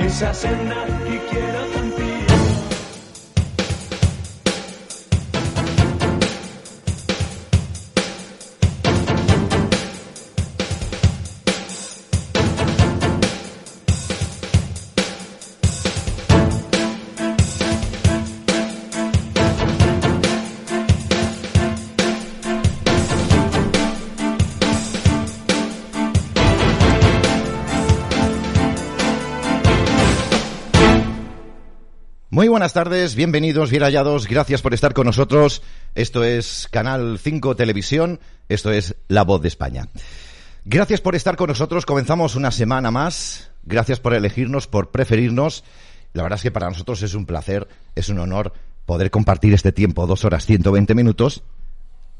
esa senda que quiero buenas tardes, bienvenidos, bien hallados, gracias por estar con nosotros. Esto es Canal 5 Televisión, esto es La Voz de España. Gracias por estar con nosotros, comenzamos una semana más, gracias por elegirnos, por preferirnos. La verdad es que para nosotros es un placer, es un honor poder compartir este tiempo, dos horas 120 minutos,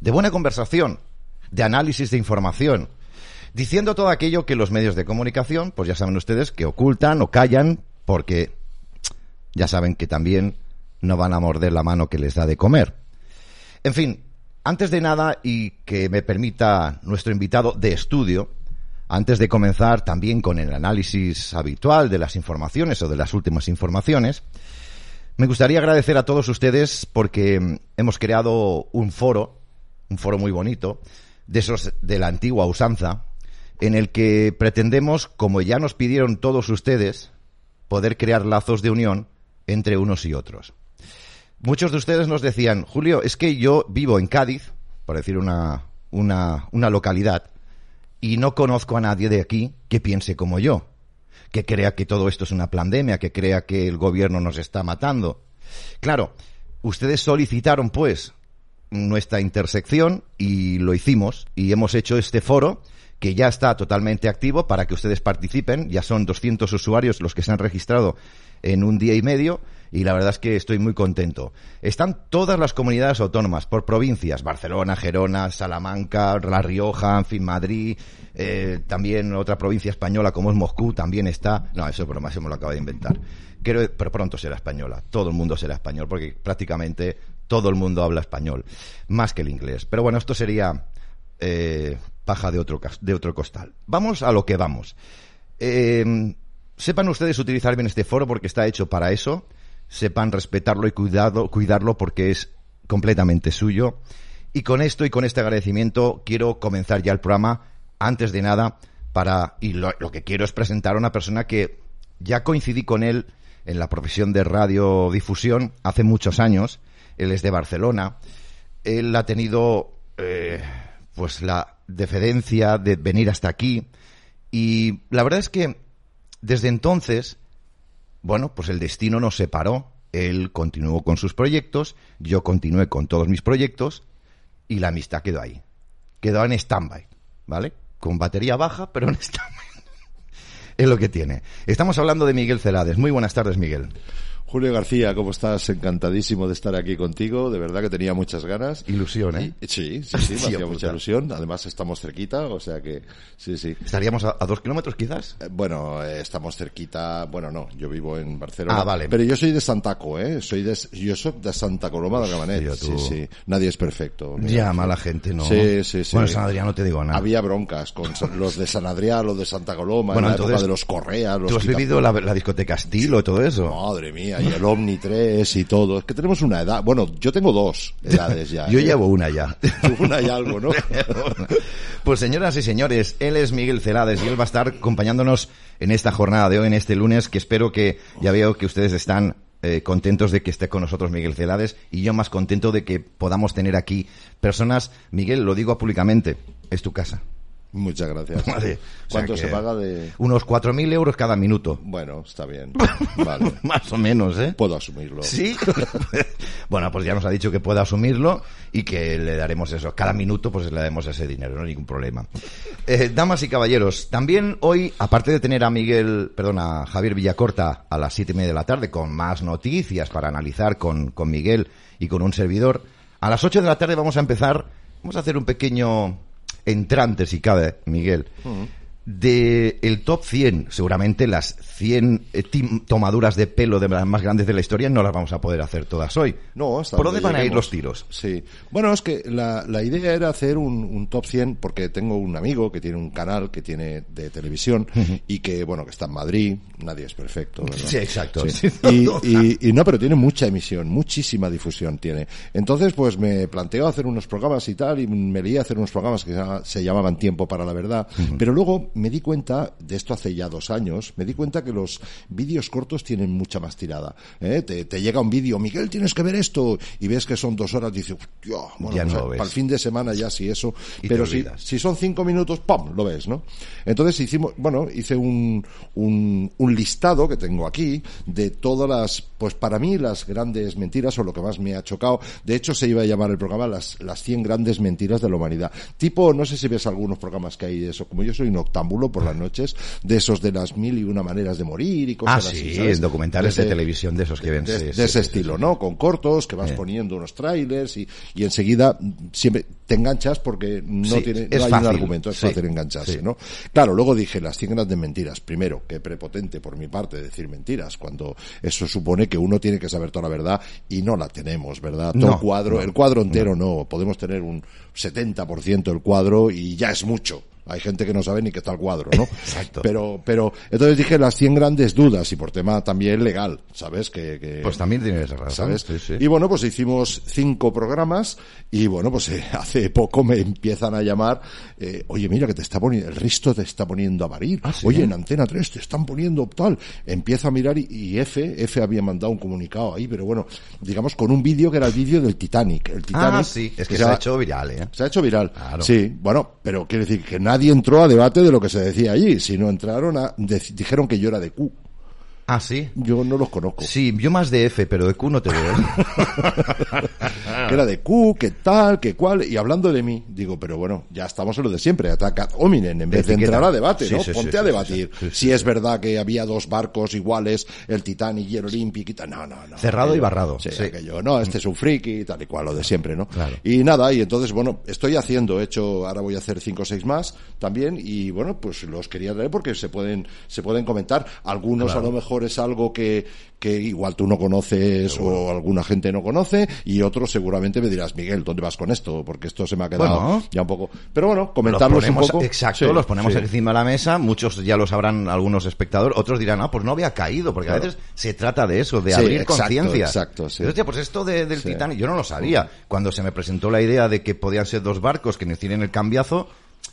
de buena conversación, de análisis de información, diciendo todo aquello que los medios de comunicación, pues ya saben ustedes, que ocultan o callan porque ya saben que también no van a morder la mano que les da de comer. En fin, antes de nada y que me permita nuestro invitado de estudio, antes de comenzar también con el análisis habitual de las informaciones o de las últimas informaciones, me gustaría agradecer a todos ustedes porque hemos creado un foro, un foro muy bonito, de esos de la antigua usanza, en el que pretendemos, como ya nos pidieron todos ustedes, poder crear lazos de unión entre unos y otros. Muchos de ustedes nos decían, Julio, es que yo vivo en Cádiz, por decir una, una, una localidad, y no conozco a nadie de aquí que piense como yo, que crea que todo esto es una pandemia, que crea que el gobierno nos está matando. Claro, ustedes solicitaron, pues, nuestra intersección y lo hicimos y hemos hecho este foro que ya está totalmente activo para que ustedes participen. Ya son 200 usuarios los que se han registrado en un día y medio y la verdad es que estoy muy contento. Están todas las comunidades autónomas por provincias, Barcelona, Gerona, Salamanca, La Rioja, en fin, Madrid, eh, también otra provincia española como es Moscú también está. No, eso es broma, eso me lo acabo de inventar. Quiero, pero pronto será española. Todo el mundo será español porque prácticamente todo el mundo habla español, más que el inglés. Pero bueno, esto sería eh, paja de otro, de otro costal. Vamos a lo que vamos. Eh, sepan ustedes utilizar bien este foro porque está hecho para eso. Sepan respetarlo y cuidado, cuidarlo porque es completamente suyo. Y con esto y con este agradecimiento quiero comenzar ya el programa. Antes de nada, para y lo, que quiero es presentar a una persona que ya coincidí con él en la profesión de radiodifusión hace muchos años. Él es de Barcelona. Él ha tenido eh, pues la deferencia de venir hasta aquí. Y la verdad es que desde entonces, bueno, pues el destino nos separó. Él continuó con sus proyectos, yo continué con todos mis proyectos y la amistad quedó ahí. Quedó en stand-by, ¿vale? Con batería baja, pero en stand-by. es lo que tiene. Estamos hablando de Miguel Celades. Muy buenas tardes, Miguel. Julio García, ¿cómo estás? Encantadísimo de estar aquí contigo. De verdad que tenía muchas ganas. Ilusión, ¿eh? Y- sí, sí, sí, me hacía mucha ilusión. Además estamos cerquita, o sea que sí, sí. Estaríamos a, a dos kilómetros, quizás. Eh, Bueno, eh, estamos cerquita. Bueno, no, yo vivo en Barcelona. Ah, vale. Pero yo soy de Santaco, ¿eh? Soy de, yo soy de Santa Coloma de tú. Sí, sí. Nadie es perfecto. mira. Ya, mala gente, ¿no? Sí, sí, sí. Bueno, San Adrián no te digo nada. Había broncas con los de San Adrián, los de Santa Coloma, Bueno, en la entonces, época de los Correas, los ¿Tú has vivido la, la discoteca Estilo y todo eso? Madre mía, y el Omni 3 y todo. Es que tenemos una edad. Bueno, yo tengo dos edades ya. Yo ¿eh? llevo una ya. una y algo, ¿no? Pues señoras y señores, él es Miguel Celades y él va a estar acompañándonos en esta jornada de hoy, en este lunes, que espero que, ya veo que ustedes están eh, contentos de que esté con nosotros Miguel Celades y yo más contento de que podamos tener aquí personas, Miguel, lo digo públicamente, es tu casa. Muchas gracias. Vale. O sea ¿Cuánto que se paga de...? Unos 4.000 euros cada minuto. Bueno, está bien. Vale. Más o menos, ¿eh? Puedo asumirlo. Sí. bueno, pues ya nos ha dicho que puede asumirlo y que le daremos eso. Cada minuto, pues le daremos ese dinero, no hay ningún problema. Eh, damas y caballeros, también hoy, aparte de tener a Miguel, perdón, a Javier Villacorta a las siete y media de la tarde con más noticias para analizar con, con Miguel y con un servidor, a las ocho de la tarde vamos a empezar, vamos a hacer un pequeño entrante, si cabe, Miguel. De el top 100, seguramente las 100 eh, tomaduras de pelo de las más grandes de la historia no las vamos a poder hacer todas hoy. No, hasta ¿Por dónde van a ir los tiros? Sí. Bueno, es que la, la idea era hacer un, un top 100 porque tengo un amigo que tiene un canal que tiene de televisión y que, bueno, que está en Madrid. Nadie es perfecto, ¿verdad? Sí, exacto. Sí. Y, no, y- y no, pero tiene mucha emisión, muchísima difusión tiene. Entonces, pues me planteo hacer unos programas y tal, y me leí hacer unos programas que se llamaban Tiempo para la Verdad, pero luego me di cuenta, de esto hace ya dos años, me di cuenta que los vídeos cortos tienen mucha más tirada. ¿eh? Te, te llega un vídeo, Miguel, tienes que ver esto, y ves que son dos horas, dices, "Hostia, bueno, Ya no lo ves. para el fin de semana ya sí eso, Y pero si, si son cinco minutos, ¡pum! lo ves, ¿no? Entonces hicimos, bueno, hice un, un, un listado que tengo aquí de todas las, pues para mí las grandes mentiras o lo que más me ha chocado. De hecho se iba a llamar el programa las, las 100 grandes mentiras de la humanidad. Tipo, no sé si ves algunos programas que hay de eso, como yo soy un octámbulo por las noches, de esos de las mil y una maneras de morir y Ah, cosas así. sí, documentales de televisión de esos que ven. de, de ese estilo. ¿no? Con cortos, que vas Eh. poniendo unos trailers y, y enseguida siempre te enganchas porque no Sí, tiene no hay fácil, un argumento, es sí, fácil engancharse, sí. ¿no? Claro, luego dije las 100 grandes mentiras. Primero, que prepotente por mi parte decir mentiras, cuando eso supone que uno tiene que saber toda la verdad y no la tenemos, ¿verdad? Todo No, el cuadro, no, el cuadro entero no. Podemos tener un 70% del cuadro y ya es mucho. Hay gente que no sabe ni qué está el cuadro, ¿no? Exacto. Pero, pero, entonces dije las 100 grandes dudas y por tema también legal, ¿sabes? Que, que Pues también tienes razón. ¿sabes? sí, sí. Y bueno, pues hicimos cinco programas y bueno, pues eh, hace poco me empiezan a llamar, eh, oye, mira que te está poniendo, el Risto te está poniendo a parir, Ah, ¿sí? oye, en Antena 3 te están poniendo tal, empieza a mirar y, y F, F había mandado un comunicado ahí, pero bueno, digamos con un vídeo que era el vídeo del Titanic, el Titanic. Ah, sí, es que se se ha hecho viral, ¿eh? se ha hecho viral. Claro. Sí, bueno, pero quiere decir que nadie entró a debate de lo que se decía allí, sino entraron a, dijeron que yo era de Q. Ah, sí. Yo no los conozco. Sí, yo más de F, pero de Q no te veo. era de Q, que tal, que cual, y hablando de mí, digo, pero bueno, ya estamos en lo de siempre, ataca hominen, en vez de entrar a debate, Sí, ¿no? sí, Ponte sí, a debatir si es verdad que había dos barcos iguales, el Titanic y el Olympic y tal, no, no, no. Cerrado y barrado, Sí, sí. aquello, no, este es un friki, tal y cual, lo de siempre, ¿no? Claro. Y nada, y entonces, bueno, estoy haciendo, he hecho, ahora voy a hacer cinco o seis más también, y bueno, pues los quería traer porque se pueden, se pueden comentar. Algunos a lo mejor es algo que, que igual tú no conoces o alguna gente no conoce, y otros seguramente me dirás, Miguel, ¿dónde vas con esto? Porque esto se me ha quedado Bueno. ya un poco. Pero bueno, Los comentarlos un poco. exacto, Sí, los ponemos sí. encima de la mesa, muchos ya lo sabrán algunos espectadores, otros dirán, ah, pues no había caído, porque a veces se trata de eso, de Sí, abrir conciencia. exacto, sí. Hostia, pues esto de- del. Titanic, yo no lo sabía. Cuando se me presentó la idea de que podían ser dos barcos que tienen el cambiazo,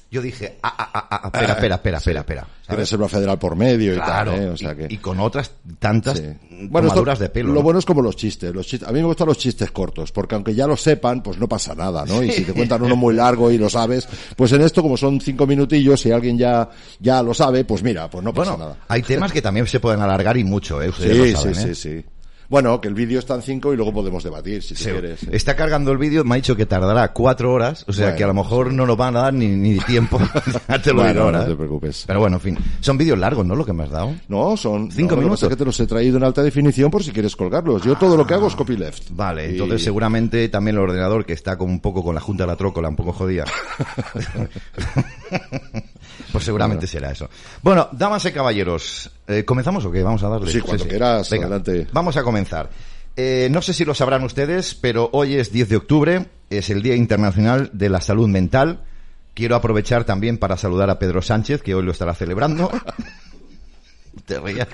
yo dije, ah, ah, ah, ah, espera, espera, espera, espera, espera. ¿sabes? Reserva Federal por medio y Claro, tal, ¿eh? O sea y, que... y con otras tantas Sí. esto- de pelo. Lo ¿no? bueno es como los chistes, los chistes. A mí me gustan los chistes cortos, porque aunque ya lo sepan, pues no pasa nada, ¿no? Y si te cuentan uno muy largo y lo sabes, pues en esto, como son cinco minutillos, si alguien ya, ya lo sabe, pues mira, pues no pasa Bueno, nada. hay temas que también se pueden alargar y mucho, ¿eh? Ustedes Sí, lo saben, sí, ¿eh? sí, sí. Bueno, que el vídeo está en cinco y luego podemos debatir, si Sí. quieres. ¿eh? Está cargando el vídeo, me ha dicho que tardará cuatro horas, o sea Bueno, que a lo mejor no nos van a dar ni, ni tiempo. Te lo Bueno, digo ahora. no ¿eh? te preocupes. Pero bueno, en fin. Son vídeos largos, ¿no? Lo que me has dado. No, son Cinco no, lo que minutos. pasa es que te los he traído en alta definición por si quieres colgarlos. Yo todo lo que hago es copyleft. Vale, Y- entonces seguramente también el ordenador que está como un poco con la junta de la trócola, un poco jodida. pues seguramente será eso. Bueno, damas y caballeros, eh, ¿comenzamos o qué? Vamos a darle. Sí, cuando quieras, Venga, adelante. Vamos a comenzar. Eh, no sé si lo sabrán ustedes, pero hoy es 10 de octubre, es el Día Internacional de la Salud Mental. Quiero aprovechar también para saludar a Pedro Sánchez, que hoy lo estará celebrando. Te rías.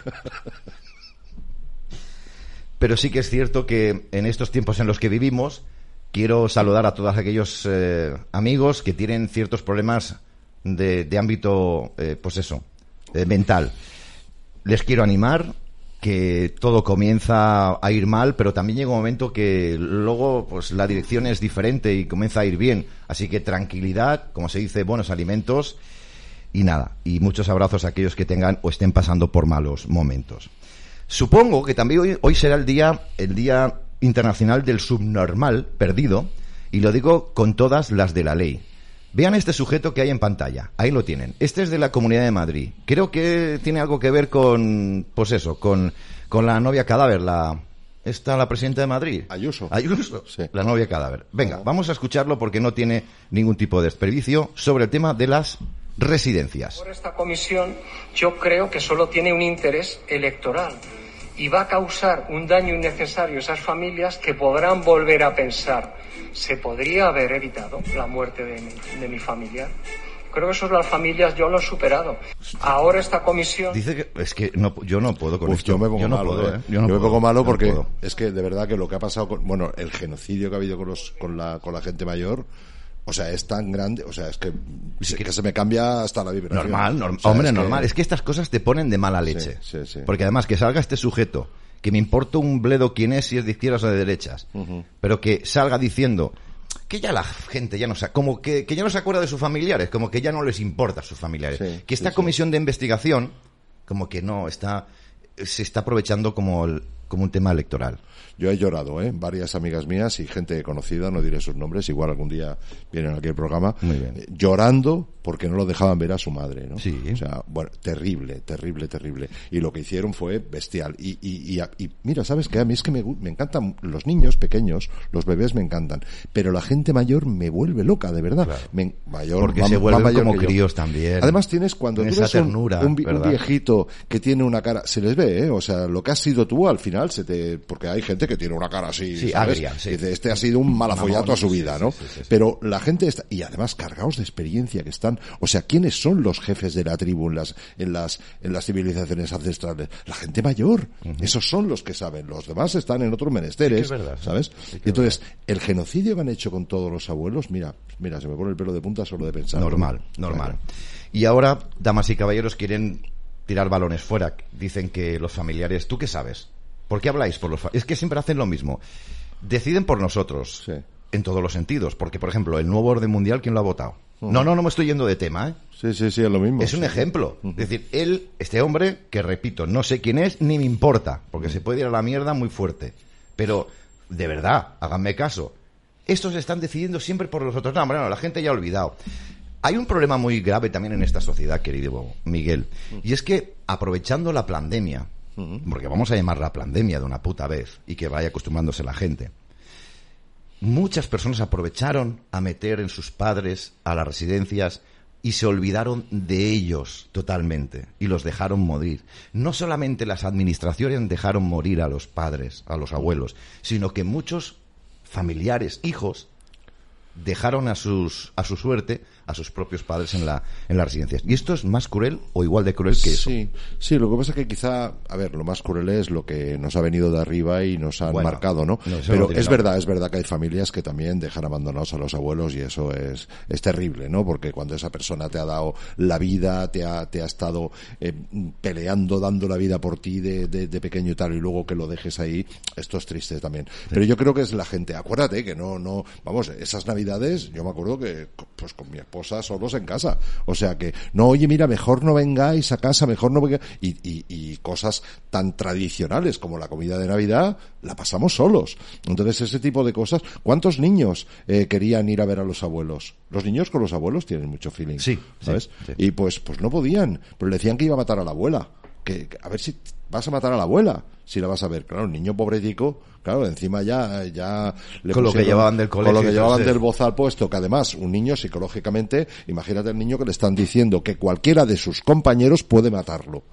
Pero sí que es cierto que en estos tiempos en los que vivimos, quiero saludar a todos aquellos eh, amigos que tienen ciertos problemas de, ámbito, eh, pues eso, eh, mental. Les quiero animar que todo comienza a ir mal, pero también llega un momento que luego pues la dirección es diferente y comienza a ir bien. Así que tranquilidad, como se dice, buenos alimentos y nada. Y muchos abrazos a aquellos que tengan o estén pasando por malos momentos. Supongo que también hoy, hoy será el día, el día internacional del subnormal perdido, y lo digo con todas las de la ley. Vean este sujeto que hay en pantalla. Ahí lo tienen. Este es de la Comunidad de Madrid. Creo que tiene algo que ver con, pues eso, con, con la novia cadáver, la, esta, la presidenta de Madrid. Ayuso. Ayuso. Sí. La novia cadáver. Venga, vamos a escucharlo porque no tiene ningún tipo de desperdicio sobre el tema de las residencias. Por esta comisión yo creo que solo tiene un interés electoral y va a causar un daño innecesario a esas familias que podrán volver a pensar, ¿se podría haber evitado la muerte de mi, de mi familiar? Creo que eso las familias yo lo he superado. Ahora esta comisión... Dice que es que no, yo no puedo con Uf, esto. yo me pongo no malo, puedo, ¿eh? ¿eh? Yo, no me puedo, pongo malo porque es que de verdad que lo que ha pasado con, bueno, el genocidio que ha habido con los, con la, con la gente mayor, o sea, es tan grande, o sea, es que, se, que se me cambia hasta la vibración. Normal, norm- O sea, hombre, es que- normal. Es que estas cosas te ponen de mala leche. sí, sí. Porque además que salga este sujeto, que me importa un bledo quién es, si es de izquierdas o de derechas, pero que salga diciendo que ya la gente ya no se, como que, que ya no se acuerda de sus familiares, como que ya no les importa a sus familiares. Sí, que esta sí, sí. comisión de investigación, como que no, está, se está aprovechando como, el- como un tema electoral. Yo he llorado, ¿eh? Varias amigas mías y gente conocida, no diré sus nombres, igual algún día vienen aquí al programa, eh, llorando porque no lo dejaban ver a su madre, ¿no? Sí. O sea, bueno, terrible, terrible, terrible. Y lo que hicieron fue bestial. Y, y, y, y mira, ¿sabes qué? A mí es que me, me encantan los niños pequeños, los bebés me encantan, pero la gente mayor me vuelve loca, de verdad. Me- mayor, Porque va- se vuelven mayor como críos también. Además tienes cuando tú ves un- ternura, un, un viejito que tiene una cara, se les ve, ¿eh? O sea, lo que has sido tú al final se te, porque hay gente que tiene una cara así, Sí, ¿sabes? agria, sí. Dice, este ha sido un malafollato a su sí, vida, sí, ¿no? sí, sí, sí. Pero la gente está, y además cargados de experiencia que están, o sea, ¿quiénes son los jefes de la tribu en las, en las, en las civilizaciones ancestrales? La gente mayor. Esos son los que saben. Los demás están en otros menesteres, es verdad, sí. ¿sabes? Sí y entonces, el genocidio que han hecho con todos los abuelos, mira, mira, se me pone el pelo de punta solo de pensar. Normal, normal. Y ahora, damas y caballeros, quieren tirar balones fuera. Dicen que los familiares, ¿tú qué sabes? ¿Por qué habláis por los fa- Es que siempre hacen lo mismo. Deciden por nosotros. Sí. En todos los sentidos. Porque, por ejemplo, el nuevo orden mundial, ¿quién lo ha votado? No, no, no me estoy yendo de tema, ¿eh? Sí, sí, sí, es lo mismo. Es un ejemplo. Es decir, él, este hombre, que repito, no sé quién es ni me importa, porque se puede ir a la mierda muy fuerte. Pero, de verdad, háganme caso. Estos están decidiendo siempre por los otros. No, hombre, no, la gente ya ha olvidado. Hay un problema muy grave también en esta sociedad, querido Miguel, y es que aprovechando la pandemia, porque vamos a llamar la pandemia de una puta vez y que vaya acostumbrándose la gente, muchas personas aprovecharon a meter en sus padres a las residencias y se olvidaron de ellos totalmente y los dejaron morir. No solamente las administraciones dejaron morir a los padres, a los abuelos, sino que muchos familiares, hijos, dejaron a sus a su suerte a sus propios padres en la en las residencias. Y esto es más cruel o igual de cruel que eso. Sí, sí, lo que pasa es que quizá, a ver, lo más cruel es lo que nos ha venido de arriba y nos han Bueno, marcado, ¿no? Pero no es nada. verdad, es verdad que hay familias que también dejan abandonados a los abuelos y eso es, es terrible, ¿no? Porque cuando esa persona te ha dado la vida, te ha, te ha estado eh, peleando, dando la vida por ti de, de, de pequeño y tal, y luego que lo dejes ahí, esto es triste también. Pero yo creo que es la gente, acuérdate que no, no, vamos, esas navidades, yo me acuerdo que, pues con mi esposa solos en casa. O sea que, no, oye, mira, mejor no vengáis a casa, mejor no vengáis. Y, y, y cosas tan tradicionales como la comida de Navidad, la pasamos solos. Entonces, ese tipo de cosas. ¿Cuántos niños eh, querían ir a ver a los abuelos? Los niños con los abuelos tienen mucho feeling. Sí, ¿sabes? sí, sí. Y pues, pues no podían. Pero le decían que iba a matar a la abuela. Que a ver si vas a matar a la abuela. Si la vas a ver. Claro, un niño pobretico, claro, encima ya, ya le Con lo que llevaban del Con colegio lo que llevaban del bozal puesto, que además, un niño psicológicamente, imagínate el niño que le están diciendo que cualquiera de sus compañeros puede matarlo.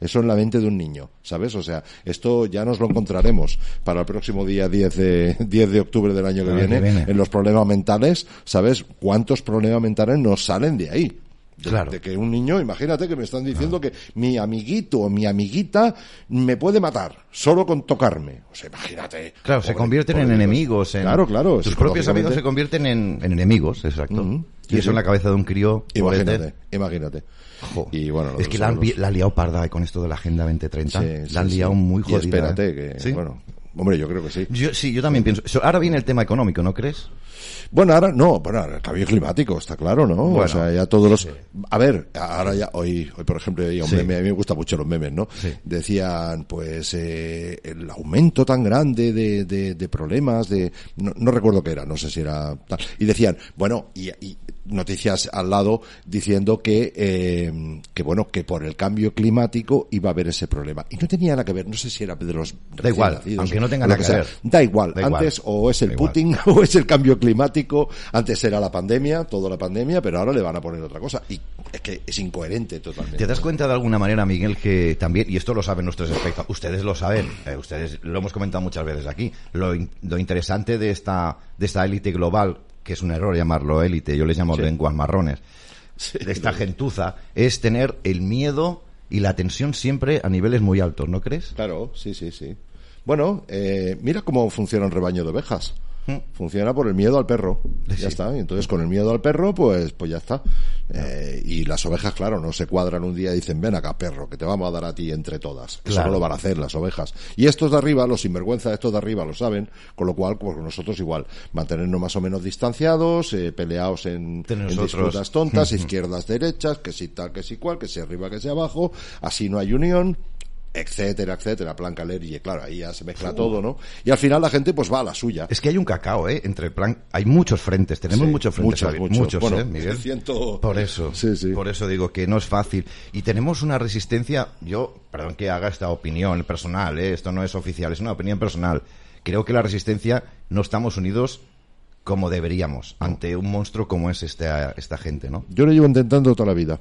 Eso en la mente de un niño, ¿sabes? O sea, esto ya nos lo encontraremos para el próximo día 10 de, 10 de octubre del año que El viene, que viene. en los problemas mentales, ¿sabes? ¿Cuántos problemas mentales nos salen de ahí? De, Claro. de que un niño, imagínate que me están diciendo que mi amiguito o mi amiguita me puede matar solo con tocarme. O sea, imagínate. Claro, se convierten en enemigos. En, Claro, claro. Tus propios amigos se convierten en, en enemigos, exacto. Y eso sí. en la cabeza de un crío. Imagínate, pobrete. imagínate. Jo. Y bueno, es que la han, la han liado parda con esto de la Agenda 2030. Sí, la sí, han liado muy Y jodida. espérate ¿eh? que, bueno, hombre, yo creo que sí. Yo, sí, yo también pienso. so- Ahora viene el tema económico, ¿no crees? Bueno, ahora no, bueno, ahora el cambio climático, está claro, ¿no? Bueno, o sea, ya todos los... A ver, ahora ya, hoy, hoy por ejemplo, hay un Sí. meme, a mí me gustan mucho los memes, ¿no? Sí. Decían, pues, eh, el aumento tan grande de, de, de problemas, de... No, no recuerdo qué era, no sé si era tal. Y decían, bueno, y, y noticias al lado diciendo que, eh, que bueno, que por el cambio climático iba a haber ese problema. Y no tenía nada que ver, no sé si era de los Da igual, nacidos aunque no tenga nada que ver. Da igual, Da igual. antes o es el Da igual. Putin o es el cambio climático, antes era la pandemia, toda la pandemia, pero ahora le van a poner otra cosa. Y es que es incoherente totalmente. ¿Te das cuenta de alguna manera, Miguel, que también, y esto lo saben nuestros espectadores, ustedes lo saben, eh, ustedes lo hemos comentado muchas veces aquí, lo, in- lo interesante de esta, de esta élite global, que es un error llamarlo élite, yo les llamo Sí. lenguas marrones, Sí. de esta gentuza, es tener el miedo y la tensión siempre a niveles muy altos, ¿no crees? Claro, sí, sí, sí. Bueno, eh, mira cómo funciona un rebaño de ovejas. Mm. Funciona por el miedo al perro. Sí. Ya está. Y entonces con el miedo al perro, pues, pues ya está. Eh, y las ovejas, claro, no se cuadran un día y dicen, ven acá, perro, que te vamos a dar a ti entre todas. Eso no lo van a hacer las ovejas. Y estos de arriba, los sinvergüenza de estos de arriba, lo saben. Con lo cual, pues nosotros igual, mantenernos más o menos distanciados, eh, peleados en, en disputas tontas, izquierdas, derechas, que si tal, que si cual, que si arriba, que si abajo. Así no hay unión etcétera, etcétera, plan Caleri, y claro, ahí ya se mezcla todo, ¿no? Y al final la gente pues va a la suya. Es que hay un cacao, ¿eh? Entre el plan, hay muchos frentes, tenemos Sí, muchos frentes, muchos, muchos. muchos, Bueno, ¿eh, Miguel? Por eso, Sí, sí. por eso digo que no es fácil. Y tenemos una resistencia, yo, perdón que haga esta opinión personal, ¿eh? Esto no es oficial, es una opinión personal. Creo que la resistencia no estamos unidos como deberíamos ante un monstruo como es esta, esta gente, ¿no? Yo lo llevo intentando toda la vida.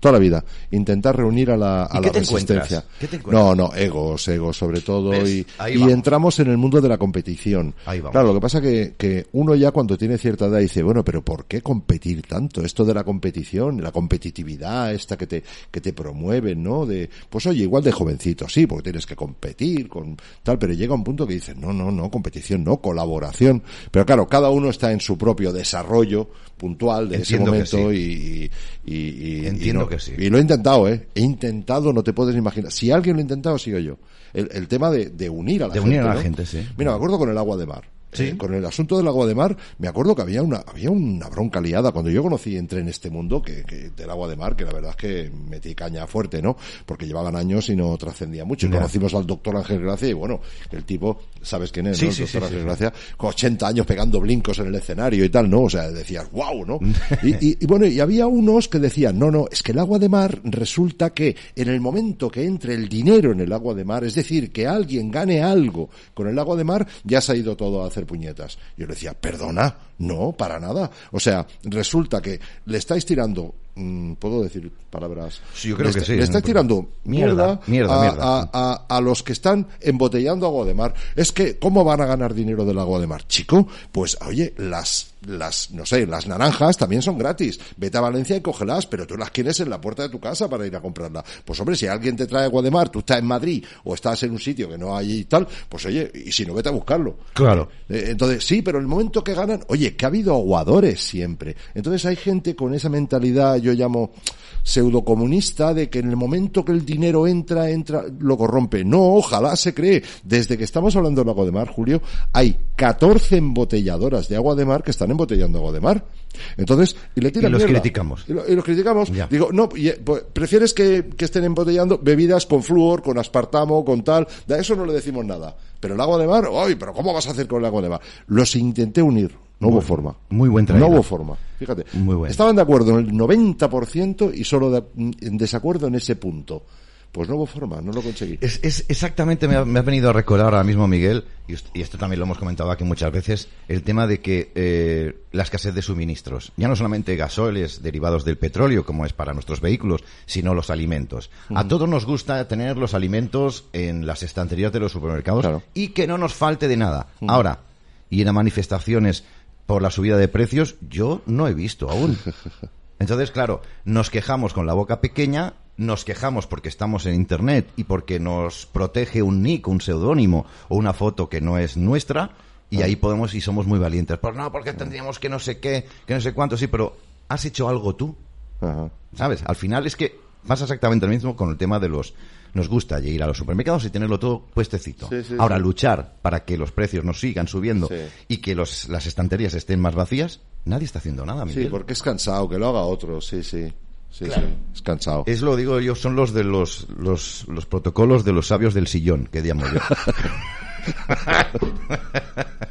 Toda la vida. Intentar reunir a la, a ¿Y la qué te resistencia. encuentras? ¿Qué te encuentras? no, no, egos, egos sobre todo. ¿Ves? Y, y entramos en el mundo de la competición. Ahí. Claro, lo que pasa que, que uno ya cuando tiene cierta edad dice, bueno, pero ¿por qué competir tanto? Esto de la competición, la competitividad esta que te, que te promueven, ¿no? De, pues oye, igual de jovencito, sí, porque tienes que competir con tal, pero llega un punto que dices, no, no, no, competición, no, colaboración. Pero claro, cada uno está en su propio desarrollo puntual de Entiendo ese momento y, y, y- y Entiendo no- que sí. y lo he intentado, ¿eh? He intentado, no te puedes imaginar. Si alguien lo ha intentado, sigo yo. El, el tema de, de unir a la De gente. unir a la ¿no? gente, sí. Mira, me acuerdo con el agua de mar. Sí. Eh, con el asunto del agua de mar, me acuerdo que había una, había una bronca liada. Cuando yo conocí, entré en este mundo que, que del agua de mar, que la verdad es que metí caña fuerte, ¿no? Porque llevaban años y no trascendía mucho. Y conocimos al doctor Ángel Gracia y bueno, el tipo, ¿sabes quién es? Sí, no? El sí, doctor Ángel. Gracia, con 80 años pegando blincos en el escenario y tal, ¿no? O sea, decías, wow, ¿no? Y, y- y bueno, y había unos que decían, no, no, es que el agua de mar resulta que en el momento que entre el dinero en el agua de mar, es decir, que alguien gane algo con el agua de mar, ya se ha ido todo a hacer puñetas. Yo le decía, perdona, no, para nada. O sea, resulta que le estáis tirando, ¿puedo decir palabras? Sí, yo creo Le que está- sí, Le estáis no, tirando Mierda, a, mierda. a- a, a los que están embotellando agua de mar. Es que, ¿cómo van a ganar dinero del agua de mar? Chico, pues, oye, las, las, no sé, las naranjas también son gratis. Vete a Valencia y cógelas, pero tú las quieres en la puerta de tu casa para ir a comprarla. Pues, hombre, si alguien te trae agua de mar, tú estás en Madrid o estás en un sitio que no hay y tal, pues, oye, y si no, vete a buscarlo. Claro. Eh, Entonces, sí, pero el momento que ganan, oye, que ha habido aguadores siempre. Entonces hay gente con esa mentalidad, yo llamo pseudocomunista, de que en el momento que el dinero entra, entra, lo corrompe. No, ojalá se cree. Desde que estamos hablando del agua de mar, Julio, hay 14 embotelladoras de agua de mar que están embotellando agua de mar. Entonces, y le tiran Y los mierda. criticamos. Y, lo- y los criticamos. Ya. Digo, no, y, eh, pues, prefieres que, que estén embotellando bebidas con flúor, con aspartamo, con tal. De eso no le decimos nada. Pero el agua de mar, ¡ay! ¿Pero cómo vas a hacer con el agua de mar? Los intenté unir. No hubo forma. muy buen traído. No hubo forma. Fíjate. Muy bueno. Estaban de acuerdo en el 90% y solo de- en desacuerdo en ese punto. Pues no hubo forma, no lo conseguí. Es, es exactamente, me ha, me ha venido a recordar ahora mismo, Miguel, y, esto también lo hemos comentado aquí muchas veces, el tema de que eh, la escasez de suministros, ya no solamente gasoles derivados del petróleo, como es para nuestros vehículos, sino los alimentos. A todos nos gusta tener los alimentos en las estanterías de los supermercados Claro. y que no nos falte de nada. Ahora, y en manifestaciones por la subida de precios, yo no he visto aún. Entonces, claro, nos quejamos con la boca pequeña, nos quejamos porque estamos en Internet y porque nos protege un nick, un seudónimo o una foto que no es nuestra, y ahí podemos y somos muy valientes. Pues no, porque tendríamos que no sé qué, que no sé cuánto, sí, pero ¿has hecho algo tú? Ajá. ¿Sabes? Al final es que pasa exactamente lo mismo con el tema de los... Nos gusta ir a los supermercados y tenerlo todo puestecito. Sí, sí, Ahora, sí. luchar para que los precios nos sigan subiendo Sí. y que los, las estanterías estén más vacías, nadie está haciendo nada, Sí, Miguel. porque es cansado, que lo haga otro, sí, sí. Sí, sí, es cansado. Es lo digo yo, son los de los, los, los protocolos de los sabios del sillón, que llamo yo.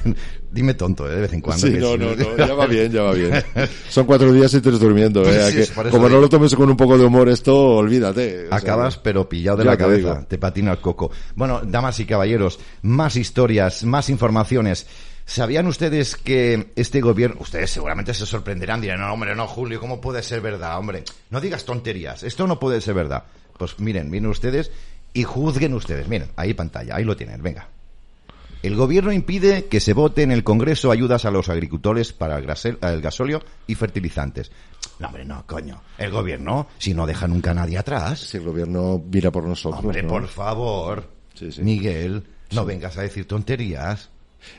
Dime tonto, ¿eh? de vez en cuando. Sí, no, sí. no, no, ya va bien, ya va bien. Son cuatro días y tres durmiendo, ¿eh? sí, Que como no lo tomes con un poco de humor esto, olvídate. sea, Acabas pero pillado de la cabeza, digo. te patina el coco. Bueno, damas y caballeros, más historias, más informaciones. ¿Sabían ustedes que este gobierno, ustedes seguramente se sorprenderán, dirán, no, hombre, no, Julio, ¿cómo puede ser verdad? Hombre, no digas tonterías, esto no puede ser verdad. Pues miren, miren ustedes y juzguen ustedes. Miren, ahí pantalla, ahí lo tienen, venga. El gobierno impide que se vote en el Congreso ayudas a los agricultores para el, grasel- el gasóleo y fertilizantes. No, hombre, no, coño. El gobierno, si no deja nunca a nadie atrás. Si el gobierno mira por nosotros, Hombre, ¿no? por favor. Sí, sí. Miguel, no vengas a decir tonterías.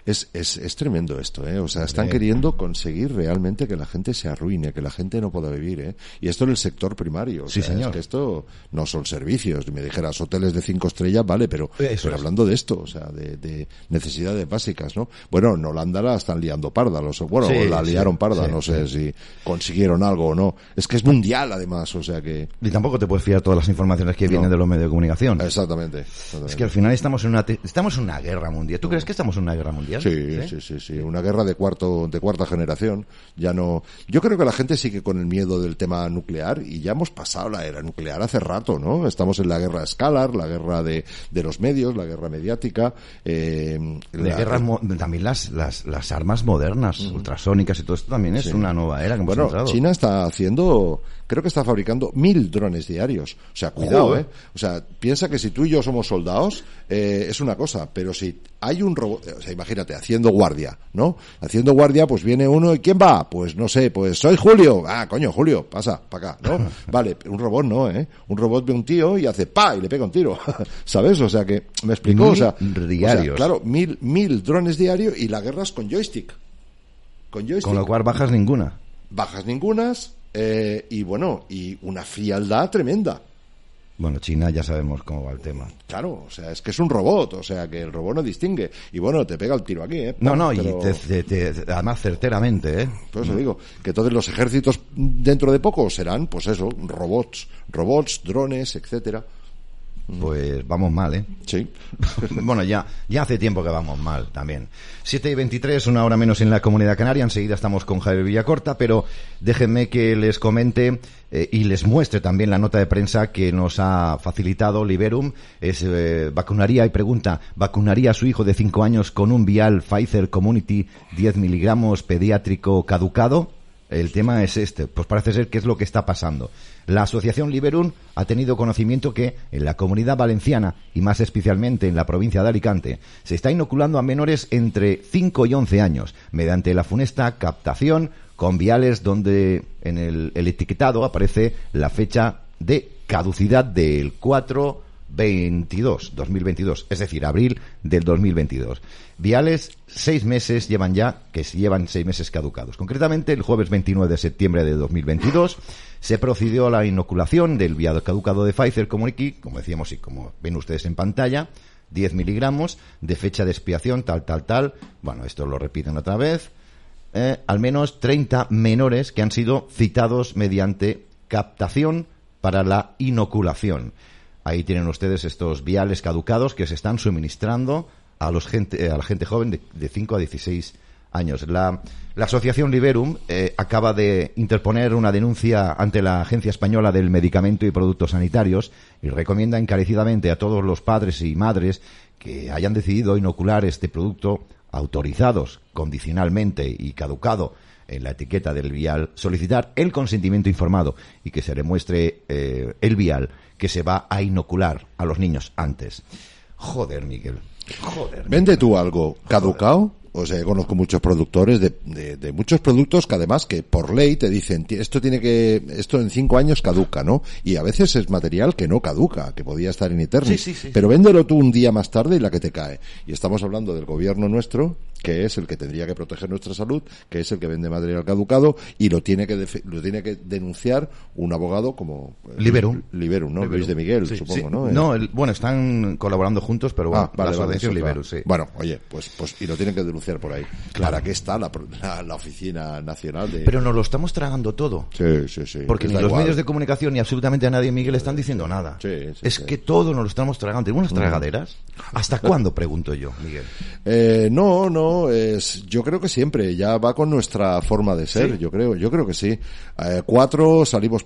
Es, es, es tremendo esto, ¿eh? O sea, están queriendo conseguir realmente que la gente se arruine, que la gente no pueda vivir, ¿eh? Y esto en el sector primario. o Sí, señor. Es que esto no son servicios. Me dijeras hoteles de cinco estrellas, vale, pero, Eso pero hablando de esto, o sea, de, de necesidades básicas, ¿no? Bueno, en Holanda la están liando parda, los, bueno, Sí, la sí, liaron parda, sí, no sé si consiguieron algo o no. Es que es mundial, además, o sea que... Y tampoco te puedes fiar todas las informaciones que vienen de los medios de comunicación. Exactamente. exactamente. Es que al final estamos en una estamos en una guerra mundial. ¿Tú crees que estamos en una guerra mundial? Sí, sí, sí, sí, Una guerra de cuarto, de cuarta generación. Ya no. Yo creo que la gente sigue con el miedo del tema nuclear y ya hemos pasado la era nuclear hace rato, ¿no? Estamos en la guerra escalar, la guerra de, de los medios, la guerra mediática. Eh, De la- guerras mo- también las, las, las armas modernas, ultrasónicas y todo esto también es una nueva era que hemos Bueno, entrado. China está haciendo, creo que está fabricando mil drones diarios. O sea, cuidado, Joder. ¿eh? O sea, piensa que si tú y yo somos soldados, eh, es una cosa, pero si hay un robot, o sea, imagínate, haciendo guardia, ¿no? Haciendo guardia, pues viene uno y ¿quién va? Pues no sé, pues soy Julio. Ah, coño, Julio, pasa, para acá, ¿no? Vale, un robot no, ¿eh? Un robot ve un tío y hace pa y le pega un tiro, ¿sabes? O sea que, me explicó, o sea, Mil o sea, diarios. claro, mil, mil drones diarios y la guerra es con joystick. Con joystick Con lo cual bajas ninguna. bajas ningunas eh, y bueno y una frialdad tremenda Bueno, China ya sabemos cómo va el tema. claro o sea es que es un robot o sea que el robot no distingue y bueno te pega el tiro aquí ¿eh? No, no, Pero- y te- te- te- además certeramente, ¿eh? por eso digo que entonces los ejércitos dentro de poco serán pues eso robots robots drones etcétera Pues vamos mal, ¿eh? sí bueno, ya, ya hace tiempo que vamos mal también. 7 y 23, una hora menos en la comunidad canaria. Enseguida estamos con Javier Villacorta, pero déjenme que les comente eh, y les muestre también la nota de prensa que nos ha facilitado Liberum. Es eh, vacunaría y pregunta, ¿vacunaría a su hijo de 5 años con un vial Pfizer Community 10 miligramos pediátrico caducado? El tema es este, pues parece ser que es lo que está pasando. La Asociación Liberum ha tenido conocimiento que en la comunidad valenciana y más especialmente en la provincia de Alicante se está inoculando a menores entre 5 y 11 años mediante la funesta captación con viales donde en el, etiquetado aparece la fecha de caducidad del 4 22, 2022, es decir, abril del 2022. Viales, seis meses llevan ya, que llevan seis meses caducados. Concretamente, el jueves 29 de septiembre de 2022 se procedió a la inoculación del vial caducado de Pfizer Community, como decíamos y como ven ustedes en pantalla, 10 miligramos de fecha de expiación, tal, tal, tal. Bueno, esto lo repiten otra vez. Eh, al menos 30 menores que han sido citados mediante captación para la inoculación. Ahí tienen ustedes estos viales caducados que se están suministrando a, los gente, eh, a la gente joven de, de 5 a 16 años. La, la Asociación Liberum eh, acaba de interponer una denuncia ante la Agencia Española del Medicamento y Productos Sanitarios y recomienda encarecidamente a todos los padres y madres que hayan decidido inocular este producto autorizados condicionalmente y caducado en la etiqueta del vial, solicitar el consentimiento informado y que se le muestre eh, el vial que se va a inocular a los niños antes. Joder, Miguel. Joder. Vende tú algo caducado. O sea, conozco muchos productores de, de, de muchos productos que además que por ley te dicen "Ti- esto tiene que esto en cinco años caduca, ¿no? Y a veces es material que no caduca, que podía estar en eternis. Sí, sí, sí. Pero véndelo tú un día más tarde y la que te cae. Y estamos hablando del gobierno nuestro, que es el que tendría que proteger nuestra salud, que es el que vende material caducado y lo tiene que lo tiene que denunciar un abogado como eh, Liberum. Liberum, ¿no? Liberum. Luis de Miguel, Sí, supongo, sí. ¿no? Eh, No, el- bueno, están colaborando juntos, pero bueno, Ah, vale, la vale, eso, Liberum, claro. sí. Bueno, oye, pues, pues, y lo tienen que denunciar por ahí. ¿Para qué está la, la, la Oficina Nacional de...? Pero nos lo estamos tragando todo. Sí, sí, sí. Porque ni los igual. medios de comunicación ni absolutamente a nadie, Miguel, están diciendo nada. Sí, sí, es sí. que todo nos lo estamos tragando. Unas tragaderas. ¿Hasta cuándo, pregunto yo, Miguel? Eh, no, no, es, yo creo que siempre, ya va con nuestra forma de ser, ¿Sí? yo creo, yo creo que sí. Eh, cuatro, salimos,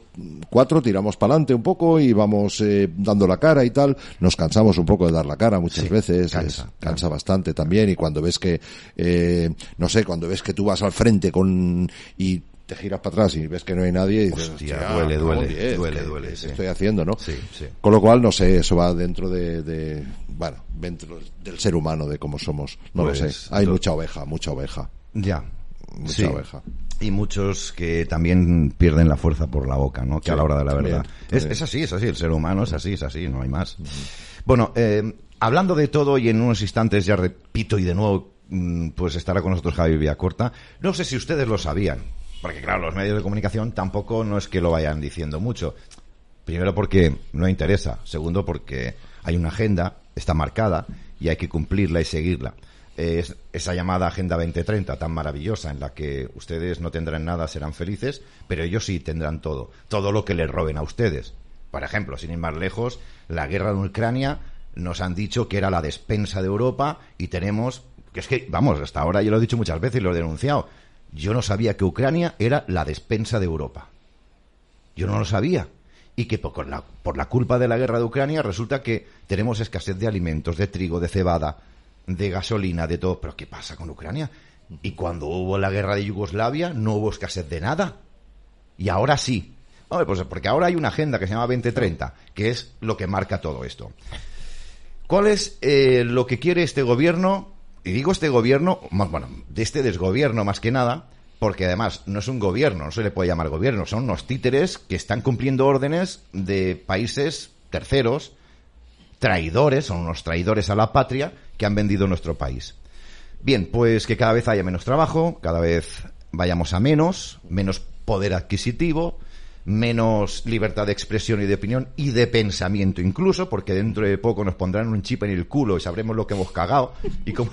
cuatro, tiramos para adelante un poco y vamos eh, dando la cara y tal. Nos cansamos un poco de dar la cara muchas Sí, veces, cansa, es- cansa bastante también y cuando ves que, eh, no sé, cuando ves que tú vas al frente con, y te giras para atrás y ves que no hay nadie y dices, Hostia, "Hostia, duele, duele, duele, ¿qué- duele, sí. estoy haciendo, ¿no? Sí, sí. Con lo cual, no sé, eso va dentro de, de bueno, dentro del ser humano, de cómo somos. No Pues, lo sé. Hay mucha oveja, mucha oveja. Ya. Mucha Sí. oveja. Y muchos que también pierden la fuerza por la boca, ¿no? Que a la hora de la también, verdad. También. es así, es así. El ser humano es así, es así, no hay más. Bueno, eh, hablando de todo y en unos instantes ya repito y de nuevo mm, pues estará con nosotros Javi Villacorta. No sé si ustedes lo sabían, porque claro, los medios de comunicación tampoco no es que lo vayan diciendo mucho. Primero porque no interesa, segundo porque hay una agenda, está marcada y hay que cumplirla y seguirla. Es esa llamada Agenda 2030 tan maravillosa en la que ustedes no tendrán nada, serán felices, pero ellos sí tendrán todo, todo lo que les roben a ustedes. Por ejemplo, sin ir más lejos, la guerra en Ucrania nos han dicho que era la despensa de Europa y tenemos, que es que, vamos, hasta ahora yo lo he dicho muchas veces y lo he denunciado, yo no sabía que Ucrania era la despensa de Europa. Yo no lo sabía. Y que por la, por la culpa de la guerra de Ucrania resulta que tenemos escasez de alimentos, de trigo, de cebada, de gasolina, de todo. Pero ¿qué pasa con Ucrania? Y cuando hubo la guerra de Yugoslavia no hubo escasez de nada. Y ahora sí. Hombre, pues porque ahora hay una agenda que se llama 2030, que es lo que marca todo esto. ¿Cuál es eh, lo que quiere este gobierno? Y digo este gobierno, más bueno, de este desgobierno más que nada, porque además no es un gobierno, no se le puede llamar gobierno, son unos títeres que están cumpliendo órdenes de países terceros, traidores, son unos traidores a la patria que han vendido nuestro país. Bien, pues que cada vez haya menos trabajo, cada vez vayamos a menos, menos poder adquisitivo, menos libertad de expresión y de opinión y de pensamiento incluso, porque dentro de poco nos pondrán un chip en el culo y sabremos lo que hemos cagado y cómo...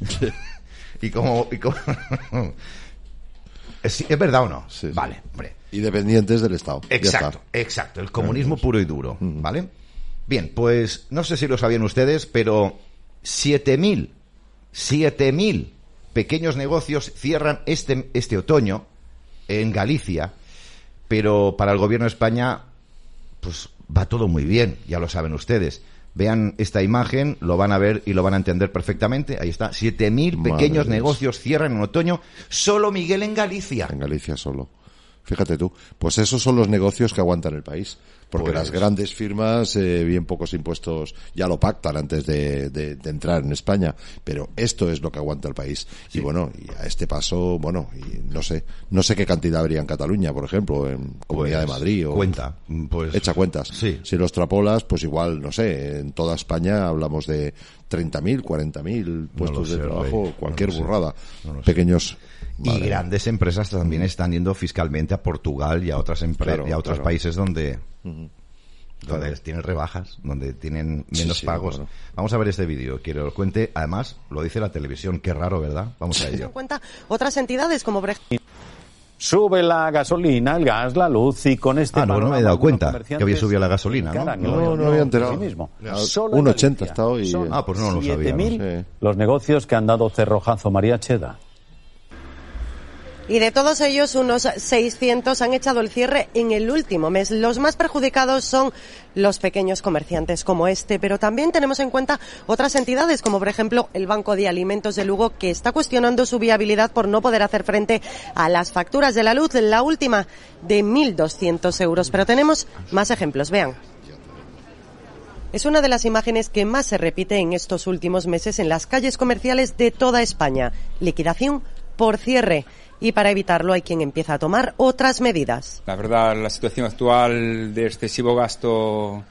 y cómo... Y cómo ¿Es, ¿Es verdad o no? Sí, sí. Vale, hombre. Y dependientes del Estado. Exacto, exacto, el comunismo puro y duro, ¿vale? Bien, pues no sé si lo sabían ustedes, pero 7.000, 7.000 pequeños negocios cierran este, este otoño en Galicia, pero para el gobierno de España, pues va todo muy bien, ya lo saben ustedes. Vean esta imagen, lo van a ver y lo van a entender perfectamente. Ahí está, 7.000 Madre pequeños Dios. negocios cierran en otoño, solo Miguel en Galicia. En Galicia solo. Fíjate tú. Pues esos son los negocios que aguantan el país. Porque Pues- las grandes firmas, eh, bien pocos impuestos, ya lo pactan antes de, de- de entrar en España. Pero esto es lo que aguanta el país. Y bueno, y a este paso, bueno, y no sé, no sé qué cantidad habría en Cataluña, por ejemplo, en Comunidad de Pues, Madrid. O, Cuenta, pues Echa cuentas. Sí. Si los trapolas, pues igual, no sé, en toda España hablamos de 30.000, 40.000 puestos lo sé, de trabajo, Rey, cualquier no burrada. no lo Pequeños. Y grandes empresas también están yendo fiscalmente a Portugal y a otras Claro, y a otros claro. países donde donde tienen rebajas, donde tienen Sí, menos sí, pagos. bueno. Vamos a ver este vídeo, quiero que lo cuente. Además, lo dice la televisión, qué raro, ¿verdad? Vamos a en ello. cuenta otras entidades como ejemplo Sube la gasolina, el gas, la luz y con este Ah, no, no me he dado cuenta que había subido la gasolina, ¿no? No, no, había enterado. sí mismo. Solo en 1,80 Galicia está hoy. son Ah, pues no lo sabía, 7.000 no sé. los negocios que han dado cerrojazo María Cheda. Y de todos ellos, unos 600 han echado el cierre en el último mes. Los más perjudicados son los pequeños comerciantes como este, pero también tenemos en cuenta otras entidades, como por ejemplo el Banco de Alimentos de Lugo, que está cuestionando su viabilidad por no poder hacer frente a las facturas de la luz, la última de 1.200 euros. Pero tenemos más ejemplos, vean. Es una de las imágenes que más se repite en estos últimos meses en las calles comerciales de toda España. Liquidación por cierre. Y para evitarlo hay quien empieza a tomar otras medidas. La verdad, la situación actual de excesivo gasto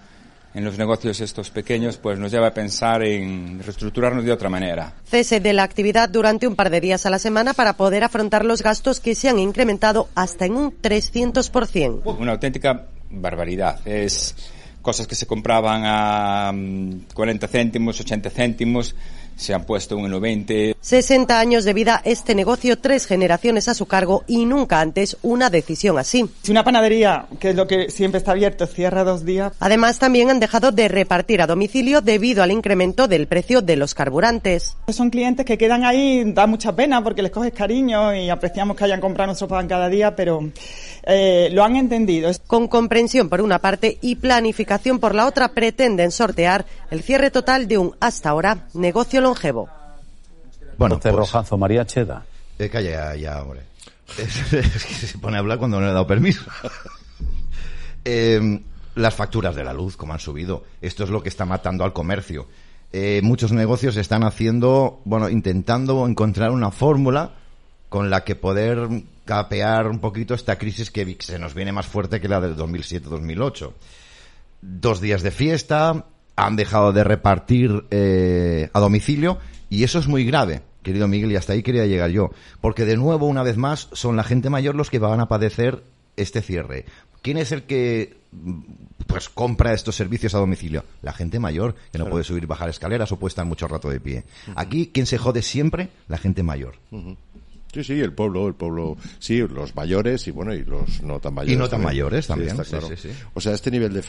en los negocios estos pequeños, pues nos lleva a pensar en reestructurarnos de otra manera. Cese de la actividad durante un par de días a la semana para poder afrontar los gastos que se han incrementado hasta en un 300%. Una auténtica barbaridad. Es cosas que se compraban a mm, 40 céntimos, 80 céntimos, se han puesto un 1,20. 60 años de vida, este negocio, tres generaciones a su cargo y nunca antes una decisión así. Si una panadería, que es lo que siempre está abierto, cierra dos días. Además, también han dejado de repartir a domicilio debido al incremento del precio de los carburantes. Son clientes que quedan ahí, da mucha pena porque les coges cariño y apreciamos que hayan comprado nuestro pan cada día, pero eh, lo han entendido. Con comprensión por una parte y planificación por la otra, pretenden sortear el cierre total de un hasta ahora negocio longevo. Bueno, Este pues, rojazo, María Cheda. eh, calla ya, hombre. Es, es que se pone a hablar cuando no le he dado permiso. Eh, las facturas de la luz, como han subido. Esto es lo que está matando al comercio. Eh, muchos negocios están haciendo, bueno, intentando encontrar una fórmula con la que poder capear un poquito esta crisis que se nos viene más fuerte que la del 2007-2008. Dos días de fiesta, han dejado de repartir eh, a domicilio y eso es muy grave, querido Miguel, y hasta ahí quería llegar yo. Porque de nuevo, una vez más, son la gente mayor los que van a padecer este cierre. ¿Quién es el que mm, pues compra estos servicios a domicilio? La gente mayor, que no puede subir y bajar escaleras o puede estar mucho rato de pie. Aquí, quien se jode siempre? La gente mayor. Sí, sí, el pueblo, el pueblo, sí, los mayores y bueno, y los no tan mayores. Y no tan mayores también, está sí, claro. sí, sí. O sea, este nivel de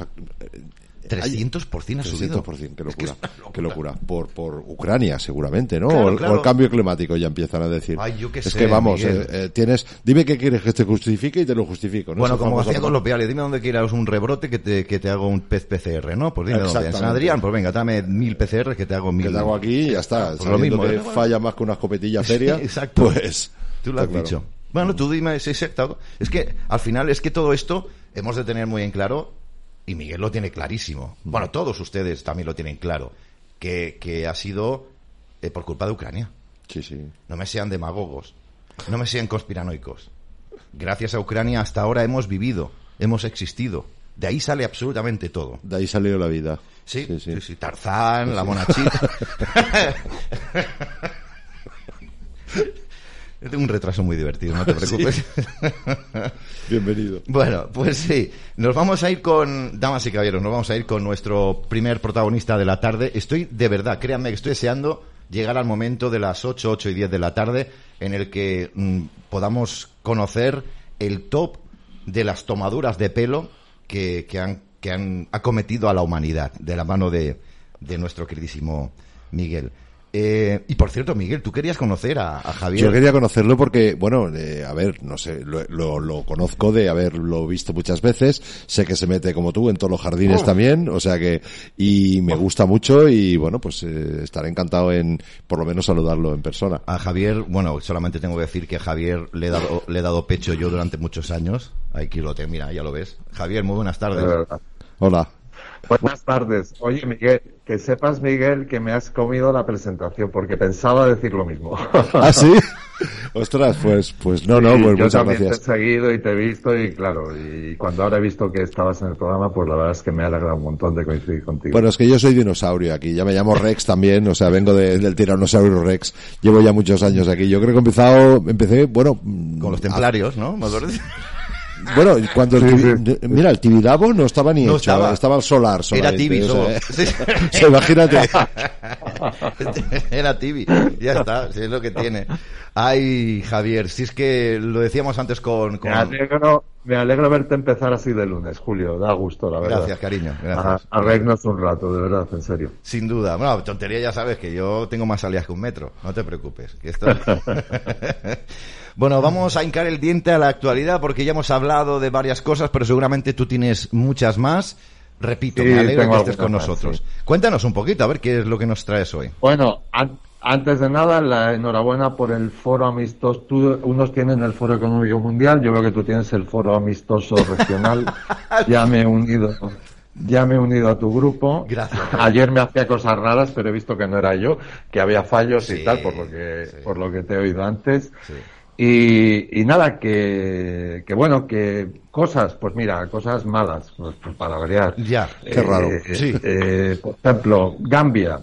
300% ha subido. 300%, qué que locura, es locura. qué locura. Por, por Ucrania, seguramente, ¿no? Claro, o, el, claro. o el cambio climático, ya empiezan a decir. Ay, yo qué es sé, que vamos, eh, eh, tienes, dime qué quieres que te justifique y te lo justifico. ¿no? Bueno, Esa como hacía con los viales, dime dónde quieras un rebrote que te, que te hago un pez PCR, ¿no? Pues dime dónde. En San. Adrián, pues venga, dame mil PCR que te hago mil. que te hago aquí y ya está. Pues lo mismo, que ¿eh? falla más que una escopetilla feria, Exacto. pues... Tú lo has claro. dicho. Bueno, tú dime, es exacto. Es que al final es que todo esto hemos de tener muy en claro, y Miguel lo tiene clarísimo. Bueno, todos ustedes también lo tienen claro, que, que ha sido eh, por culpa de Ucrania. Sí, sí. No me sean demagogos, no me sean conspiranoicos. Gracias a Ucrania hasta ahora hemos vivido, hemos existido. De ahí sale absolutamente todo. De ahí salió la vida. Sí, sí, sí, sí. sí, Tarzán, la monachita. Tengo un retraso muy divertido, no te preocupes. Bienvenido. Bueno, pues sí, nos vamos a ir con, damas y caballeros, nos vamos a ir con nuestro primer protagonista de la tarde. Estoy, de verdad, créanme que estoy deseando llegar al momento de las 8, 8 y 10 de la tarde en el que mm, podamos conocer el top de las tomaduras de pelo que, que han, que han acometido a la humanidad de la mano de, de nuestro queridísimo Miguel. Eh, y por cierto, Miguel, tú querías conocer a, a Javier. Yo quería conocerlo porque, bueno, eh, a ver, no sé, lo, lo, lo conozco de haberlo visto muchas veces, sé que se mete como tú en todos los jardines también, o sea que, y me gusta mucho y bueno, pues eh, estaré encantado en por lo menos saludarlo en persona. A Javier, bueno, solamente tengo que decir que a Javier le he dado, le he dado pecho yo durante muchos años. Aquí lo tengo, mira, ya lo ves. Javier, muy buenas tardes. Hola. Buenas tardes. Oye, Miguel, que sepas, Miguel, que me has comido la presentación porque pensaba decir lo mismo. ¿Ah, sí? Ostras, pues, pues no, no, Sí, pues yo muchas también gracias. te he seguido y te he visto y claro, y cuando ahora he visto que estabas en el programa, pues la verdad es que me ha alegrado un montón de coincidir contigo. Bueno, es que yo soy dinosaurio aquí, ya me llamo Rex también, o sea, vengo de- del tiranosaurio Rex, llevo ya muchos años aquí. Yo creo que he empezado, empecé, bueno, Con los templarios, ¿no? ¿Me acuerdas? Bueno, cuando el Sí, Tibi- mira, el Tibidabo no estaba ni No hecho, estaba. estaba el solar Era solamente, Tibi o sea, Sí. imagínate. Era Tibi. Ya está, si es lo que tiene. Ay, Javier, si es que lo decíamos antes con... con- Me alegro verte empezar así de lunes, Julio. Da gusto, la verdad. Gracias, cariño. Gracias. A, a reírnos un rato, de verdad, en serio. Sin duda. Bueno, tontería ya sabes que yo tengo más salidas que un metro. No te preocupes. Que esto... bueno, vamos a hincar el diente a la actualidad porque ya hemos hablado de varias cosas, pero seguramente tú tienes muchas más. Repito, Sí, me alegro tengo que estés con más, nosotros. sí. Cuéntanos un poquito, a ver qué es lo que nos traes hoy. Bueno, antes de nada, la enhorabuena por el foro amistoso. Tú, unos tienen el foro económico mundial, yo veo que tú tienes el foro amistoso regional. ya me he unido. Ya me he unido a tu grupo. Gracias. Ayer me hacía cosas raras, pero he visto que no era yo, que había fallos Sí, y tal, por lo que, sí. por lo que te he oído antes. Sí. Y, y nada, que, que bueno, que cosas, pues mira, cosas malas, pues, para variar. Ya, qué raro. Sí. eh, por ejemplo, Gambia,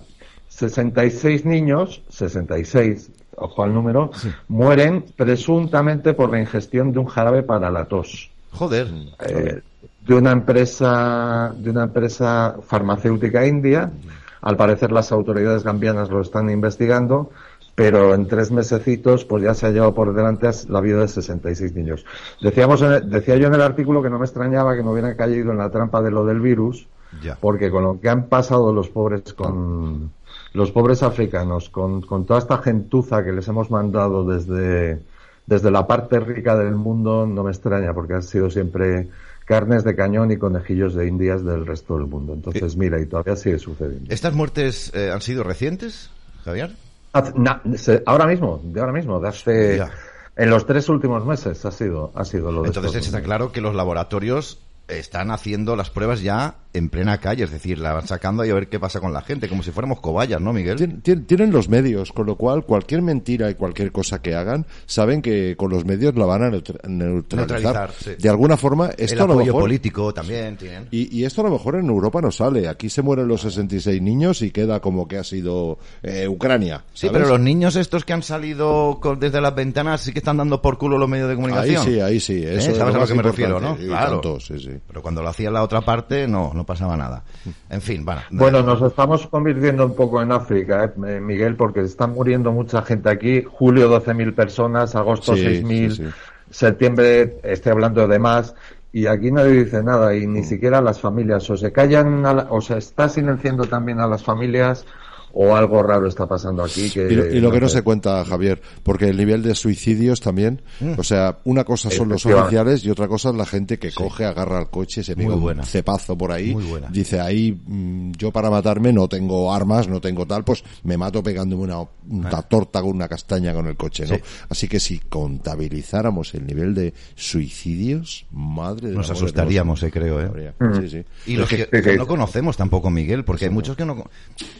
66 niños, 66, ojo al número, mueren presuntamente por la ingestión de un jarabe para la tos. Joder. Eh, de una empresa, de una empresa farmacéutica india, Al parecer las autoridades gambianas lo están investigando, pero en tres mesecitos pues ya se ha llevado por delante la vida de 66 niños. Decíamos, en el- decía yo en el artículo que no me extrañaba que no hubieran caído en la trampa de lo del virus, Ya. porque con lo que han pasado los pobres con los pobres africanos, con, con toda esta gentuza que les hemos mandado desde, desde la parte rica del mundo, no me extraña, porque han sido siempre carnes de cañón y conejillos de indias del resto del mundo. Entonces, mira, y todavía sigue sucediendo. ¿Estas muertes eh, han sido recientes, Javier? Hace- na- se- ahora mismo, de ahora mismo, de hace... Ya. En los tres últimos meses ha sido, ha sido lo de Entonces está claro que los laboratorios están haciendo las pruebas ya en plena calle, es decir, la van sacando y a ver qué pasa con la gente, como si fuéramos cobayas, ¿no, Miguel? Tien- tien- Tienen los medios, con lo cual cualquier mentira y cualquier cosa que hagan, saben que con los medios la van a neutra- neutralizar. Neutralizar, sí. De alguna forma, El esto a lo apoyo mejor... político también tienen. Y, y esto a lo mejor en Europa no sale. Aquí se mueren los 66 niños y queda como que ha sido eh, Ucrania. Sí, pero los niños estos que han salido con- desde las ventanas sí que están dando por culo los medios de Ahí comunicación. sí, ahí sí. ¿Eh? Eso es ¿Sabes a lo que me refiero, no? Claro. tanto, sí, sí. Pero cuando lo hacía la otra parte, no, no pasaba nada. En fin, bueno. Bueno, nos estamos convirtiendo un poco en África, ¿eh, Miguel, porque están muriendo mucha gente aquí. Julio 12.000 personas, agosto Sí, 6.000, sí, sí. septiembre estoy hablando de más. Y aquí nadie dice nada y ni siquiera las familias. O se callan, a la- o se está silenciando también a las familias o algo raro está pasando aquí. Que, Y lo, y lo que no sé. se cuenta, Javier, porque el nivel de suicidios también, Mm. o sea, una cosa son los oficiales y otra cosa es la gente que coge, agarra el coche, se pega Muy un buena. cepazo por ahí, Muy buena. dice ahí, mm, yo para matarme no tengo armas, no tengo tal, pues me mato pegándome una, una torta con una castaña con el coche, ¿no? Sí. Así que si contabilizáramos el nivel de suicidios, madre de Nos asustaríamos, eh, creo, ¿eh? Sí, sí. Y los que, que no conocemos tampoco, Miguel, porque hay muchos que no...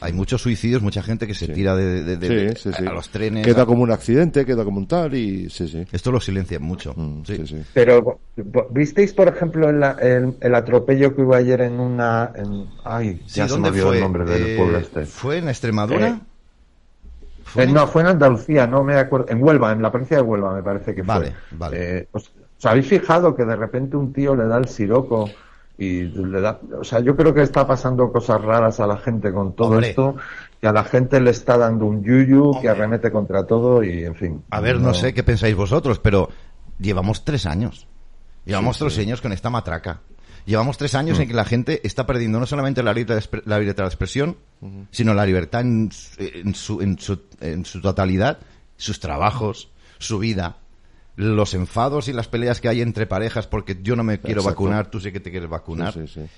Hay muchos suicidios, mucha gente que se tira de, de- de- de- Sí, sí, sí. a los trenes. Queda a- como un accidente, queda como un tal y sí, sí. Esto lo silencian mucho. Mm, sí. sí, sí. Pero, ¿visteis, por ejemplo, el, el, el atropello que hubo ayer en una... En, ay, Sí, ya se me ¿dónde olvidó fue? el nombre del Eh, pueblo este. ¿Fue en Extremadura? Eh, ¿Fue Eh, en- no, fue en Andalucía, no me acuerdo. En Huelva, en la provincia de Huelva, me parece que Vale, fue. vale. Eh, ¿os, os habéis fijado que de repente un tío le da el siroco y le da. O sea, yo creo que está pasando cosas raras a la gente con todo Hombre. esto, que a la gente le está dando un yuyu Hombre. que arremete contra todo y, en fin. A ver, no sé qué pensáis vosotros, pero llevamos tres años. Llevamos tres años con esta matraca. Llevamos tres años en que la gente está perdiendo no solamente la libertad de, la libertad de expresión, sino la libertad en su, en, su, en, su, en su totalidad, sus trabajos, su vida, los enfados y las peleas que hay entre parejas porque yo no me quiero Exacto. vacunar, tú sí que te quieres vacunar. Sí, sí, sí.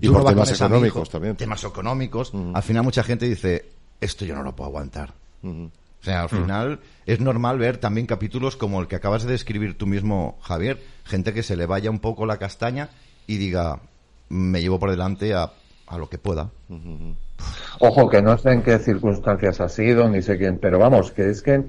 Y por temas económicos hijo, también. Temas económicos. Al final mucha gente dice, esto yo no lo puedo aguantar. O sea, al final es normal ver también capítulos como el que acabas de describir tú mismo, Javier. Gente que se le vaya un poco la castaña y diga, me llevo por delante a, a lo que pueda. Ojo, que no sé en qué circunstancias ha sido, ni sé quién, pero vamos, que es que,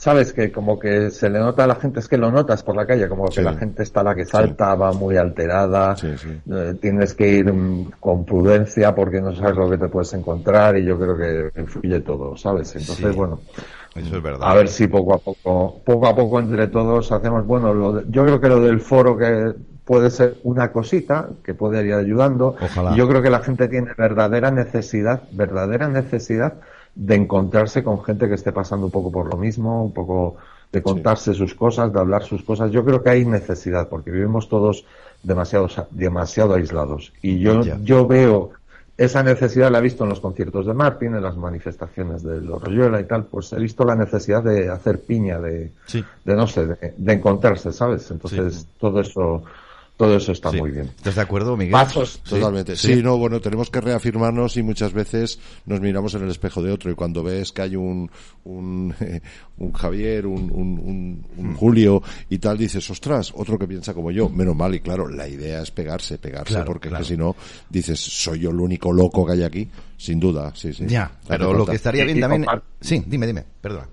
sabes que como que se le nota a la gente, es que lo notas por la calle, como que Sí. la gente está la que salta, va muy alterada, Sí, eh, tienes que ir mm, con prudencia porque no sabes lo que te puedes encontrar y yo creo que influye todo, ¿sabes? Entonces, bueno, Eso es verdad. a ver si poco a poco, poco a poco entre todos hacemos, bueno, lo de- yo creo que lo del foro que puede ser una cosita que puede ir ayudando. Ojalá. Yo creo que la gente tiene verdadera necesidad, verdadera necesidad de encontrarse con gente que esté pasando un poco por lo mismo, un poco de contarse sus cosas, de hablar sus cosas. Yo creo que hay necesidad porque vivimos todos demasiado, demasiado aislados. Y yo, Ya. yo veo esa necesidad la he visto en los conciertos de Martin, en las manifestaciones de los Royuela y tal, pues he visto la necesidad de hacer piña, de, Sí. de no sé, de, de encontrarse, ¿sabes? Entonces todo eso, todo eso está Sí. muy bien. ¿Estás de acuerdo, Miguel? Pasos. Sí, Totalmente. Sí, no, bueno, tenemos que reafirmarnos y muchas veces nos miramos en el espejo de otro y cuando ves que hay un, un, un Javier, un, un, un- Mm. un Julio y tal, dices, ostras, otro que piensa como yo. Menos mal, y claro, la idea es pegarse, pegarse, Claro, porque es claro. que si no, dices, soy yo el único loco que hay aquí. Sin duda, sí, sí. Ya, pero lo que estaría bien también... Sí, dime, dime, perdona.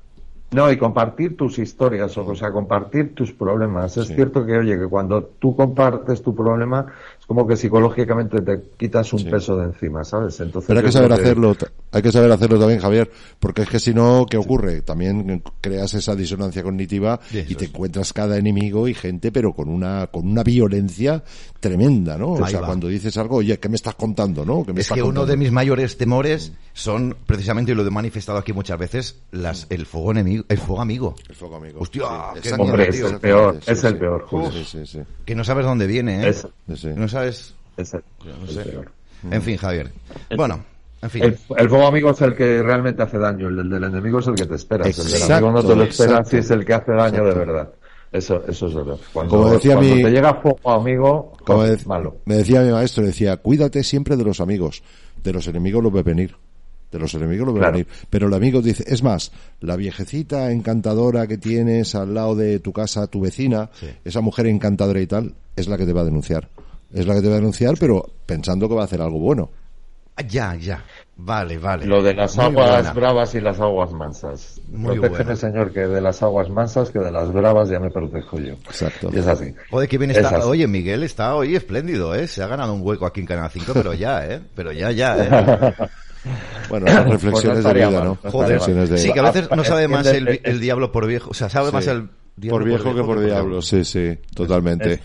No, y compartir tus historias, o sea, compartir tus problemas. Es cierto que, oye, que cuando tú compartes tu problema, como que psicológicamente te quitas un peso de encima, ¿sabes? Entonces, Pero hay que saber que- hacerlo, hay que saber hacerlo también, Javier, porque es que si no, ¿qué ocurre? También creas esa disonancia cognitiva y te encuentras cada enemigo y gente, pero con una, con una violencia tremenda, ¿no? O sea, va. cuando dices algo, oye, ¿qué me estás contando, no? ¿Qué me Es estás que uno de mis mayores temores son precisamente, y lo he manifestado aquí muchas veces, las, el fuego enemigo, el fuego amigo. El fuego amigo. Hostia, Sí, qué miedo, Hombre, es el peor, Sí, es el sí. peor, Julio. Sí, sí, sí. Que no sabes dónde viene, ¿eh? Es. No sabes. Es no sé. En fin, Javier. Bueno, en fin. El, el fuego amigo es el que realmente hace daño, el del enemigo es el que te esperas, el del amigo no te lo esperas exacto. si es el que hace daño de verdad. Eso, eso es verdad. Cuando, Como decía cuando mi- te llega fuego amigo, Como de- malo. me decía mi maestro, decía, cuídate siempre de los amigos, de los enemigos los ve venir. De los enemigos los ve Claro. venir. Pero el amigo dice, es más, la viejecita encantadora que tienes al lado de tu casa, tu vecina, esa mujer encantadora y tal, es la que te va a denunciar. Es la que te va a denunciar, pero pensando que va a hacer algo bueno. Ah, Ya, ya. Vale, vale. Lo de las Muy aguas buena. bravas y las aguas mansas. Muy Protégeme, buena. señor, que de las aguas mansas, que de las bravas ya me protejo yo. Exacto. Y es así. Joder, que bien Es está. Oye, Miguel está hoy espléndido, ¿eh? Se ha ganado un hueco aquí en Canal 5, pero ya, ¿eh? Pero ya, ya, ¿eh? Bueno, las reflexiones Pues no de vida, mal, ¿no? Joder, Reflexiones de sí, que a veces no sabe más el, el diablo por viejo. O sea, sabe más el diablo por viejo que por diablo, sí, sí, totalmente.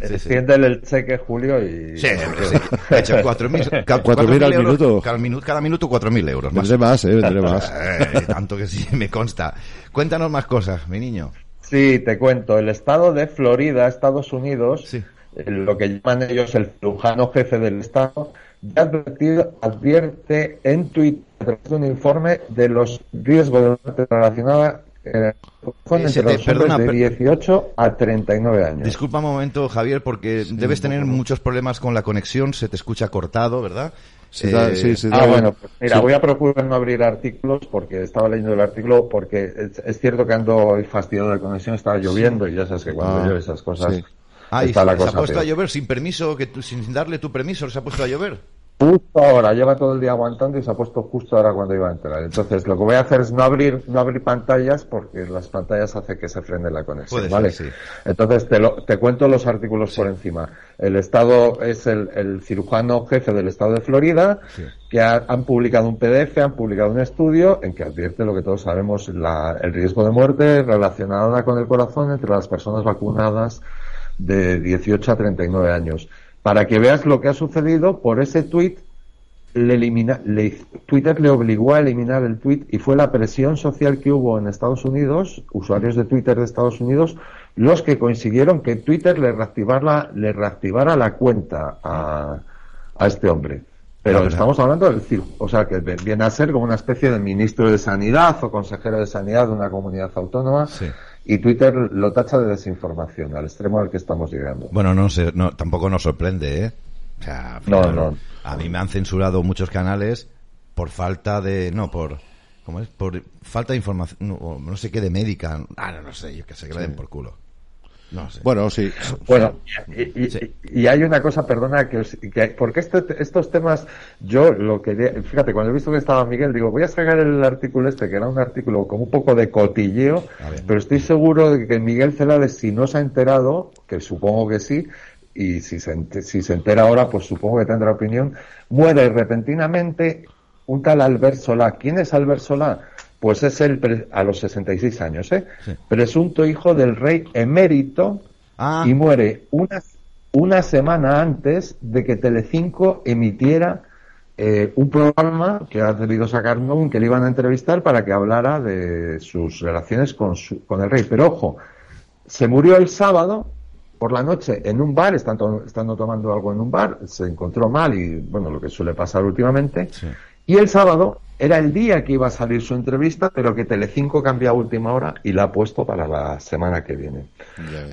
Extiéndele el cheque, Julio, y... Sí, hombre, sí. Hecho 4.000 ca- 4.000 al euros, minuto. Cada minuto, cada minuto 4.000 euros. Más. Vendré más, eh, vendré más. Eh, tanto que sí, me consta. Cuéntanos más cosas, mi niño. Sí, te cuento. El estado de Florida, Estados Unidos, Sí. eh, lo que llaman ellos el cirujano jefe del estado, ya advertido- advierte en Twitter a través de un informe de los riesgos de muerte relacionada eh, Eh, entre te- los perdona, de per- 18 a 39 años. Disculpa un momento, Javier, porque debes tener muchos problemas con la conexión, se te escucha cortado, ¿verdad? Sí, Eh, sí, sí, Ah, bueno, pues mira, sí. voy a procurar no abrir artículos porque estaba leyendo el artículo porque es, es cierto que ando hoy fastidiado de conexión, estaba lloviendo y ya sabes que cuando Ah, llueve esas cosas sí. Ah, y está se, la se ha cosa puesto a peor. llover sin permiso, que tú- sin darle tu permiso, se ha puesto a llover. Justo ahora, lleva todo el día aguantando y se ha puesto justo ahora cuando iba a entrar. Entonces, lo que voy a hacer es no abrir, no abrir pantallas porque las pantallas hace que se frene la conexión, Puede ¿vale? ser, sí. Entonces, te, lo, te cuento los artículos por encima. El Estado es el, el cirujano jefe del Estado de Florida, que ha- han publicado un PDF, han publicado un estudio en que advierte lo que todos sabemos, la- el riesgo de muerte relacionada con el corazón entre las personas vacunadas de 18 a 39 años. Para que veas lo que ha sucedido, por ese tuit, le elimina, le- Twitter le obligó a eliminar el tuit y fue la presión social que hubo en Estados Unidos, usuarios de Twitter de Estados Unidos, los que consiguieron que Twitter le reactivara, le reactivara la cuenta a, a este hombre. Pero estamos hablando del cir- o sea, que viene a ser como una especie de ministro de sanidad o consejero de sanidad de una comunidad autónoma. Sí. Y Twitter lo tacha de desinformación, al extremo al que estamos llegando. Bueno, no sé, no, tampoco nos sorprende, ¿eh? O sea, al No, no. A mí me han censurado muchos canales por falta de, no, por, ¿cómo es? Por falta de información, no, o no sé qué de médica. Ah, no, no sé, yo que le den por culo. No sé. Bueno, sí. Bueno, y, y- Sí. y hay una cosa, perdona, que, os- que porque este- estos temas, yo lo quería, fíjate, cuando he visto que estaba Miguel, digo, voy a sacar el artículo este, que era un artículo como un poco de cotilleo, A ver. pero estoy seguro de que Miguel Celades, si no se ha enterado, que supongo que sí, y si se, si se entera ahora, pues supongo que tendrá opinión, muere repentinamente un tal Albert Solá. ¿Quién es Albert Solá? Pues es el, pre- a los 66 años, ¿eh? Sí. Presunto hijo del rey emérito Ah, y muere una, una semana antes de que Telecinco emitiera eh, un programa que ha debido sacar en que le iban a entrevistar para que hablara de sus relaciones con, su- con el rey. Pero ojo, se murió el sábado por la noche en un bar, estando, estando tomando algo en un bar, se encontró mal y bueno, lo que suele pasar últimamente. Sí. Y el sábado era el día que iba a salir su entrevista, pero que Telecinco cambia a última hora y la ha puesto para la semana que viene.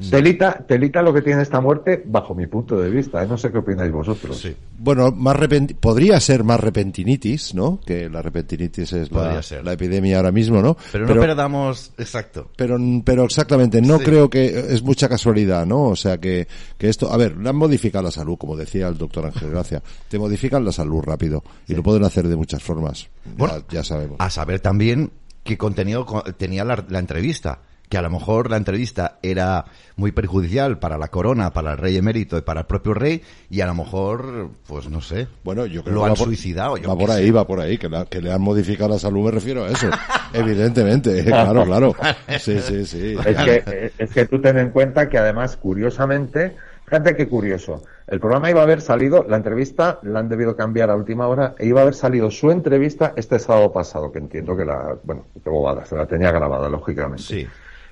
Telita, telita lo que tiene esta muerte, bajo mi punto de vista. ¿eh? No sé qué opináis vosotros. sí. Bueno, más podría ser más repentinitis, ¿no? Que la repentinitis es la, ser. la epidemia ahora mismo, ¿no? Pero no perdamos, exacto. pero, pero exactamente, no Sí. creo que es mucha casualidad, ¿no? O sea que, que esto, a ver, le han modificado la salud, como decía el doctor Ángel Gracia. Te modifican la salud rápido y lo pueden hacer de muchas formas. Bueno, ya sabemos. A saber también qué contenido co- tenía la, la entrevista. Que a lo mejor la entrevista era muy perjudicial para la corona, para el rey emérito y para el propio rey, y a lo mejor, pues no sé. Bueno, yo creo lo que han por- suicidado. yo va por sé. ahí, va por ahí, que, la- que le han modificado la salud, me refiero a eso. Evidentemente, claro, claro. Sí, sí, sí. Es que, es que tú ten en cuenta que además, curiosamente, fíjate qué curioso, el programa iba a haber salido, la entrevista la han debido cambiar a última hora, e iba a haber salido su entrevista este sábado pasado, que entiendo que la, bueno, qué bobada, se la tenía grabada, lógicamente. Sí.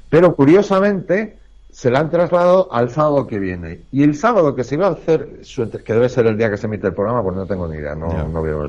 Pero curiosamente, se la han trasladado al sábado que viene. Y el sábado que se iba a hacer, su que debe ser el día que se emite el programa, pues no tengo ni idea, no, no veo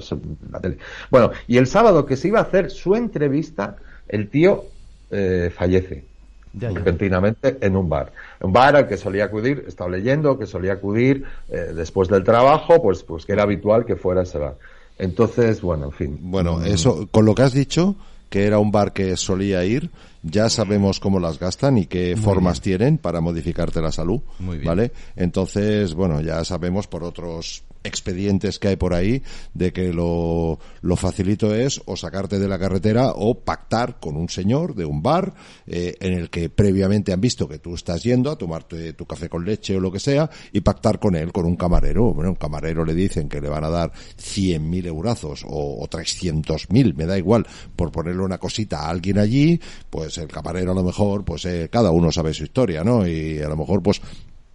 la tele. Bueno, y el sábado que se iba a hacer su entrevista, el tío eh, fallece Ya, ya. repentinamente en un bar. Un bar al que solía acudir, estaba leyendo, que solía acudir eh, después del trabajo, pues, pues que era habitual que fuera a ese bar. Entonces, bueno, en fin. Bueno, eso, con lo que has dicho, que era un bar que solía ir, ya sabemos cómo las gastan y qué formas tienen para modificarte la salud, Muy bien. ¿vale? Entonces, bueno, ya sabemos por otros expedientes que hay por ahí de que lo, lo facilito es o sacarte de la carretera o pactar con un señor de un bar eh, en el que previamente han visto que tú estás yendo a tomarte tu café con leche o lo que sea y pactar con él, con un camarero. Bueno, un camarero le dicen que le van a dar 100.000 eurazos o, o 300.000, me da igual, por ponerle una cosita a alguien allí, pues el camarero a lo mejor, pues eh, cada uno sabe su historia, ¿no? Y a lo mejor pues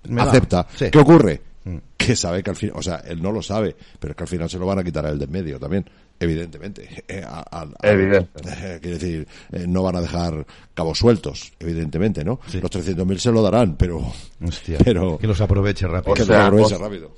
Me acepta. sí. ¿Qué ocurre? Que sabe que al final, o sea, él no lo sabe, pero es que al final se lo van a quitar a él de en medio también, evidentemente. Eh, a- a- a- Evidente. eh, quiero decir, eh, no van a dejar cabos sueltos, evidentemente, ¿no? Los 300.000 se lo darán, pero, Hostia, pero que los aproveche rápido. que O se sea, aproveche rápido.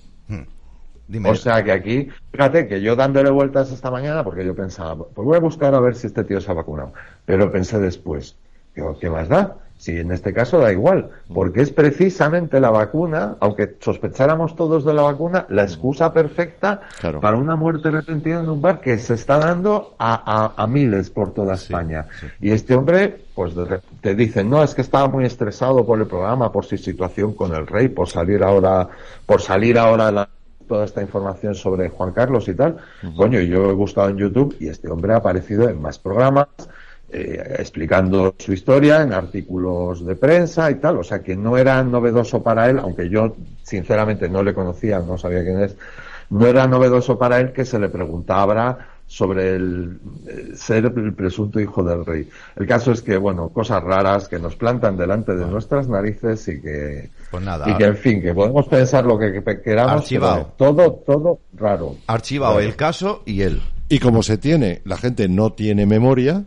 Dime. O sea que aquí, fíjate que yo dándole vueltas esta mañana, porque yo pensaba, pues voy a buscar a ver si este tío se ha vacunado. Pero pensé después, digo, ¿qué más da? Si en este caso da igual, porque es precisamente la vacuna, aunque sospecháramos todos de la vacuna, la excusa perfecta Claro. para una muerte repentina en un bar que se está dando a, a- a miles por toda España. Y este hombre, pues te dicen, no, es que estaba muy estresado por el programa, por su situación con el rey, por salir ahora, por salir ahora la- toda esta información sobre Juan Carlos y tal. Coño, yo he buscado en YouTube y este hombre ha aparecido en más programas, eh, explicando su historia en artículos de prensa y tal. O sea que no era novedoso para él, aunque yo sinceramente no le conocía, no sabía quién es, no era novedoso para él que se le preguntara sobre el eh, ser el presunto hijo del rey. El caso es que, bueno, cosas raras que nos plantan delante de nuestras narices y que, Pues nada. y que en fin, que podemos pensar lo que, que queramos, Archivado. pero todo, todo raro. Archivado Raro. el caso y él. Y como se tiene, la gente no tiene memoria,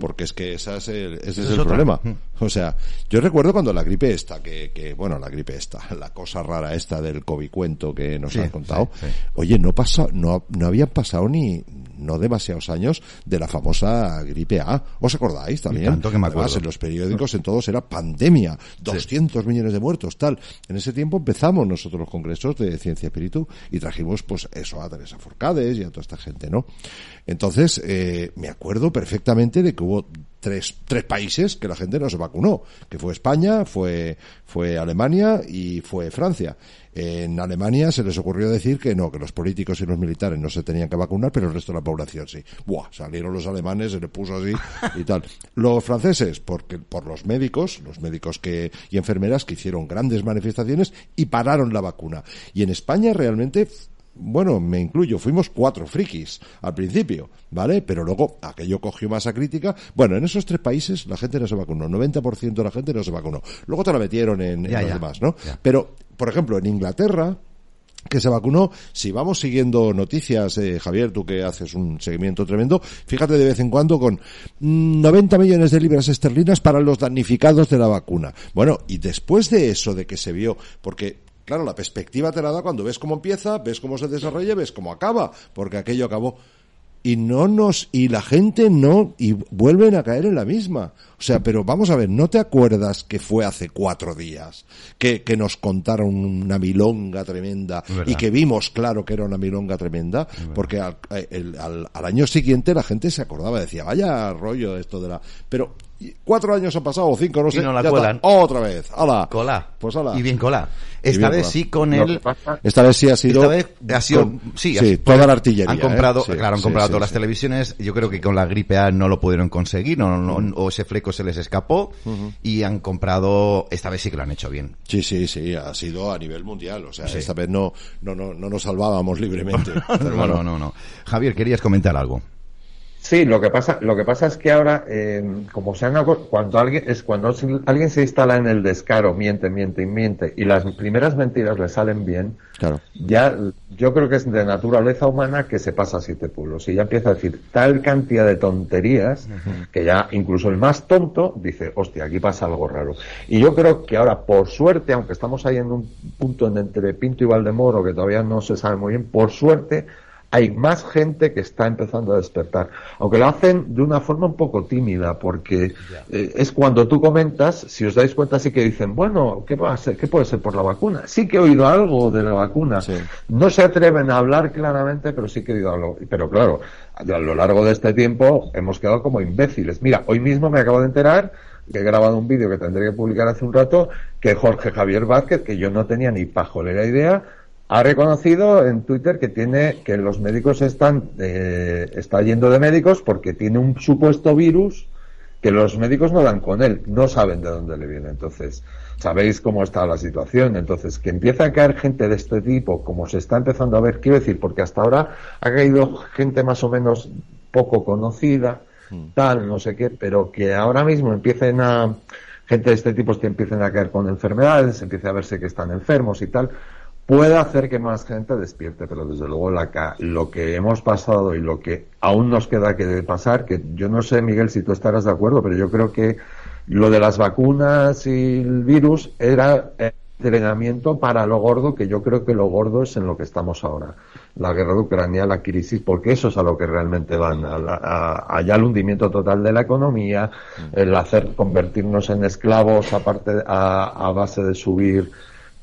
porque es que esa es el, ese es es el otra. problema. O sea, yo recuerdo cuando la gripe esta, que, que bueno, la gripe esta, la cosa rara esta del COVID cuento que nos Sí, han contado, sí, sí. oye, no pasa, no, no habían pasado ni, no demasiados años de la famosa gripe A. ¿Os acordáis también? tanto que me Además, acuerdo. en los periódicos, en todos era pandemia, 200 millones de muertos, tal. En ese tiempo empezamos nosotros los congresos de Ciencia Espíritu y trajimos, pues, eso a Teresa Forcades y a toda esta gente, ¿no? Entonces, eh, me acuerdo perfectamente de que hubo tres, tres países que la gente no se vacunó, que fue España, fue, fue Alemania y fue Francia. En Alemania se les ocurrió decir que no, que los políticos y los militares no se tenían que vacunar, pero el resto de la población sí. Buah, salieron los alemanes, se les puso así y tal. Los franceses, porque, por los médicos, los médicos que, y enfermeras que hicieron grandes manifestaciones y pararon la vacuna. Y en España realmente bueno, me incluyo, fuimos cuatro frikis al principio, ¿vale? Pero luego aquello cogió masa crítica. Bueno, en esos tres países la gente no se vacunó, 90% de la gente no se vacunó. Luego te la metieron en, en Ya, los ya, demás, ¿no? ya. Pero, por ejemplo, en Inglaterra, que se vacunó, si vamos siguiendo noticias, eh, Javier, tú que haces un seguimiento tremendo, fíjate de vez en cuando con mm, 90 millones de libras esterlinas para los damnificados de la vacuna. Bueno, y después de eso, de que se vio, porque Claro, la perspectiva te la da cuando ves cómo empieza, ves cómo se desarrolla, ves cómo acaba, porque aquello acabó. Y no nos, y la gente no, y vuelven a caer en la misma. O sea, pero vamos a ver, ¿no te acuerdas que fue hace cuatro días que, que nos contaron una milonga tremenda y que vimos claro que era una milonga tremenda? Porque al, el- al- al año siguiente la gente se acordaba, decía, vaya rollo esto de la... Pero cuatro años han pasado, o cinco, no sé. no la ya está. Otra vez. ¡Hala! Cola. Pues hala. Y bien cola. Y Esta bien vez cola. sí con Lo el... Esta vez sí ha sido. Esta vez ha sido, con- sí, sí, ha- toda la artillería. Han comprado, ¿eh? Sí, claro, han sí, comprado sí, todas las sí. televisiones. Yo creo que con la gripe A no lo pudieron conseguir, no, no- o ese fleco se les escapó y han comprado. Esta vez sí que lo han hecho bien. Sí, sí, sí, ha sido a nivel mundial. O sea, esta vez no, no, no, no nos salvábamos libremente. Pero No, bueno, no, no, no. Javier, querías comentar algo. Sí, lo que pasa, lo que pasa es que ahora, eh, como se han cuando alguien es cuando alguien se instala en el descaro, miente, miente y miente, y las primeras mentiras le salen bien, Claro. ya yo creo que es de naturaleza humana que se pasa a siete pueblos y ya empieza a decir tal cantidad de tonterías que ya incluso el más tonto dice, hostia, aquí pasa algo raro. Y yo creo que ahora, por suerte, aunque estamos ahí en un punto en entre Pinto y Valdemoro que todavía no se sabe muy bien, por suerte hay más gente que está empezando a despertar, aunque lo hacen de una forma un poco tímida, porque eh, es cuando tú comentas, si os dais cuenta, sí que dicen, bueno, ¿qué, va a ser, ¿qué puede ser por la vacuna? Sí que he oído algo de la vacuna. Sí. No se atreven a hablar claramente, pero sí que he oído algo. Pero claro, a lo largo de este tiempo hemos quedado como imbéciles. Mira, hoy mismo me acabo de enterar que he grabado un vídeo que tendré que publicar hace un rato, que Jorge Javier Vázquez, que yo no tenía ni pajolera idea, ha reconocido en Twitter que tiene que los médicos están eh, está yendo de médicos porque tiene un supuesto virus que los médicos no dan con él, no saben de dónde le viene. Entonces, sabéis cómo está la situación. Entonces, que empiece a caer gente de este tipo, como se está empezando a ver, quiero decir, porque hasta ahora ha caído gente más o menos poco conocida, tal, no sé qué, pero que ahora mismo empiecen a, gente de este tipo que empiecen a caer con enfermedades, empiece a verse que están enfermos y tal, puede hacer que más gente despierte, pero desde luego la, lo que hemos pasado y lo que aún nos queda que pasar, que yo no sé, Miguel, si tú estarás de acuerdo, pero yo creo que lo de las vacunas y el virus era entrenamiento para lo gordo, que yo creo que lo gordo es en lo que estamos ahora. La guerra de Ucrania, la crisis, porque eso es a lo que realmente van, a a- allá el hundimiento total de la economía, el hacer convertirnos en esclavos aparte a, a base de subir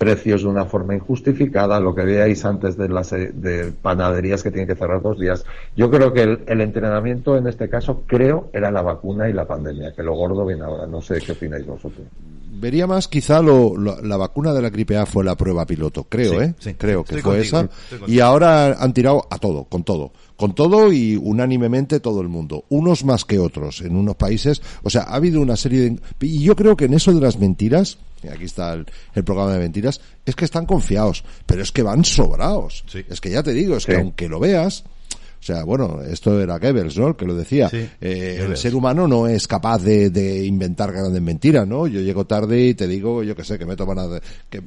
precios de una forma injustificada, lo que veíais antes de las eh, de panaderías que tienen que cerrar dos días. Yo creo que el, el entrenamiento en este caso, creo, era la vacuna y la pandemia, que lo gordo viene ahora. No sé qué opináis vosotros. Vería más quizá lo, lo- la vacuna de la gripe A fue la prueba piloto, creo, Sí, ¿eh? sí. creo que fue contigo, esa. Y ahora han tirado a todo, con todo. Con todo y unánimemente todo el mundo. Unos más que otros en unos países. O sea, ha habido una serie de... Y yo creo que en eso de las mentiras, aquí está el, el programa de mentiras, es que están confiados. Pero es que van sobrados. Sí. Es que ya te digo, es que aunque lo veas... O sea, bueno, esto era Goebbels, ¿no? El que lo decía. Sí, Eh, el ser humano no es capaz de, de inventar grandes mentiras, ¿no? Yo llego tarde y te digo, yo que sé, que me toman a, que,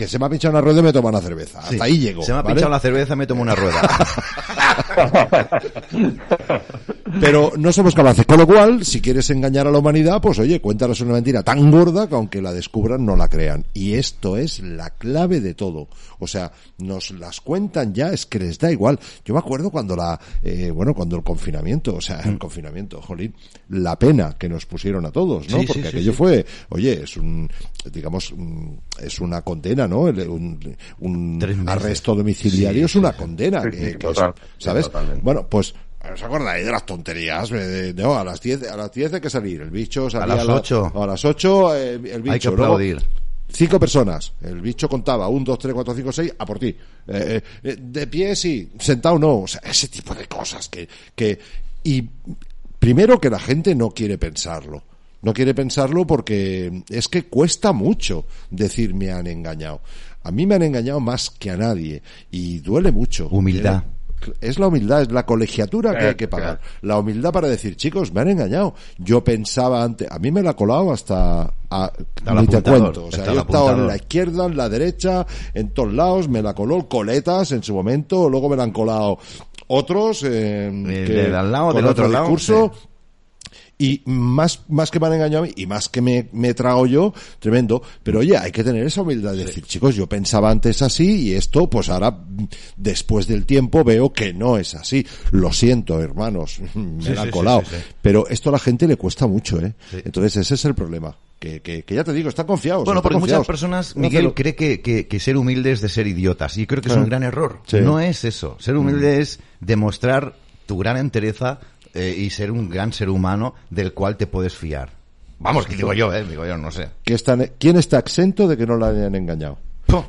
que se me ha pinchado una rueda y me toman a cerveza. Sí. Hasta ahí llego. Se me ha ¿vale? pinchado la cerveza, me tomo una rueda. Pero no somos capaces. Con lo cual, si quieres engañar a la humanidad, pues oye, cuéntanos una mentira tan gorda que aunque la descubran no la crean. Y esto es la clave de todo. O sea, nos las cuentan ya, es que les da igual. Yo me acuerdo cuando la, eh, bueno, cuando el confinamiento, o sea, el confinamiento, jolín, la pena que nos pusieron a todos, ¿no? Sí, Porque sí, aquello fue, oye, es un, digamos, un- es una condena, ¿no? El- Un, un arresto domiciliario Sí, es una condena. Sí, que- sí, que es- total, sí, ¿Sabes? totalmente. Bueno, pues ¿Os acordáis de las tonterías? De- de- no, a las 10, a las 10 hay que salir. El bicho salía las la- 8. a las 8 eh, el bicho. Hay que Luego, aplaudir. Cinco personas. El bicho contaba. Un, dos, tres, cuatro, cinco, seis. A por ti. Eh, eh, eh, de pie sí. Sentado no. O sea, ese tipo de cosas que, que, y primero que la gente no quiere pensarlo. No quiere pensarlo porque es que cuesta mucho decir me han engañado. A mí me han engañado más que a nadie y duele mucho. Humildad. Es la humildad, es la colegiatura que hay que pagar. La humildad para decir, chicos, me han engañado. Yo pensaba antes, a mí me la ha colado hasta, a, ni te cuento. O sea, yo he estado en la izquierda, en la derecha, en todos lados, me la coló coletas en su momento, luego me la han colado otros, eh, Del- que- del al lado, del otro lado, discurso. sí. Y más, más que me han engañado a mí, y más que me, me he tragado yo, tremendo. Pero oye, hay que tener esa humildad de decir, chicos, yo pensaba antes así y esto, pues ahora, mm, después del tiempo, veo que no es así. Lo siento, hermanos, me Sí, la han colado. sí, sí, sí. Pero esto a la gente le cuesta mucho, ¿eh? Entonces ese es el problema. Que, que, que ya te digo, están confiados. Bueno, están porque muchas personas, No Miguel, cree que, que- ser humilde es de ser idiotas. Y creo que es Ah. un gran error. No es eso. Ser humilde es demostrar tu gran entereza eh, y ser un gran ser humano del cual te puedes fiar. Vamos, que digo yo, eh, digo yo, no sé. ¿quién está exento de que no la hayan engañado?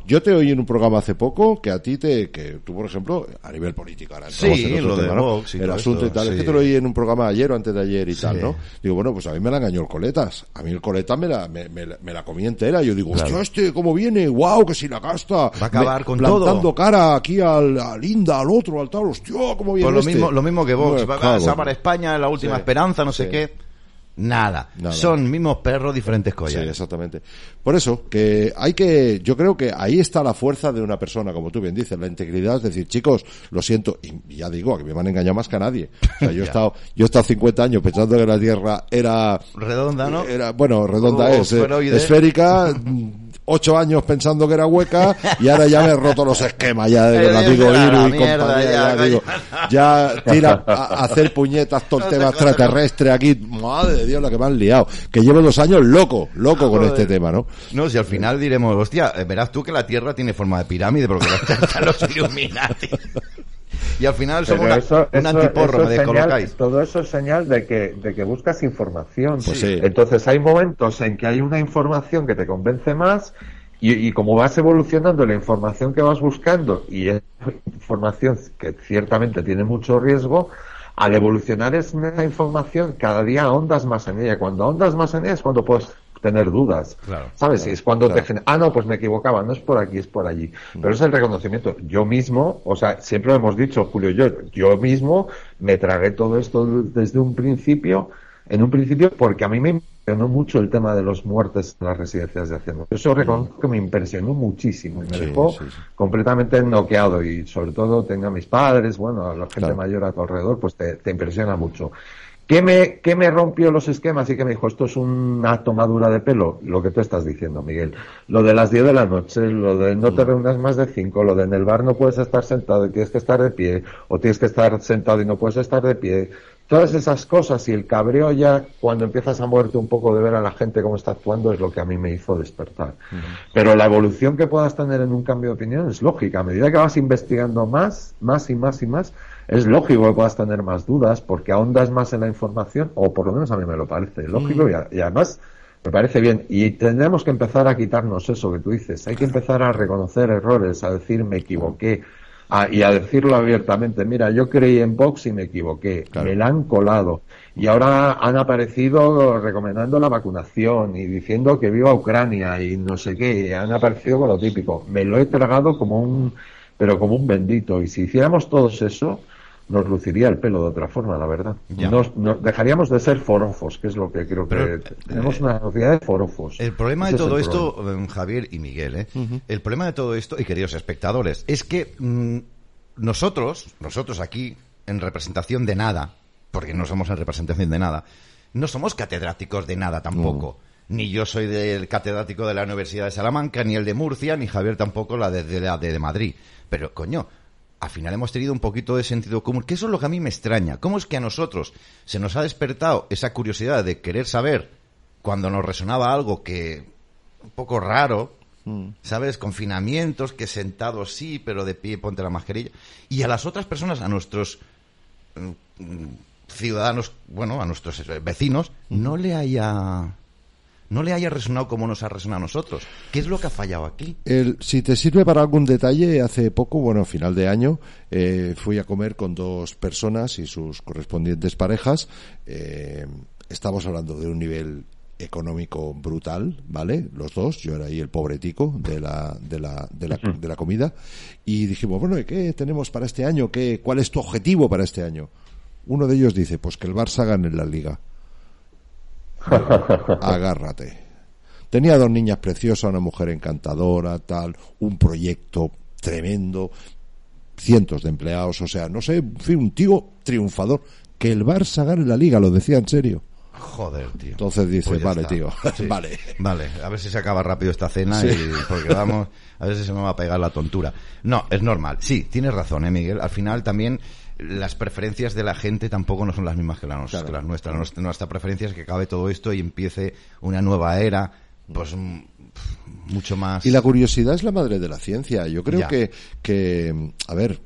Yo te oí en un programa hace poco que a ti te, que tú, por ejemplo, a nivel político, ahora Sí, en lo de tema, ¿no? Vox y el asunto esto, y tal, es sí. que te lo oí en un programa ayer o antes de ayer y Sí. tal, ¿no? Digo, bueno, pues a mí me la engañó el Coletas. A mí el Coletas me la, me, me me la comí entera. Yo digo, hostia, este, ¿cómo viene? ¡Wow! Que si la gasta. Va a acabar Me- con plantando todo. cara aquí al, al Linda, al otro, al tal, hostia, ¿cómo viene Pues lo este? mismo, lo mismo que Vox. Me Va a cago en- salvar a España, la última esperanza, no sé qué. Nada. Nada. Son mismos perros, diferentes Sí, collares. exactamente. Por eso, que hay que, yo creo que ahí está la fuerza de una persona, como tú bien dices, la integridad, es decir, chicos, lo siento, y ya digo, que me han engañado más que a nadie. O sea, yo he estado, yo he estado 50 años pensando que la Tierra era, Redonda, ¿no? era, bueno, redonda es, eh, esférica, ocho años pensando que era hueca, y ahora ya me he roto los esquemas ya de Eh, el amigo la Iru y mierda, compañía, ya, ya, digo, ya tira a, a hacer puñetas todo el tema extraterrestre aquí, madre de Dios, la que me han liado, que llevo dos años loco, loco con este tema, ¿no? No, si al final diremos, hostia, eh, verás tú que la Tierra tiene forma de pirámide porque están los Illuminati. Y al final somos una- eso, un eso- antiporro, eso me es señal- descolocáis. todo eso es señal de que, de que buscas información. Pues sí. Entonces hay momentos en que hay una información que te convence más y, y como vas evolucionando la información que vas buscando y es información que ciertamente tiene mucho riesgo, al evolucionar esa información cada día ahondas más en ella. Cuando ahondas más en ella es cuando puedes tener dudas. Claro, ¿Sabes? Es cuando claro. te genera, ah, no, pues me equivocaba, no es por aquí, es por allí. Pero es el reconocimiento. Yo mismo, o sea, siempre lo hemos dicho, Julio y yo, yo mismo me tragué todo esto desde un principio, en un principio, porque a mí me impresionó mucho el tema de los muertes en las residencias de ancianos. Eso reconozco que me impresionó muchísimo y me Sí, dejó sí, sí. completamente noqueado y sobre todo tenga mis padres, bueno, a la gente mayor a tu alrededor, pues te, te impresiona mucho. ¿Qué me, ¿Qué me rompió los esquemas y que me dijo esto es una tomadura de pelo? Lo que tú estás diciendo, Miguel. Lo de las 10 de la noche, lo de no te reúnas más de 5, lo de en el bar no puedes estar sentado y tienes que estar de pie, o tienes que estar sentado y no puedes estar de pie. Todas esas cosas y el cabreo ya cuando empiezas a moverte un poco de ver a la gente cómo está actuando es lo que a mí me hizo despertar. Pero la evolución que puedas tener en un cambio de opinión es lógica. A medida que vas investigando más, más y más y más, es lógico que puedas tener más dudas porque ahondas más en la información, o por lo menos a mí me lo parece lógico y, a- y además me parece bien. Y tendremos que empezar a quitarnos eso que tú dices. Hay que empezar a reconocer errores, a decir me equivoqué. a- y a decirlo abiertamente, mira, yo creí en Vox y me equivoqué, me la han colado y ahora han aparecido recomendando la vacunación y diciendo que viva Ucrania y no sé qué, y han aparecido con lo típico. Me lo he tragado como un, pero como un bendito y si hiciéramos todos eso, nos luciría el pelo de otra forma, la verdad. Nos, nos- dejaríamos de ser forofos, que es lo que creo Pero, que tenemos una sociedad de forofos. El problema de Ese todo esto, problema. eh, Javier y Miguel, ¿eh? el problema de todo esto, y queridos espectadores, es que mm, nosotros, nosotros aquí, en representación de nada, porque no somos en representación de nada, no somos catedráticos de nada tampoco. Ni yo soy del catedrático de la Universidad de Salamanca, ni el de Murcia, ni Javier tampoco la de, de la de, de Madrid. Pero, coño, al final hemos tenido un poquito de sentido común, que eso es lo que a mí me extraña. ¿Cómo es que a nosotros se nos ha despertado esa curiosidad de querer saber cuando nos resonaba algo que un poco raro, ¿sabes? Confinamientos, que sentado sí, pero de pie ponte la mascarilla. Y a las otras personas, a nuestros mm, mm, ciudadanos, bueno, a nuestros vecinos, no le haya no le haya resonado como nos ha resonado a nosotros. ¿Qué es lo que ha fallado aquí? El, si te sirve para algún detalle, hace poco, bueno, a final de año, eh, fui a comer con dos personas y sus correspondientes parejas. Eh, estamos hablando de un nivel económico brutal, ¿vale? Los dos, yo era ahí el pobretico de la, de la, de la, de la comida. Y dijimos, bueno, ¿y qué tenemos para este año? ¿Qué, ¿Cuál es tu objetivo para este año? Uno de ellos dice, pues que el Barça gane la liga. Agárrate. Tenía dos niñas preciosas, una mujer encantadora, tal, un proyecto tremendo, cientos de empleados, o sea, no sé, fin, un tío triunfador. Que el Barça gane la liga, lo decía en serio. Joder, tío. Entonces dice, Pues vale, está. tío, Sí. vale. Vale, a ver si se acaba rápido esta cena Sí. y porque vamos, a ver si se me va a pegar la tontura. No, es normal. Sí, tienes razón, eh, Miguel. Al final también las preferencias de la gente tampoco no son las mismas que, la nos- Claro. que las nuestras. Nuestra, nuestra preferencia es que acabe todo esto y empiece una nueva era, pues mm, mucho más. Y la curiosidad es la madre de la ciencia. Yo creo Ya. que, que, a ver,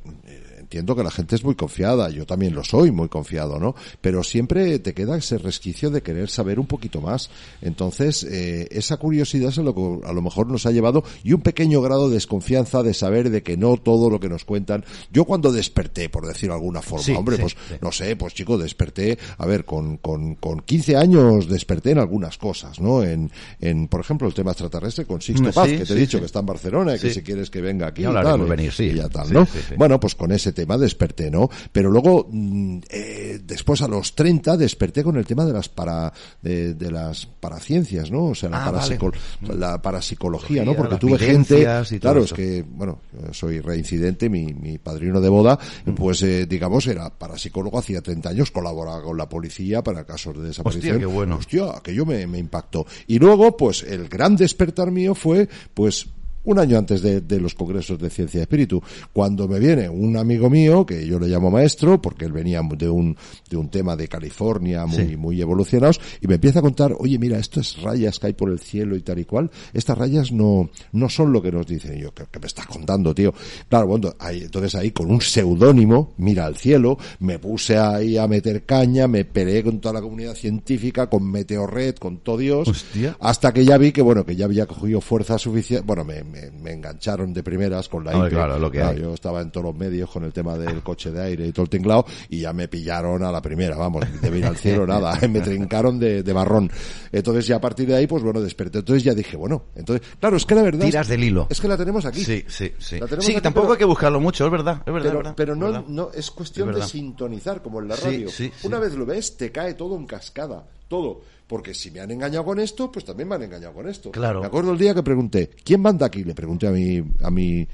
entiendo que la gente es muy confiada, yo también lo soy muy confiado, ¿no? Pero siempre te queda ese resquicio de querer saber un poquito más. Entonces, eh, esa curiosidad es lo que a lo mejor nos ha llevado y un pequeño grado de desconfianza de saber de que no todo lo que nos cuentan. Yo cuando desperté, por decirlo de alguna forma, Sí, hombre, sí, pues sí. no sé, pues chico, desperté, a ver, con, con, con 15 años desperté en algunas cosas, ¿no? En, en por ejemplo, el tema extraterrestre con Sixto Mm, Paz, que te he dicho que está en Barcelona y que si quieres que venga aquí y tal, venir, sí. y ya tal, ¿no? Bueno, pues con ese tema desperté, ¿no? Pero luego, mm, eh, después a los 30 desperté con el tema de las para, de, de las paraciencias, ¿no? O sea, la, Ah, parapsico- vale. la parapsicología, ¿no? Porque tuve gente, claro, es eso. que, bueno, soy reincidente, mi, mi padrino de boda, pues, eh, digamos, era parapsicólogo hacía 30 años, colaboraba con la policía para casos de desaparición. Hostia, qué bueno. Hostia, aquello me, me impactó. Y luego, pues, el gran despertar mío fue, pues, un año antes de, de los congresos de ciencia y espíritu, cuando me viene un amigo mío, que yo le llamo maestro, porque él venía de un, de un tema de California muy, Sí. muy evolucionados, y me empieza a contar, oye, mira, estas rayas que hay por el cielo y tal y cual, estas rayas no, no son lo que nos dicen. Y yo, ¿qué, qué me estás contando, tío? Claro, bueno, ahí, entonces ahí con un seudónimo, mira al cielo, me puse ahí a meter caña, me peleé con toda la comunidad científica, con Meteorred, con todo Dios, Hostia. hasta que ya vi que, bueno, que ya había cogido fuerza suficiente, bueno, me, me, me engancharon de primeras con la Hombre, IP. claro, lo que hay. Yo estaba en todos los medios con el tema del coche de aire y todo el tinglado y ya me pillaron a la primera, vamos, de ir al cielo nada, me trincaron de, de marrón. Entonces ya a partir de ahí, pues bueno, desperté. Entonces ya dije, bueno, entonces, claro, es que la verdad... Tiras es, del hilo. Es que la tenemos aquí. Sí, sí, sí. La tenemos Sí, aquí, tampoco pero- hay que buscarlo mucho, es verdad, es verdad. pero, es verdad, pero no, verdad. no es cuestión Es de sintonizar como en la radio. sí, sí. Una vez lo ves, te cae todo en cascada, todo. Porque si me han engañado con esto, pues también me han engañado con esto. Claro. Me acuerdo el día que pregunté, ¿quién manda aquí? Le pregunté a mi, a mi,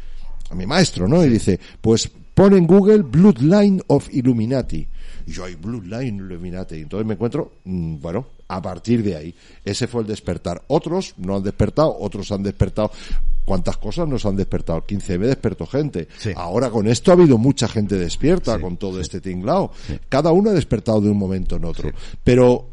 a mi maestro, ¿no? Y dice, pues pon en Google Bloodline of Illuminati. Y yo, hay Bloodline Illuminati. Y entonces me encuentro, mm, bueno, a partir de ahí. Ese fue el despertar. Otros no han despertado, otros han despertado. ¿Cuántas cosas nos han despertado? 15B despertó gente. Sí. Ahora con esto ha habido mucha gente despierta Sí, con todo este tinglao. Cada uno ha despertado de un momento en otro. Pero,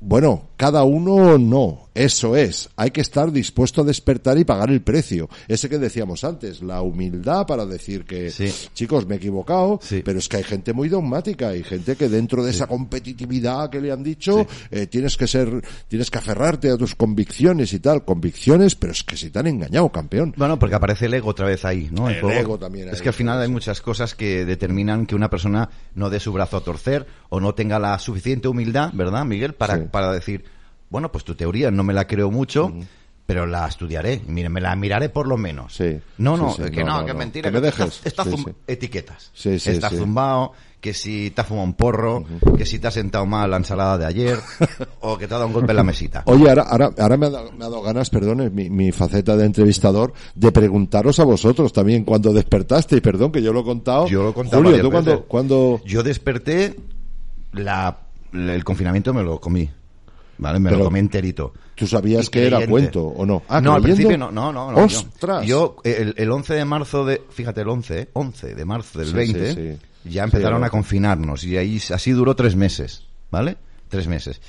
bueno, cada uno no. Eso es. Hay que estar dispuesto a despertar y pagar el precio. Ese que decíamos antes, la humildad para decir que, Sí. chicos, me he equivocado, Sí. pero es que hay gente muy dogmática, hay gente que dentro de esa competitividad que le han dicho, eh, tienes que ser, tienes que aferrarte a tus convicciones y tal. Convicciones, pero es que si te han engañado, campeón. Bueno, porque aparece el ego otra vez ahí, ¿no? El juego. ego también Es que al final hay muchas cosas que determinan que una persona no dé su brazo a torcer o no tenga la suficiente humildad, ¿verdad, Miguel? Para, para decir, bueno, pues tu teoría no me la creo mucho, pero la estudiaré. Mire, me la miraré por lo menos. Sí. No, no, sí. que No, no, no, que es no. mentira. Que me está- dejes. Está, sí. etiquetas. Sí, sí, está zumbado, que si te ha fumado un porro, que si te has sentado mal la ensalada de ayer, o que te ha dado un golpe en la mesita. Oye, ahora, ahora, ahora me, ha dado, me ha dado ganas, perdón, mi, mi faceta de entrevistador, de preguntaros a vosotros también cuando despertasteis, perdón, que yo lo he contado. Yo lo he contado Julio, varias ¿tú cuando, cuando, Yo desperté, la, el confinamiento me lo comí. ¿Vale? Me Pero- lo comí enterito. tú sabías que era cuento o no? Ah, no, al principio no, no, no. ¡Ostras! Yo, el, el 11 de marzo de, fíjate, el 11, ¿eh? 11 de marzo del Sí, 20, sí, sí. ya empezaron a confinarnos y ahí así duró tres meses, ¿vale? Tres meses.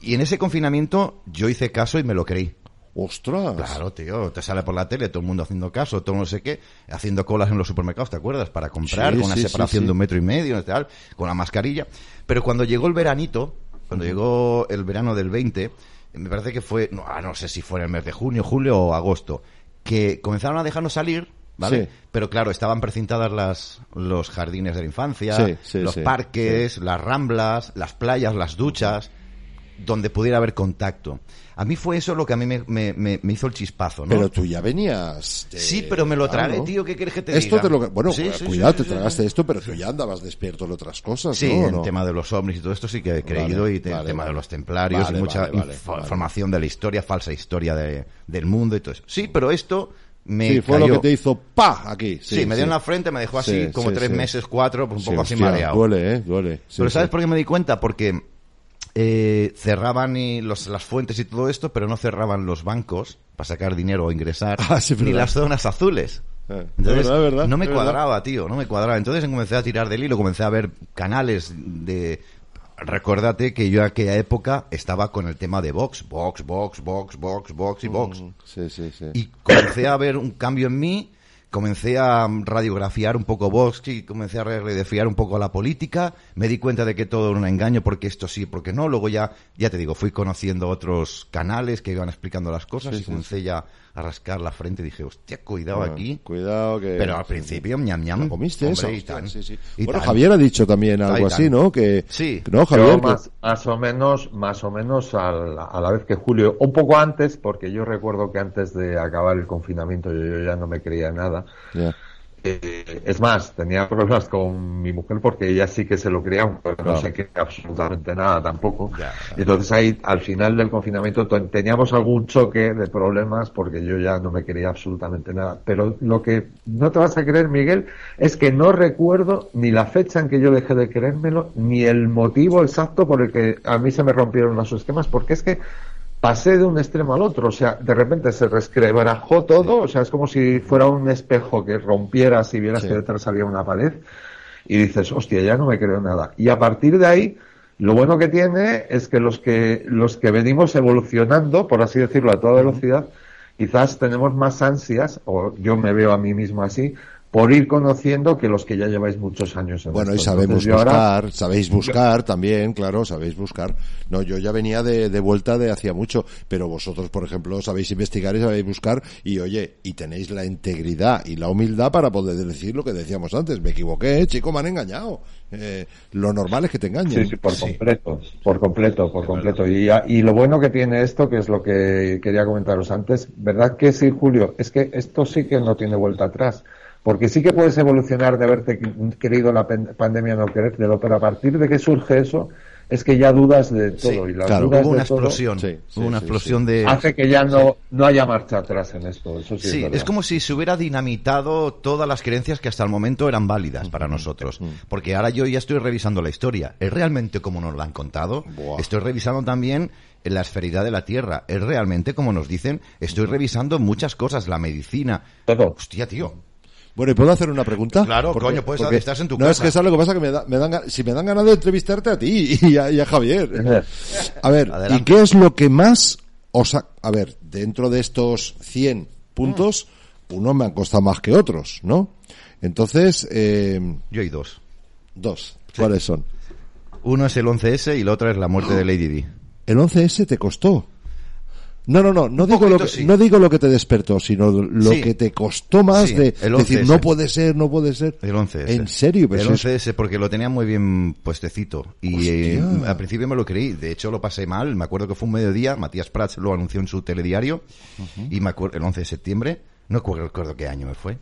Y en ese confinamiento yo hice caso y me lo creí. ¡Ostras! Claro, tío, te sale por la tele todo el mundo haciendo caso, todo no sé qué, haciendo colas en los supermercados, ¿te acuerdas? Para comprar, Sí, con sí, separación sí. de un metro y medio, tal, con la mascarilla. Pero cuando llegó el veranito, cuando llegó el verano del 20, me parece que fue, no, ah, no sé si fue en el mes de junio, julio o agosto, que comenzaron a dejarnos salir, ¿vale? Sí. Pero claro, estaban precintadas las, los jardines de la infancia, Sí, sí, los parques, las ramblas, las playas, las duchas, donde pudiera haber contacto. A mí fue eso lo que a mí me, me- me- hizo el chispazo, ¿no? Pero tú ya venías. de- Sí, pero me lo tragué, tío, ¿qué quieres que te Esto diga? te lo. Bueno, Sí, sí, cuidado, sí, te tragaste esto, pero tú ya andabas despierto en otras cosas, Sí, ¿no? ¿O el no? tema de los ovnis y todo esto sí que he creído Vale, y te- el tema vale. de los templarios y mucha información de la historia, falsa historia de- del mundo y todo eso. Sí, pero esto me Sí, fue cayó. lo que te hizo ¡pa! aquí. Sí, me dio en la frente, me dejó así Sí, como tres meses, cuatro, pues un poco así hostia, mareado. Duele, ¿eh? Duele. Pero ¿sabes por qué me di cuenta? Porque eh, cerraban y los, las fuentes y todo esto, pero no cerraban los bancos para sacar dinero o ingresar, Ah, sí, ni las zonas azules. Eh, es Entonces, verdad, es verdad, no me verdad. cuadraba, tío, no me cuadraba. Entonces comencé a tirar del hilo, comencé a ver canales de... Recuérdate que yo en aquella época estaba con el tema de Vox, Vox, Vox, Vox, Vox, Vox y Vox. Sí, sí, sí. Y comencé a ver un cambio en mí, comencé a radiografiar un poco Vox y comencé a radiografiar un poco la política. Me di cuenta de que todo era un engaño porque esto sí, porque no. Luego ya, ya te digo, fui conociendo otros canales que iban explicando las cosas Sí, y sí, comencé ya a rascar la frente dije, hostia, cuidado Bueno, aquí. Cuidado que... Pero al principio, ñam ñam. ¿Lo comiste hombre, eso? y tan, sí, sí. y Bueno, tan. Javier ha dicho también algo así, ¿no? Que, Sí. ¿No, Yo Javier? Que- más, más o menos, más o menos al- a la vez que Julio, un poco antes, porque yo recuerdo que antes de acabar el confinamiento yo, yo ya no me creía nada. Ya. Eh, es más, tenía problemas con mi mujer porque ella sí que se lo creía, pero Claro. no se creía absolutamente nada tampoco. Ya. Entonces ahí, al final del confinamiento, to- teníamos algún choque de problemas porque yo ya no me creía absolutamente nada. Pero lo que no te vas a creer, Miguel, es que no recuerdo ni la fecha en que yo dejé de creérmelo, ni el motivo exacto por el que a mí se me rompieron los esquemas, porque es que pasé de un extremo al otro, o sea, de repente se resquebrajó todo, o sea, es como si fuera un espejo que rompieras y vieras Sí. que detrás había una pared y dices, hostia, ya no me creo nada. Y a partir de ahí, lo bueno que tiene es que los que, los que venimos evolucionando, por así decirlo, a toda velocidad, quizás tenemos más ansias, o yo me veo a mí mismo así, por ir conociendo que los que ya lleváis muchos años en Bueno, y sabemos Entonces, yo ahora- buscar, sabéis buscar también, claro, sabéis buscar. No, yo ya venía de, de vuelta de hacía mucho, pero vosotros, por ejemplo, sabéis investigar y sabéis buscar, y oye, y tenéis la integridad y la humildad para poder decir lo que decíamos antes. Me equivoqué, chico, me han engañado. Eh, lo normal es que te engañen. Sí, sí, por completo, por completo, por completo. Y, y lo bueno que tiene esto, que es lo que quería comentaros antes, ¿verdad que sí, Julio? Es que esto sí que no tiene vuelta atrás. Porque sí que puedes evolucionar de haberte querido la pandemia no querértelo, pero a partir de que surge eso, es que ya dudas de todo. Sí, y las claro, dudas Hubo de una todo explosión. Sí, sí, hubo una sí, explosión sí. de... hace que ya no, no haya marcha atrás en esto. Eso sí, Sí, es, como si se hubiera dinamitado todas las creencias que hasta el momento eran válidas para nosotros. Porque ahora yo ya estoy revisando la historia. ¿Es realmente como nos la han contado? Buah. Estoy revisando también la esferidad de la Tierra. ¿Es realmente como nos dicen? Estoy revisando muchas cosas, la medicina. Todo. Hostia, tío. Bueno, ¿y puedo hacer una pregunta? Claro, coño, puedes- estás en tu no, casa. es que sabes lo que pasa, que me, da- me dan, si me dan ganas de entrevistarte a ti y a, y a Javier. A ver, Adelante. ¿y qué es lo que más os ha... A ver, dentro de estos 100 puntos, unos me han costado más que otros, ¿no? Entonces, eh, Yo hay dos. dos. ¿Cuáles son? Uno es el 11S y la otra es la muerte de Lady Di. El 11S te costó. No, no, no, no digo, lo que, poquito sí. no digo lo que te despertó, sino lo Sí. que te costó más Sí, de el decir, 11S. no puede ser, no puede ser. El 11S. En serio, pero el si es- 11S porque lo tenía muy bien puestecito. Y eh, al principio me lo creí. De hecho, lo pasé mal. Me acuerdo que fue un mediodía. Matías Prats lo anunció en su telediario. Y me acuerdo, el 11 de septiembre. No recuerdo qué año me fue.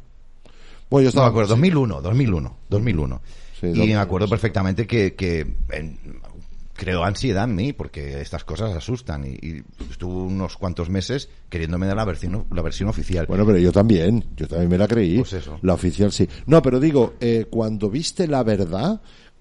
Bueno, yo No estaba me acuerdo, 2001, 2001, 2001. Sí, y 2001, me acuerdo perfectamente que, que en- creó ansiedad en mí porque estas cosas asustan. Y, y estuve unos cuantos meses queriéndome dar la versión, la versión oficial. Bueno, pero yo también, yo también me la creí. Pues eso. La oficial sí. No, pero digo, eh, cuando viste la verdad,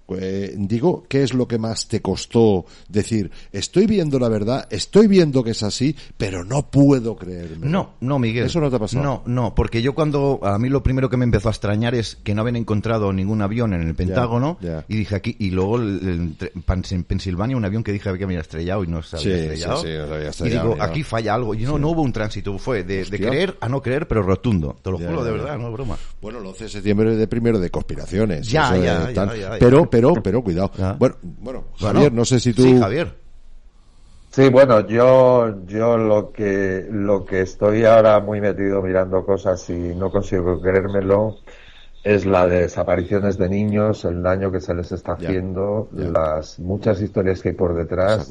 eh, digo, ¿qué es lo que más te costó decir, estoy viendo la verdad, estoy viendo que es así, pero no puedo creerme? No, no, Miguel. ¿Eso no te ha pasado? No, no, porque yo cuando, a mí lo primero que me empezó a extrañar es que no habían encontrado ningún avión en el Pentágono, y dije aquí, y luego el- el- en Pensilvania un avión que dije que había estrellado y no se había Sí, estrellado. sí, sí, no se había y estrellado, digo, ya. aquí falla algo. Y no, no hubo un tránsito, fue de, creer a no creer, pero rotundo. Te lo juro, de verdad, no es broma. Bueno, el 11 de septiembre es de primero de conspiraciones. Ya, ya, ya, ya. Pero, pero, pero, cuidado. Ya. Bueno, bueno, Bueno, Javier, no sé si tú... Sí, Javier. Sí, bueno, yo, yo lo que, lo que estoy ahora muy metido mirando cosas y no consigo creérmelo es la de desapariciones de niños, el daño que se les está haciendo, ya. las muchas historias que hay por detrás.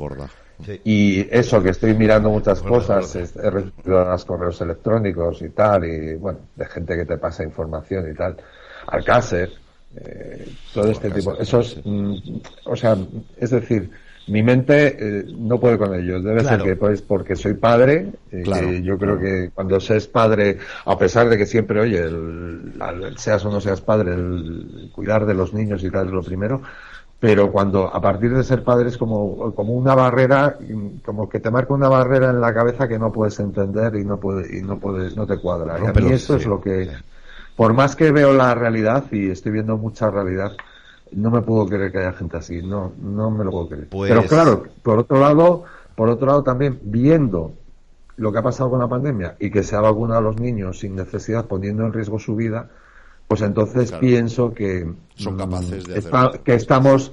Sí. Y eso, que estoy mirando muchas cosas, he recibido los correos electrónicos y tal, y bueno, de gente que te pasa información y tal. Alcácer, eh, todo este tipo. Eso es, mm, o sea, es decir, mi mente eh, no puede con ello. Debe Claro. ser que pues porque soy padre, y Claro, que yo creo que cuando se es padre, a pesar de que siempre, oye, el- seas o no seas padre, el cuidar de los niños y tal es lo primero, pero cuando a partir de ser padre es como, como una barrera, mm, como que te marca una barrera en la cabeza que no puedes entender y no puede, y no puedes, no te cuadra. Y a mí Rómpelo, eso es lo que, por más que veo la realidad y estoy viendo mucha realidad, no me puedo creer que haya gente así, no, no me lo puedo creer. Pues- Pero claro, por otro lado, por otro lado también viendo lo que ha pasado con la pandemia y que se ha vacunado a los niños sin necesidad, poniendo en riesgo su vida, pues entonces Claro. pienso que Son mm, capaces de está- que estamos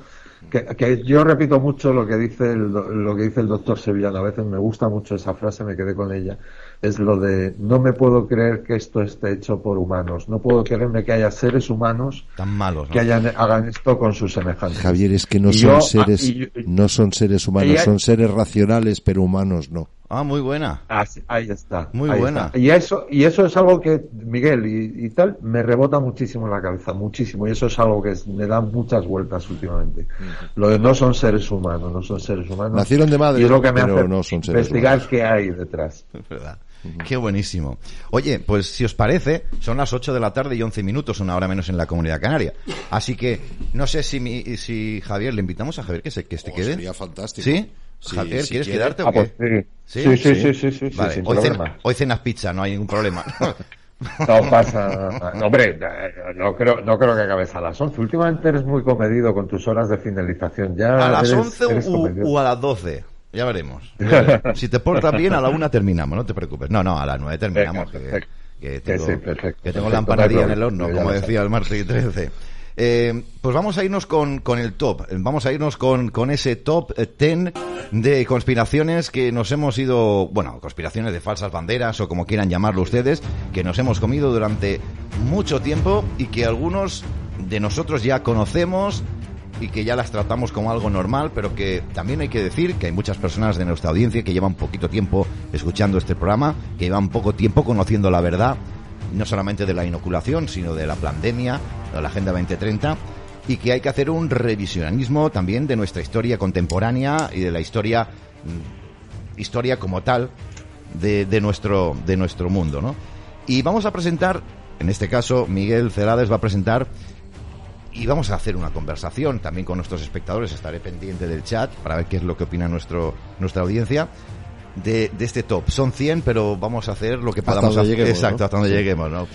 que, que yo repito mucho lo que dice el, lo que dice el doctor Sevillano a veces me gusta mucho esa frase me quedé con ella es lo de no me puedo creer que esto esté hecho por humanos no puedo creerme que haya seres humanos Tan malos, ¿no? que hayan, hagan esto con sus semejantes Javier, es que no Y son yo- seres, ah, yo- no son seres humanos, son seres racionales, pero humanos no. Ah, muy buena. Así- ahí está. Muy ahí buena. está. Y eso, y eso es algo que, Miguel, y, y tal, me rebota muchísimo en la cabeza, muchísimo. Y eso es algo que es- me da muchas vueltas últimamente. Lo de no son seres humanos, no son seres humanos. Nacieron de madre, y es lo que me pero hace no son seres investigar humanos. qué hay detrás. Es verdad. Qué buenísimo. Oye, pues si os parece, son las 8 de la tarde y 11 minutos, una hora menos en la comunidad canaria. Así que no sé si, mi, si Javier, le invitamos a Javier que se, que se Oh, quede. sería fantástico. ¿Sí? Sí, Javier, si ¿quieres quiere. quedarte o Ah, pues qué? sí. Sí, sí, sí, sí, sí, sí, Vale, sin hoy, cena- hoy cenas pizza, no hay ningún problema. No pasa nada. No, hombre, eh, no creo, no creo que acabes a las 11. Últimamente eres muy comedido con tus horas de finalización. Ya ¿A las eres- 11 eres u, u a las 12? Ya veremos. Ya veremos. Si te portas bien, a la una terminamos, no te preocupes. No, no, a las 9 terminamos. Venga, que, perfecto. que Que tengo, sí, perfecto, que tengo perfecto, la empanadilla no en el horno, como decía el martes y 13. Eh, pues vamos a irnos con, con el top. Vamos a irnos con, con ese top eh, 10 de conspiraciones que nos hemos ido, bueno, conspiraciones de falsas banderas o como quieran llamarlo ustedes, que nos hemos comido durante mucho tiempo y que algunos de nosotros ya conocemos y que ya las tratamos como algo normal, pero que también hay que decir que hay muchas personas de nuestra audiencia que llevan poquito tiempo escuchando este programa, que llevan poco tiempo conociendo la verdad, no solamente de la inoculación, sino de la pandemia, de la Agenda 2030, y que hay que hacer un revisionismo también de nuestra historia contemporánea y de la historia, mm, historia como tal de, de nuestro, de nuestro mundo, ¿no? Y vamos a presentar, en este caso, Miguel Cerades va a presentar y vamos a hacer una conversación también con nuestros espectadores. Estaré pendiente del chat para ver qué es lo que opina nuestro, nuestra audiencia de, de este top. Son 100, pero vamos a hacer lo que podamos hacer. lleguemos, Exacto, ¿no? hasta donde lleguemos, ¿no?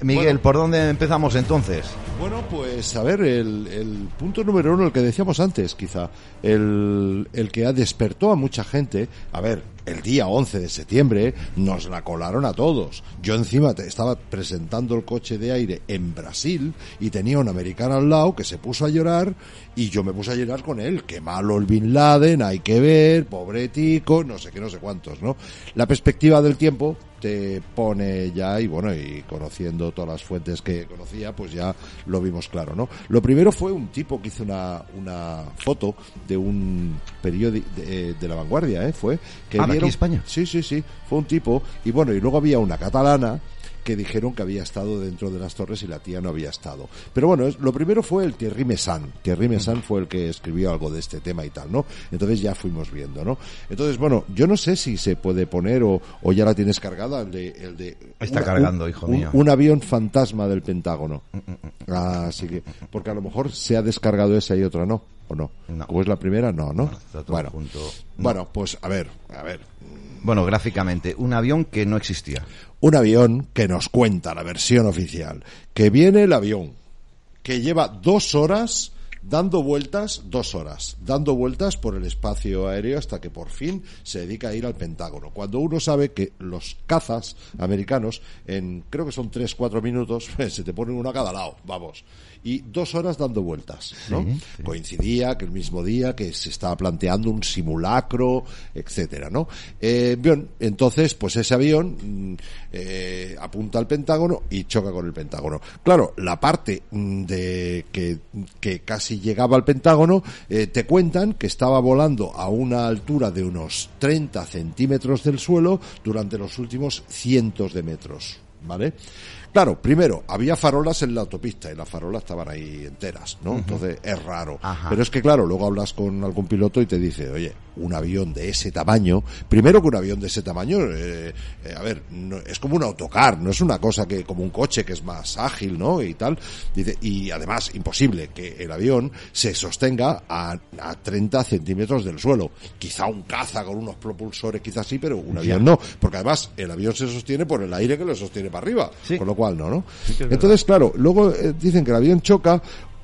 Miguel, Bueno. ¿por dónde empezamos entonces? Bueno, pues a ver, el, el punto número uno, el que decíamos antes, quizá, el, el que ha despertó a mucha gente, a ver, el día 11 de septiembre nos la colaron a todos. Yo encima te estaba presentando el coche de aire en Brasil y tenía un americano al lado que se puso a llorar y yo me puse a llorar con él. Qué malo el Bin Laden, hay que ver, pobre tico, no sé qué, no sé cuántos, ¿no? La perspectiva del tiempo te pone ya, y bueno, y conociendo todas las fuentes que conocía, pues ya lo vimos claro, ¿no? Lo primero fue un tipo que hizo una, una foto de un periódico de, de la vanguardia, ¿eh? Fue que Ah, ¿de aquí vieron- España? Sí, sí, sí, fue un tipo, y bueno, y luego había una catalana que dijeron que había estado dentro de las torres y la tía no había estado. Pero bueno, es- lo primero fue el Thierry Messan. Thierry Messan fue el que escribió algo de este tema y tal, ¿no? Entonces ya fuimos viendo, ¿no? Entonces, bueno, yo no sé si se puede poner o, o ya la tienes cargada, el de... El de Está una- cargando, un- hijo un- mío. Un avión fantasma del Pentágono. Así que, porque a lo mejor se ha descargado esa y otra no, ¿o no? No. Como es la primera, no, ¿no? bueno, junto. Bueno, pues a ver, a ver. Bueno, gráficamente, un avión que no existía. un avión que nos cuenta la versión oficial, que viene el avión, que lleva dos horas dando vueltas, dos horas, dando vueltas por el espacio aéreo hasta que por fin se dedica a ir al Pentágono. Cuando uno sabe que los cazas americanos, en creo que son tres, cuatro minutos, se te ponen uno a cada lado, vamos. Y dos horas dando vueltas, ¿no? Coincidía que el mismo día que se estaba planteando un simulacro, etcétera, ¿no? Eh, bien, entonces, pues ese avión mm, eh, apunta al Pentágono y choca con el Pentágono. Claro, la parte mm, de que, que casi llegaba al Pentágono, eh, te cuentan que estaba volando a una altura de unos 30 centímetros del suelo durante los últimos cientos de metros, ¿vale? Claro, primero, había farolas en la autopista y las farolas estaban ahí enteras, ¿no? Entonces es raro. Ajá. Pero es que, claro, luego hablas con algún piloto y te dice, oye, un avión de ese tamaño, primero que un avión de ese tamaño, eh, eh, a ver, no- es como un autocar, no es una cosa que, como un coche que es más ágil, ¿no? Y tal. Dice, y además, imposible que el avión se sostenga a, a 30 centímetros del suelo. Quizá un caza con unos propulsores, quizás sí, pero un avión no. Porque además, el avión se sostiene por el aire que lo sostiene para arriba. Sí. Con lo cual, no, ¿no? Entonces, claro, luego eh, dicen que el avión choca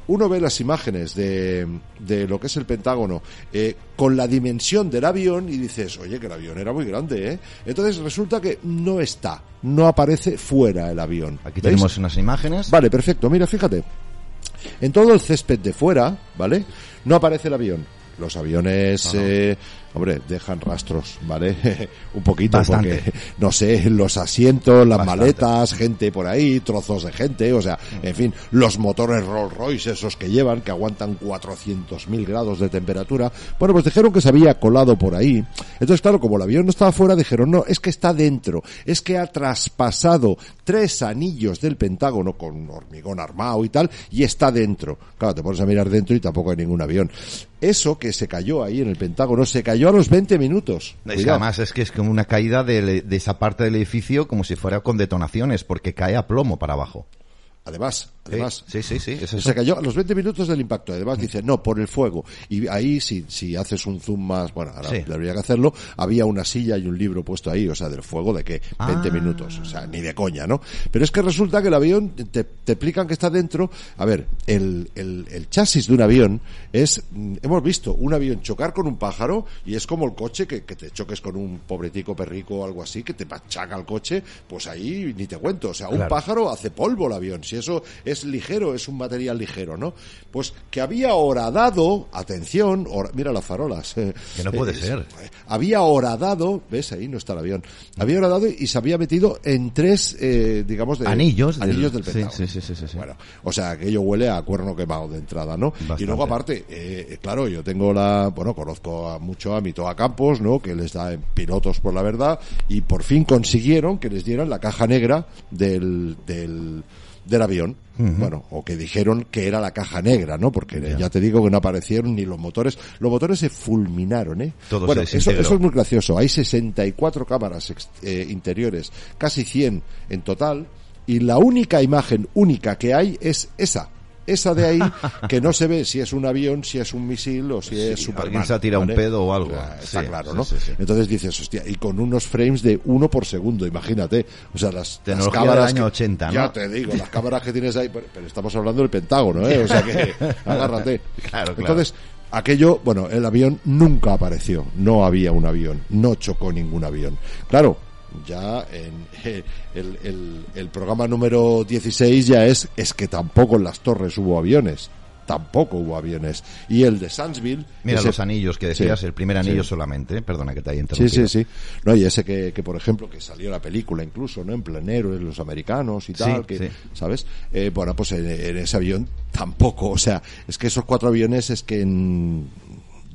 uno ve las imágenes de, de lo que es el Pentágono eh, con la dimensión del avión y dices, oye, que el avión era muy grande, ¿eh? Entonces resulta que no está, no aparece fuera el avión. Aquí ¿Veis? tenemos unas imágenes. Vale, perfecto. Mira, fíjate. En todo el césped de fuera, ¿vale? No aparece el avión. Los aviones, eh, hombre, dejan rastros, ¿vale? Un poquito, Bastante. porque, no sé, los asientos, las Bastante. maletas, gente por ahí, trozos de gente, o sea, en fin, los motores Rolls Royce, esos que llevan, que aguantan 400.000 grados de temperatura. Bueno, pues dijeron que se había colado por ahí. Entonces, claro, como el avión no estaba fuera, dijeron, no, es que está dentro, es que ha traspasado tres anillos del Pentágono con hormigón armado y tal, y está dentro. Claro, te pones a mirar dentro y tampoco hay ningún avión. Eso que se cayó ahí en el Pentágono, se cayó a los 20 minutos. Es que además es que es como una caída de, de esa parte del edificio como si fuera con detonaciones, porque cae a plomo para abajo. Además, además. Sí, sí, sí. es. Se cayó a los 20 minutos del impacto. Además dice, no, por el fuego. Y ahí, si, si haces un zoom más, bueno, ahora Sí. debería que hacerlo, había una silla y un libro puesto ahí, o sea, del fuego de que 20 Ah. minutos. O sea, ni de coña, ¿no? Pero es que resulta que el avión, te, te explican que está dentro. A ver, el, el, el chasis de un avión es, mm, hemos visto un avión chocar con un pájaro y es como el coche que, que te choques con un pobretico perrico o algo así, que te machaca el coche, pues ahí ni te cuento. O sea, un Claro. pájaro hace polvo el avión. Si eso es ligero, es un material ligero, ¿no? Pues que había horadado, atención, mira las farolas. eh, Que no puede eh, ser. eh, Había horadado, ves ahí no está el avión, había horadado y se había metido en tres, eh, digamos, de, Anillos del- anillos del Pentágono. sí, sí, sí, sí, sí. Bueno, o sea, aquello huele a cuerno quemado de entrada, ¿no? Bastante. Y luego aparte, eh, claro, yo tengo la, bueno, conozco a mucho a Mitoa Campos, ¿no? Que les da en pilotos por la verdad y por fin consiguieron que les dieran la caja negra del, del, del avión. Bueno, o que dijeron que era la caja negra, ¿no? Porque ya te digo que no aparecieron ni los motores. Los motores se fulminaron, ¿eh? Todo bueno, se eso, eso es muy gracioso. Hay 64 cámaras eh, interiores, casi 100 en total, y la única imagen única que hay es esa. Esa de ahí, que no se ve si es un avión, si es un misil o si es Superman. alguien se ha tirado un pedo o algo. está Sí, claro, sí, ¿no? sí, sí. Entonces dices, hostia, y con unos frames de uno por segundo, imagínate. O sea, las, las cámaras. del año que- 80, ¿no? Ya te digo, las cámaras que tienes ahí, pero, pero estamos hablando del Pentágono, ¿eh? O sea que, agárrate. Claro, claro. Entonces, aquello, bueno, el avión nunca apareció, no había un avión, no chocó ningún avión. Claro, ya en eh, el, el, el programa número 16 ya es, es que tampoco en las torres hubo aviones. Tampoco hubo aviones. Y el de Sandsville. Mira ese- los anillos que decías, Sí, el primer anillo sí. solamente, perdona que te haya Sí, interrumpido. sí, sí. No, y ese que, que, por ejemplo, que salió la película incluso, ¿no? En plenero, en los americanos y Sí, tal, que, sí. ¿sabes? Eh, bueno, pues en, en ese avión tampoco. O sea, es que esos cuatro aviones es que en...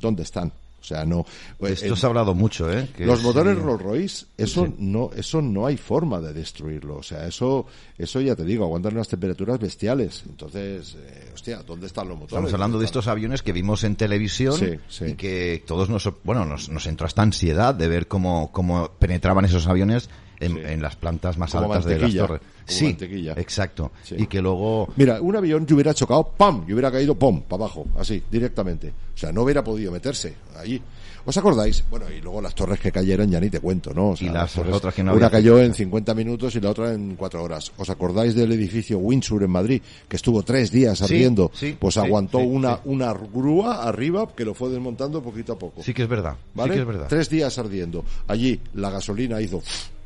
¿Dónde están? Sea, no... De Esto en- se ha hablado mucho, ¿eh? Que los es- motores Rolls Royce, eso Sí. no, eso no hay forma de destruirlo. O sea, eso, eso ya te digo, aguantan unas temperaturas bestiales. Entonces, eh, hostia, ¿dónde están los motores? Estamos hablando de estos aviones que vimos en televisión Sí, sí. y que todos nos, bueno, nos, nos entró esta ansiedad de ver cómo, cómo penetraban esos aviones en, Sí. en las plantas más Como altas de las torres. sí, exacto. Sí. Y que luego Mira, un avión yo hubiera chocado, ¡pam! y hubiera caído, ¡pum! para abajo, así, directamente. O sea, no hubiera podido meterse allí. ¿Os acordáis? Bueno, y luego las torres que cayeron ya ni te cuento, ¿no? O sea, Y las torres- otras que no Una había cayó en 50 minutos y la otra en 4 horas. ¿Os acordáis del edificio Windsor en Madrid? Que estuvo tres días Sí, ardiendo. sí, pues aguantó una, una grúa arriba que lo fue desmontando poquito a poco. sí que es verdad. ¿Vale? Sí que es verdad. Tres días ardiendo. Allí la gasolina hizo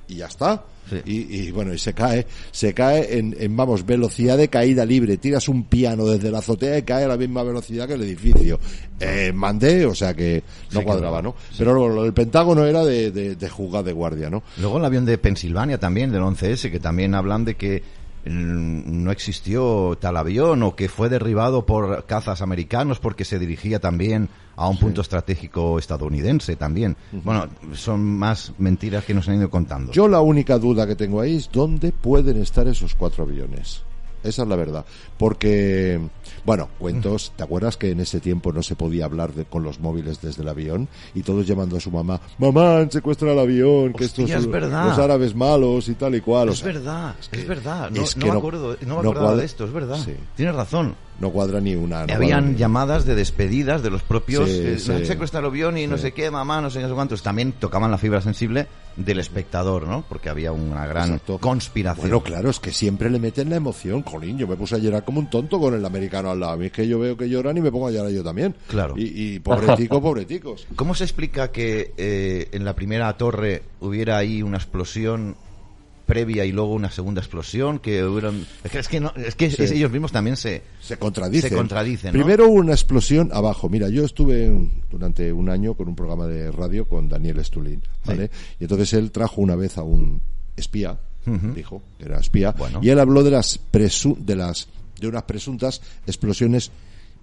y ya está. Sí. Y, y, bueno, y se cae, se cae en, en, vamos, velocidad de caída libre. Tiras un piano desde la azotea y cae a la misma velocidad que el edificio. Eh, mandé, o sea que no Sí, cuadraba. ¿no? Pero lo, lo del Pentágono era de, de, de jugar de guardia, ¿no? Luego el avión de Pensilvania también, del 11S, que también hablan de que mm, no existió tal avión o que fue derribado por cazas americanos porque se dirigía también a un punto estratégico estadounidense también. Bueno, son más mentiras que nos han ido contando. Yo la única duda que tengo ahí es dónde pueden estar esos cuatro aviones. Esa es la verdad. Porque, bueno, cuentos, ¿te acuerdas que en ese tiempo no se podía hablar de- con los móviles desde el avión? Y todos llamando a su mamá, mamá, han secuestrado el avión, que estos Hostia, es verdad. los árabes malos y tal y cual. o es sea, verdad, es, que- verdad. No, es no que me acuerdo, no me no acordaba de esto, es verdad. Sí. Tienes razón. no cuadra ni una. no Habían ni- llamadas de despedidas de los propios. Sí, eh, sí. "Me han secuestrado el avión y no sé qué, mamá, no sé qué, no sé cuántos. También tocaban la fibra sensible del espectador, ¿no? Porque había una gran Exacto. conspiración. Bueno, claro, es que siempre le meten la emoción, colín. Yo me puse a llorar como un tonto con el americano al lado. A mí es que yo veo que lloran y me pongo a llorar yo también. Claro. Y, y pobretico, pobreticos. ¿Cómo se explica que eh, en la primera torre hubiera ahí una explosión previa y luego una segunda explosión? Que hubieron... Es que, es que, no- es que Sí. es- ellos mismos también se, Se contradicen. Se contradicen, ¿no? Primero hubo una explosión abajo. Mira, yo estuve durante un año con un programa de radio con Daniel Stulin, ¿vale? Y entonces él trajo una vez a un espía, dijo que era espía, Bueno. y él habló de las presu- de las de unas presuntas explosiones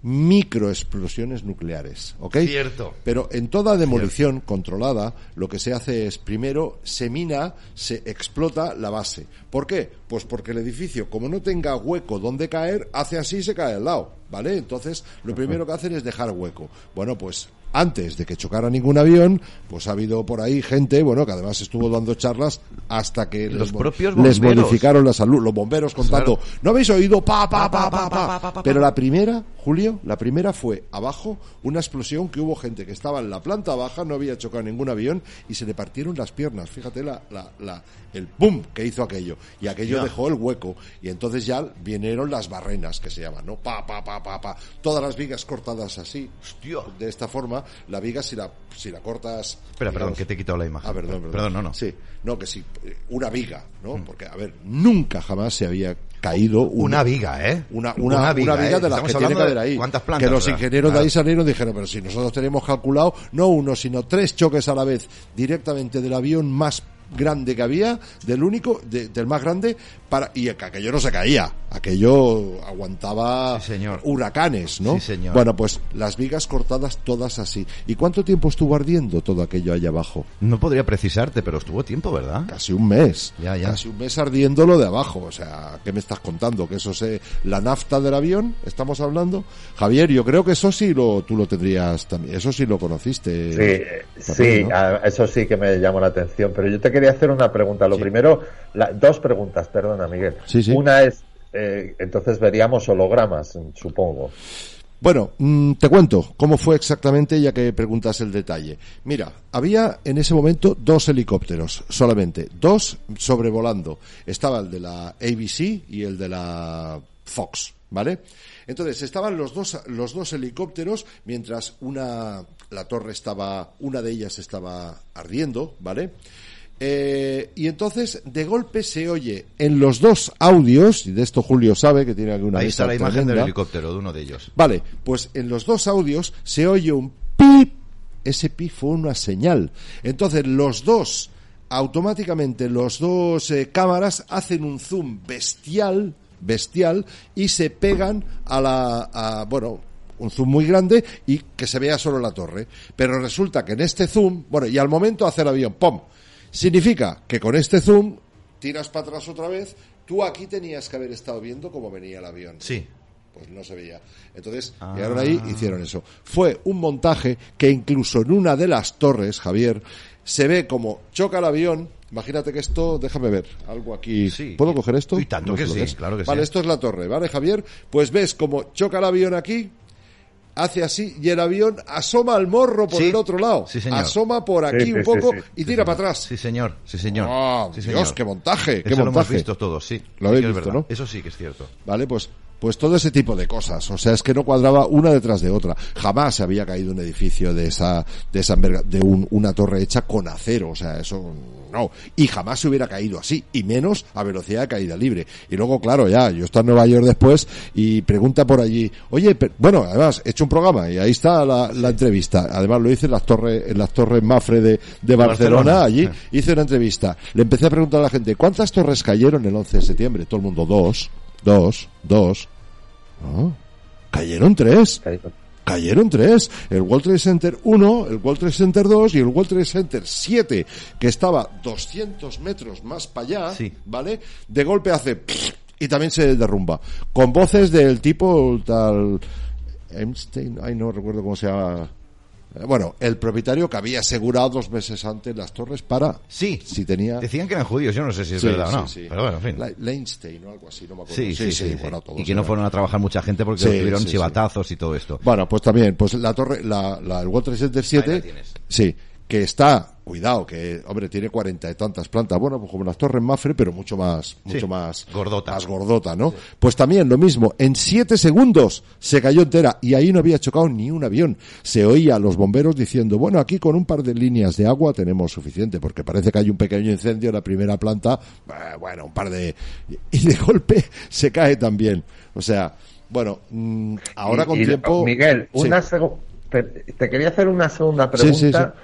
microexplosiones nucleares, ¿ok? Cierto. Pero en toda demolición controlada, lo que se hace es primero se mina, se explota la base. ¿Por qué? Pues porque el edificio, como no tenga hueco donde caer, hace así y se cae al lado, ¿vale? Entonces, lo primero que hacen es dejar hueco. Bueno, pues antes de que chocara ningún avión, pues ha habido por ahí gente, bueno, que además estuvo dando charlas hasta que Los les, propios les bomberos. modificaron la salud, los bomberos contando, Claro. ¿no habéis oído? Pa, pa, pa, Pa, pa, pa, pa, Pero la primera, Julio, la primera fue abajo, una explosión que hubo gente que estaba en la planta baja, no había chocado ningún avión y se le partieron las piernas. Fíjate la, la, la- el boom que hizo aquello. Y aquello Ya. dejó el hueco. Y entonces ya vinieron las barrenas que se llaman, ¿no? Pa, pa, pa, pa, pa. Todas las vigas cortadas así. Hostia. De esta forma, la viga si la, si la cortas. Espera, perdón, que te he quitado la imagen. Ah, perdón, perdón. Perdón, no, no. Sí, no, que sí, eh, una viga, ¿no? Porque, a ver, nunca jamás se había caído Una viga, ¿eh? una, una, una viga, ¿eh? de las que tiene que haber ahí. ¿Cuántas plantas? que los ingenieros de ahí salieron y dijeron, pero si nosotros tenemos calculado no uno, sino tres choques a la vez directamente del avión más grande que había, del único, de- del más grande, para y que aquello no se caía, aquello aguantaba Sí, señor. huracanes, ¿no? Sí, señor. Bueno, pues las vigas cortadas todas así. ¿Y cuánto tiempo estuvo ardiendo todo aquello allá abajo? No podría precisarte, pero estuvo tiempo, ¿verdad? Casi un mes. Ya, ya. Casi un mes ardiendo lo de abajo. O sea, ¿qué me estás contando? ¿Que eso se... la nafta del avión? ¿Estamos hablando? Javier, yo creo que eso sí lo, tú lo tendrías también. Eso sí lo conociste. Sí, también, sí, ¿no? a- eso sí que me llamó la atención. Pero yo te quería hacer una pregunta. Lo Sí. primero, la- dos preguntas, perdona, Miguel. Sí, sí. Una es, eh, entonces veríamos hologramas, supongo. Bueno, mm, te cuento cómo fue exactamente, ya que preguntas el detalle. Mira, había en ese momento dos helicópteros, solamente, dos sobrevolando. Estaba el de la ABC y el de la Fox, ¿vale? Entonces estaban los dos, los dos helicópteros mientras una, la torre estaba, una de ellas estaba ardiendo, ¿vale? Eh, y entonces, de golpe se oye en los dos audios, y de esto Julio sabe que tiene aquí una Ahí está la imagen del helicóptero, de uno de ellos. Vale, pues en los dos audios se oye un pip. Ese pip fue una señal. Entonces los dos, automáticamente los dos eh, cámaras hacen un zoom bestial, bestial, y se pegan a la, a, bueno, un zoom muy grande y que se vea solo la torre. Pero resulta que en este zoom, bueno, y al momento hace el avión, ¡pum! Significa que con este zoom tiras para atrás otra vez. Tú aquí tenías que haber estado viendo cómo venía el avión Sí. pues no se veía. Entonces, Ah. llegaron ahí hicieron eso. Fue un montaje que incluso en una de las torres, Javier, se ve como choca el avión. Imagínate que esto, déjame ver, algo aquí. Sí. ¿Puedo coger esto? Y tanto No que sí, claro que Vale, sí. esto es la torre, ¿vale, Javier? Pues ves como choca el avión aquí, hace así, y el avión asoma al morro por Sí. el otro lado. Sí, señor. Asoma por aquí Sí, un sí, poco sí, sí. y tira para atrás. Sí, señor. Sí, señor. Ah, sí, Dios, señor. qué montaje, qué Eso lo hemos montaje. visto todos, sí. Lo Sí habéis que es visto, verdad. ¿no? Eso sí que es cierto. ¿Vale? Pues, pues todo ese tipo de cosas. O sea, es que no cuadraba una detrás de otra. Jamás se había caído un edificio de esa, de esa de un- una torre hecha con acero. O sea, eso no. Y jamás se hubiera caído así. Y menos a velocidad de caída libre. Y luego, claro, ya, yo estoy en Nueva York después y pregunta por allí, oye, pe- bueno, además, he hecho un programa y ahí está la, la entrevista. Además, lo hice en las torres, en las torres Mafre de, de Barcelona, Barcelona. allí hice una entrevista. Le empecé a preguntar a la gente, ¿cuántas torres cayeron el 11 de septiembre? Todo el mundo, dos, dos, dos. No, cayeron tres. Cayeron tres. El World Trade Center 1, el World Trade Center 2 y el World Trade Center 7, que estaba 200 metros más para allá, Sí. ¿vale? De golpe hace... Y también se derrumba. Con voces del tipo tal... Einstein, ay no recuerdo cómo se llama Bueno, el propietario que había asegurado dos meses antes las torres para Sí. si tenía Decían que eran judíos, yo no sé si es Sí, verdad o no. sí, sí. Pero bueno, en fin. La- Leinstein o algo así, no me acuerdo. Sí, sí, sí. bueno, y que no fueron a trabajar mucha gente porque tuvieron chivatazos y todo esto. Bueno, pues también, pues la torre, la, la, el World Trade Center 7, Ahí la tienes. sí, que está, cuidado, que, hombre, tiene cuarenta y tantas plantas, bueno, pues como las torres Mafre, pero mucho más, mucho más, Gordota. más gordota, ¿no? Pues también lo mismo, en siete segundos se cayó entera y ahí no había chocado ni un avión. Se oía a los bomberos diciendo, bueno, aquí con un par de líneas de agua tenemos suficiente, porque parece que hay un pequeño incendio en la primera planta, eh, bueno, un par de, y de golpe se cae también. O sea, bueno, mm, ahora Y- con y, tiempo. Miguel, una te, quería hacer una segunda Sí, sí, pregunta.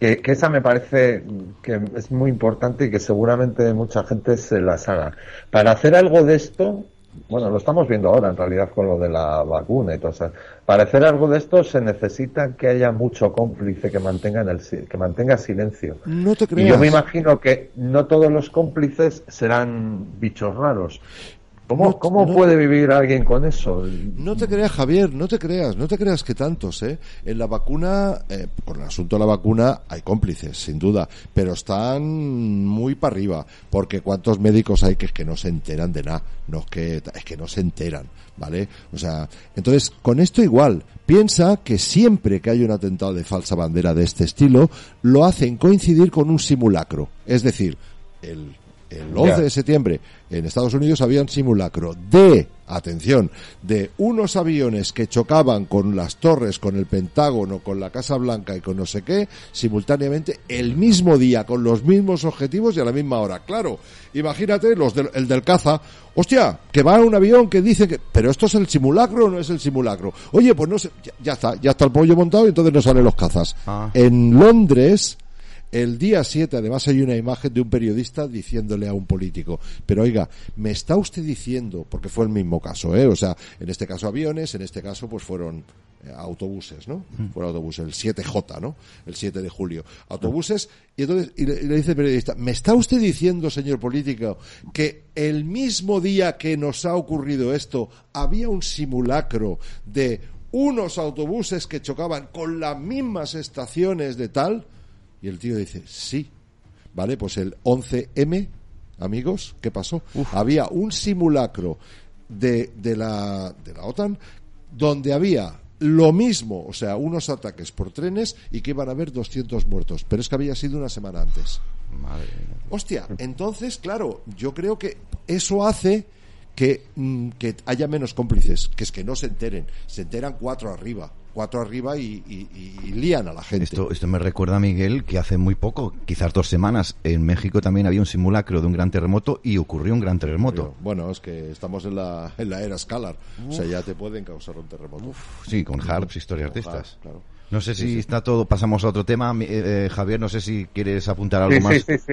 Que, que esa me parece que es muy importante y que seguramente mucha gente se las haga. Para hacer algo de esto, bueno, lo estamos viendo ahora en realidad con lo de la vacuna y todo eso. Para hacer algo de esto se necesita que haya mucho cómplice que mantenga, en el, que mantenga silencio. No te Y yo me imagino que no todos los cómplices serán bichos raros. ¿Cómo, No- cómo no- puede vivir alguien con eso? No te creas, Javier, no te creas, no te creas que tantos, ¿eh? En la vacuna, eh, con el asunto de la vacuna, hay cómplices, sin duda, pero están muy para arriba, porque cuántos médicos hay que es que no se enteran de nada, no es que, es que no se enteran, ¿vale? O sea, entonces, con esto igual, piensa que siempre que hay un atentado de falsa bandera de este estilo, lo hacen coincidir con un simulacro, es decir, el el 11 Ya. de septiembre en Estados Unidos había un simulacro de, atención, de unos aviones que chocaban con las torres, con el Pentágono, con la Casa Blanca y con no sé qué, simultáneamente el mismo día, con los mismos objetivos y a la misma hora. Claro, imagínate los del, el del caza, hostia, que va un avión que dice que, pero esto es el simulacro o no es el simulacro. Oye, pues no sé, ya, ya está, ya está el pollo montado y entonces no salen los cazas. Ah. En Londres, el día 7, además, hay una imagen de un periodista diciéndole a un político, pero oiga, me está usted diciendo, porque fue el mismo caso, ¿eh? O sea, en este caso aviones, en este caso pues fueron eh, autobuses, ¿no? Fueron autobuses, el 7J, ¿no? El 7 de julio. Autobuses, y entonces, y le, y le dice el periodista, ¿me está usted diciendo, señor político, que el mismo día que nos ha ocurrido esto, había un simulacro de unos autobuses que chocaban con las mismas estaciones de tal? Y el tío dice, sí. Vale, pues el 11M, amigos, ¿qué pasó? Había un simulacro de, de, la, de la OTAN donde había lo mismo, o sea, unos ataques por trenes y que iban a haber 200 muertos. Pero es que había sido una semana antes. Madre mía. Hostia, entonces, claro, yo creo que eso hace que, mm, que haya menos cómplices, que es que no se enteren. Se enteran cuatro arriba, cuatro arriba y, y- y- y lían a la gente. Esto, esto me recuerda, Miguel, que hace muy poco, quizás dos semanas, en México también había un simulacro de un gran terremoto y ocurrió un gran terremoto. Bueno, es que estamos en la, en la era Scalar. O sea, ya te pueden causar un terremoto. Sí, con harps, historias de estas. harps, claro. No sé si está todo, pasamos a otro tema. Eh, eh, Javier, no sé si quieres apuntar algo Sí, más. sí, sí, sí.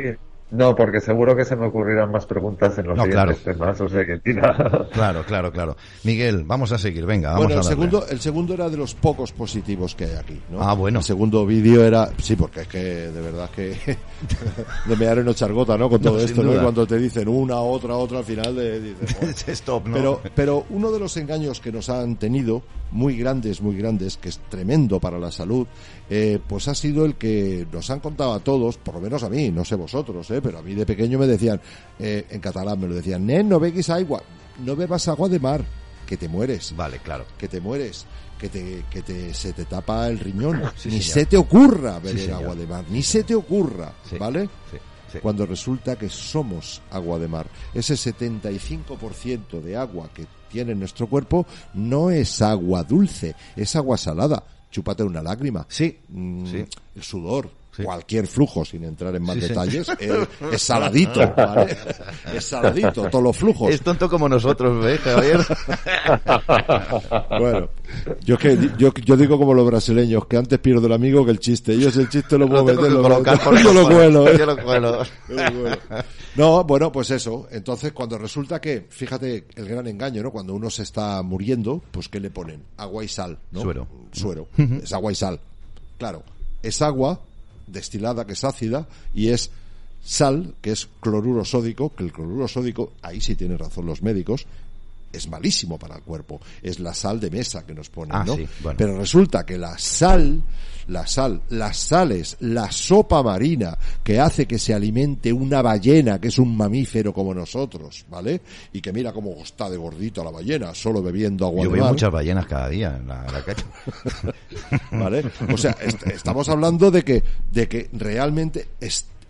No, porque seguro que se me ocurrirán más preguntas en los No, siguientes claro. temas, o sea que tira. Claro, claro, claro. Miguel, vamos a seguir, venga, vamos Bueno, a el darle. segundo, el segundo era de los pocos positivos que hay aquí, ¿no? Ah, bueno. El segundo vídeo era, sí, porque es que de verdad que de mear en chargota, ¿no? Con todo No, esto, ¿no? Cuando te dicen una, otra, otra, al final de, dices. Stop, ¿no? Pero, pero uno de los engaños que nos han tenido, muy grandes, muy grandes, que es tremendo para la salud, eh, pues ha sido el que nos han contado a todos, por lo menos a mí, no sé vosotros, eh, pero a mí de pequeño me decían, eh, en catalán me lo decían, nen, no beguis agua, no bebas agua de mar, que te mueres Vale, claro. que te mueres, que te, que te, se te tapa el riñón. Sí, ni señor. se te ocurra beber agua de mar, ni se te ocurra, Sí, ¿vale? Cuando resulta que somos agua de mar. Ese 75% de agua que tiene nuestro cuerpo no es agua dulce, es agua salada. Chúpate una lágrima. Sí, Mm, sí. El sudor. Sí. Cualquier flujo, sin entrar en más Sí, detalles, eh, es saladito, ¿vale? Es saladito, todos los flujos. Es tonto como nosotros, ¿ves, Javier? Bueno, yo es que yo, yo digo como los brasileños, que antes pierdo el amigo que el chiste. Ellos el chiste lo puedo tengo meter, lo- colocar yo lo cojones. cuelo, ¿eh? Yo lo cuelo. Yo lo cuelo. No, bueno, pues eso. Entonces, cuando resulta que, fíjate, el gran engaño, ¿no? Cuando uno se está muriendo, pues ¿qué le ponen? Agua y sal, ¿no? Suero. Suero. Es agua y sal. Claro, es agua destilada, que es ácida, y es sal, que es cloruro sódico, que el cloruro sódico, ahí sí tienen razón los médicos, es malísimo para el cuerpo. Es la sal de mesa que nos ponen, Ah, ¿no? sí, bueno. Pero resulta que la sal, la sal, las sales, la sopa marina que hace que se alimente una ballena, que es un mamífero como nosotros, ¿vale? Y que mira cómo está de gordito la ballena, solo bebiendo agua Yo de veo mar. muchas ballenas cada día en la, en la calle. ¿vale? O sea, est- estamos hablando de que, de que realmente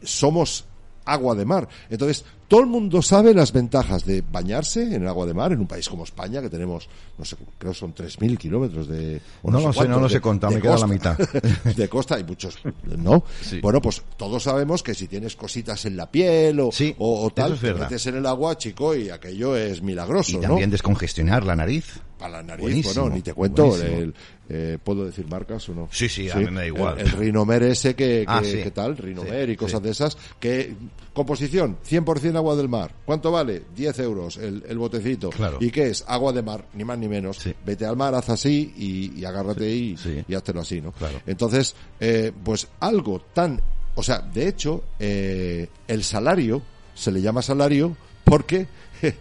somos agua de mar. Entonces, todo el mundo sabe las ventajas de bañarse en el agua de mar en un país como España, que tenemos, no sé, creo que son 3.000 kilómetros de... o No lo sé, no lo de- sé contar, de me queda la mitad. de costa hay muchos, ¿no? Sí. Bueno, pues todos sabemos que si tienes cositas en la piel o, Sí, o, o tal, es te metes en el agua, chico, y aquello es milagroso, Y ¿no? también descongestionar la nariz. Para la nariz, Buenísimo, bueno, ni te cuento, el, eh, ¿puedo decir marcas o no? Sí, sí, a mí me da igual. El, el Rinomer ese que, que, Ah, sí. que tal, Rinomer Sí, y cosas de esas, que composición, 100% agua del mar. ¿Cuánto vale? 10 euros el, el botecito. Claro. ¿Y qué es? Agua de mar, ni más ni menos. Vete al mar, haz así y, y agárrate y, y háztelo así, ¿no? Claro. Entonces, eh, pues algo tan... O sea, de hecho, eh, el salario se le llama salario porque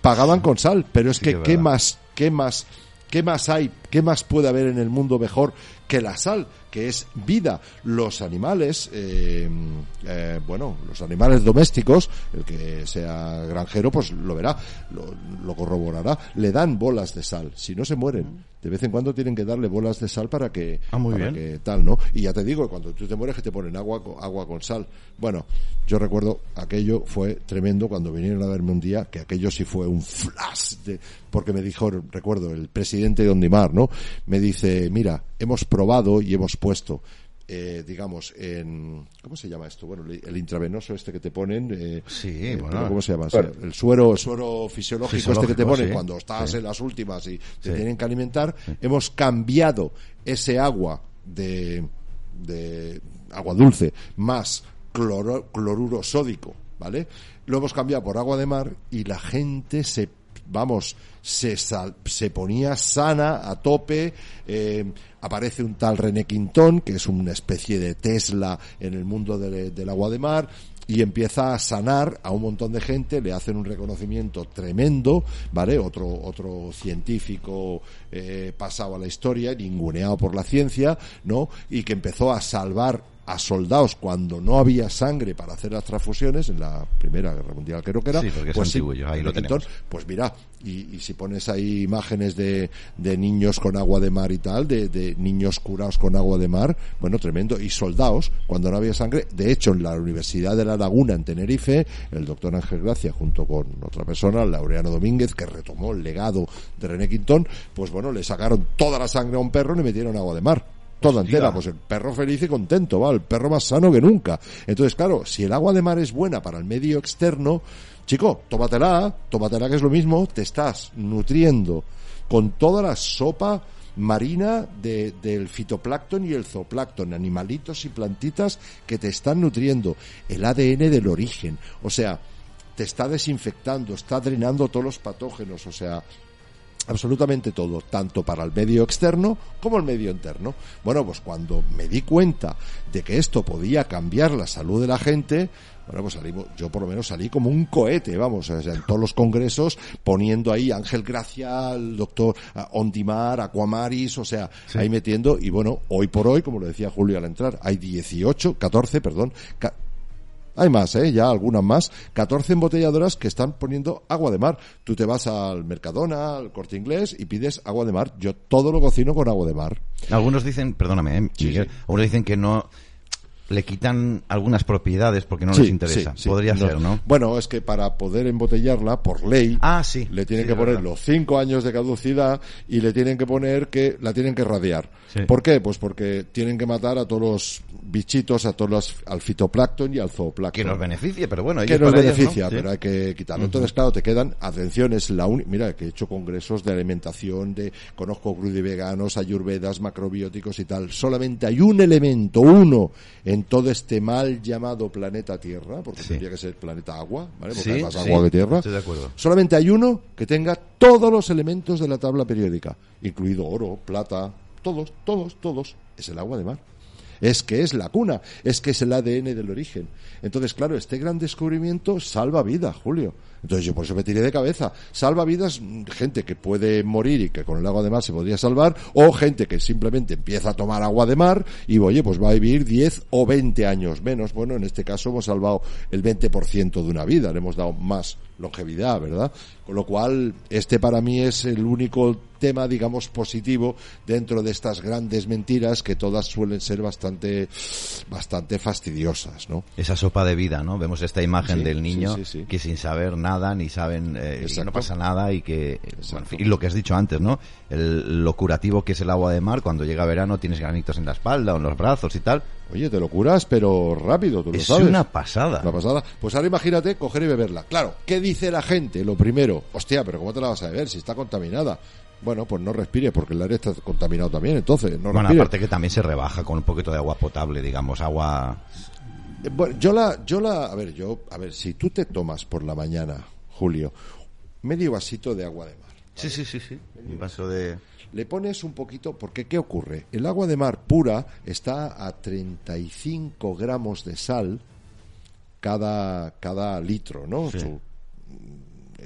pagaban con sal, pero es que qué más, qué más, qué más hay, qué más puede haber en el mundo mejor que la sal, que es vida. Los animales, eh, eh, bueno, los animales domésticos, el que sea granjero, pues lo verá, lo, lo corroborará. Le dan bolas de sal, si no se mueren. De vez en cuando tienen que darle bolas de sal para que, Ah, muy para bien. que tal, ¿no? Y ya te digo, cuando tú te mueres que te ponen agua, agua con sal. Bueno, yo recuerdo aquello fue tremendo cuando vinieron a verme un día, que aquello sí fue un flash, de, porque me dijo, recuerdo, el presidente de Ondimar, ¿no? Me dice, mira, hemos probado y hemos puesto, eh, digamos, en, ¿cómo se llama esto? Bueno, el intravenoso este que te ponen, eh, Sí, eh, bueno. ¿cómo se llama? Bueno. El suero, el suero fisiológico, este que te ponen sí. cuando estás Sí. en las últimas y te Sí. tienen que alimentar, hemos cambiado ese agua de, de agua dulce más cloro- cloruro sódico, ¿vale? Lo hemos cambiado por agua de mar y la gente se, vamos, se, sal- se ponía sana a tope. eh, aparece un tal René Quintón, que es una especie de Tesla en el mundo de- del agua de mar y empieza a sanar a un montón de gente, le hacen un reconocimiento tremendo, ¿vale? Otro, otro científico eh, pasado a la historia, ninguneado por la ciencia, ¿no? Y que empezó a salvar a soldados cuando no había sangre para hacer las transfusiones en la Primera Guerra Mundial creo que era Sí, porque es pues sí, antiguo, ahí lo tenemos. Pues mira, y, y si pones ahí imágenes de, de niños con agua de mar y tal, de, de niños curados con agua de mar, bueno, tremendo. Y soldados, cuando no había sangre, de hecho, en la Universidad de La Laguna, en Tenerife, el doctor Ángel Gracia, junto con otra persona, Laureano Domínguez, que retomó el legado de René Quintón, pues bueno, le sacaron toda la sangre a un perro y le metieron agua de mar toda entera, pues el perro feliz y contento, va, el perro más sano que nunca. Entonces, claro, si el agua de mar es buena para el medio externo, chico, tómatela, tómatela que es lo mismo, te estás nutriendo con toda la sopa marina de- del fitoplancton y el zooplancton, animalitos y plantitas que te están nutriendo, el ADN del origen, o sea, te está desinfectando, está drenando todos los patógenos, o sea, absolutamente todo, tanto para el medio externo como el medio interno. Bueno, pues cuando me di cuenta de que esto podía cambiar la salud de la gente, bueno, pues salimos, yo por lo menos salí como un cohete, vamos, o sea, en todos los congresos poniendo ahí Ángel Gracia, el doctor ah, Ondimar, Aquamaris, o sea, ahí metiendo, y bueno, hoy por hoy, como lo decía Julio al entrar, hay 18, 14, perdón, hay más, ¿eh? Ya algunas más. 14 embotelladoras que están poniendo agua de mar. Tú te vas al Mercadona, al Corte Inglés y pides agua de mar. Yo todo lo cocino con agua de mar. Algunos dicen, perdóname, ¿eh, Sí, Miguel, sí. algunos dicen que no le quitan algunas propiedades porque no Sí, les interesa. sí, sí. Podría ser, ¿no? Bueno, es que para poder embotellarla, por ley, Ah, sí. le tienen que poner verdad. los cinco años de caducidad y le tienen que poner que la tienen que radiar. ¿Por qué? Pues porque tienen que matar a todos los bichitos, a todos los, al fitoplancton y al zooplancton. Que nos beneficie, pero bueno, que nos ellos, beneficia, pero hay que quitarlo. Entonces, claro, te quedan, atención, es la única, mira, que he hecho congresos de alimentación, de, conozco veganos, ayurvedas, macrobióticos y tal. Solamente hay un elemento, uno, en todo este mal llamado planeta Tierra, porque Sí. tendría que ser planeta agua, ¿vale? Porque Sí, hay más sí, agua que tierra. estoy de acuerdo. Solamente hay uno que tenga todos los elementos de la tabla periódica, incluido oro, plata, todos, todos, todos, es el agua de mar. es que es la cuna, es que es el ADN del origen. Entonces, claro, este gran descubrimiento salva vida, Julio. Entonces yo por eso me tiré de cabeza. Salva vidas, mm, gente que puede morir y que con el agua de mar se podría salvar, o gente que simplemente empieza a tomar agua de mar y, oye, pues va a vivir 10 o 20 años menos. Bueno, en este caso hemos salvado el 20% de una vida, le hemos dado más longevidad, ¿verdad? Con lo cual, este para mí es el único tema, digamos, positivo dentro de estas grandes mentiras que todas suelen ser bastante, bastante fastidiosas, ¿no? Esa sopa de vida, ¿no? Vemos esta imagen Sí, del niño sí, sí. que sin saber nada ni saben eh, y no pasa nada y que bueno, y lo que has dicho antes, ¿no? El, lo curativo que es el agua de mar cuando llega verano tienes granitos en la espalda o en los brazos y tal. Oye, te lo curas, pero rápido, tú lo Es sabes. una pasada. Una pasada. Pues ahora imagínate coger y beberla. Claro, ¿qué dice la gente? Lo primero, hostia, pero ¿cómo te la vas a beber si está contaminada? Bueno, pues no respire porque el aire está contaminado también, entonces no Bueno, respire. aparte que también se rebaja con un poquito de agua potable, digamos, agua Bueno, yo la, yo la, a ver, yo, a ver, si tú te tomas por la mañana, Julio, medio vasito de agua de mar, Sí, sí, sí, sí. Un vaso de le pones un poquito, porque ¿qué ocurre? El agua de mar pura está a 35 gramos de sal cada, cada litro, ¿no? Su-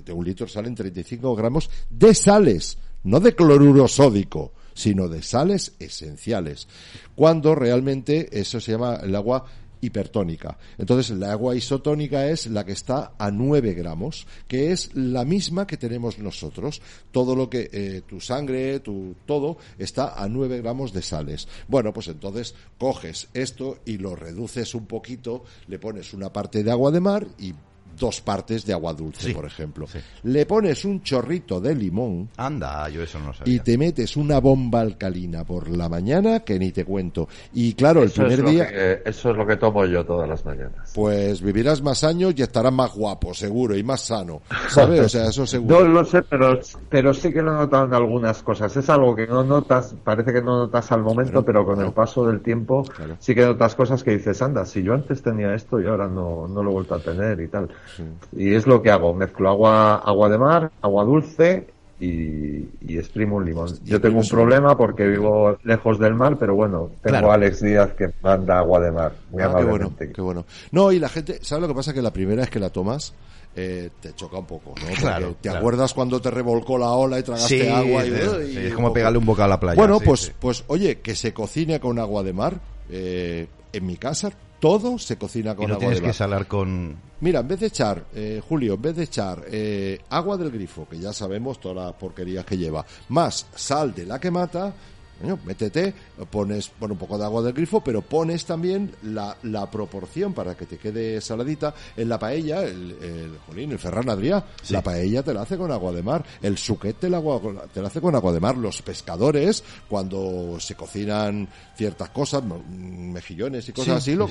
de un litro salen 35 gramos de sales, no de cloruro sódico, sino de sales esenciales. Cuando realmente eso se llama el agua hipertónica. Entonces, la agua isotónica es la que está a 9 gramos, que es la misma que tenemos nosotros. Todo lo que, eh, tu sangre, tu, todo, está a 9 gramos de sales. Bueno, pues entonces coges esto y lo reduces un poquito, le pones una parte de agua de mar y dos partes de agua dulce, Sí, por ejemplo. sí. Le pones un chorrito de limón Anda, yo eso no lo y te metes una bomba alcalina por la mañana que ni te cuento. Y claro, el Eso primer día, que, eso es lo que tomo yo todas las mañanas. pues vivirás más años y estarás más guapo, seguro, y más sano. ¿Sabes? O sea, eso seguro. No lo sé, pero, pero sí que lo he notado en algunas cosas. Es algo que no notas, parece que no notas al momento, Claro, pero con claro. el paso del tiempo Claro. sí que notas cosas que dices, anda, si yo antes tenía esto y ahora no, no lo he vuelto a tener y tal. Y es lo que hago, mezclo agua, agua de mar, agua dulce y, y exprimo un limón. Yo tengo un problema porque vivo lejos del mar, pero bueno, tengo Claro. a Alex Díaz que manda agua de mar. Muy Ah, qué bueno, qué bueno. No, y la gente, ¿sabes lo que pasa? Que la primera vez que la tomas, eh, te choca un poco, ¿no? Porque Claro, te claro. acuerdas cuando te revolcó la ola y tragaste Sí, agua y, sí, y sí, es como pegarle un bocado a la playa. Bueno, sí, pues, sí. pues, oye, que se cocine con agua de mar. eh, en mi casa todo se cocina con Y no agua tienes de que salar con... Mira, en vez de echar, eh, Julio, en vez de echar eh, agua del grifo, que ya sabemos todas las porquerías que lleva, más sal de la que mata, coño, métete, pones bueno, un poco de agua del grifo, pero pones también la, la proporción para que te quede saladita. En la paella, el, el jolín, el Ferran Adrià, la paella te la hace con agua de mar, el suquet te la, agua- te la hace con agua de mar. Los pescadores, cuando se cocinan ciertas cosas, mejillones y cosas Sí, así, lo-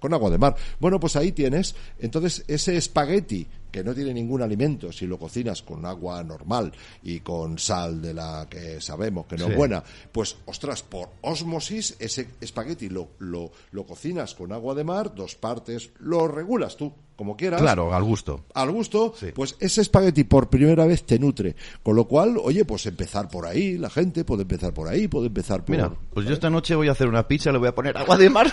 con agua de mar. Bueno, pues ahí tienes, entonces ese espagueti que no tiene ningún alimento, si lo cocinas con agua normal y con sal de la que sabemos que no Sí. es buena, pues ostras, por osmosis ese espagueti lo, lo, lo cocinas con agua de mar, dos partes, lo regulas tú, como quieras Claro, al gusto. al gusto, Sí. pues ese espagueti por primera vez te nutre. Con lo cual, oye, pues empezar por ahí, la gente puede empezar por ahí, puede empezar por... Mira, pues yo esta noche voy a hacer una pizza, le voy a poner agua de mar.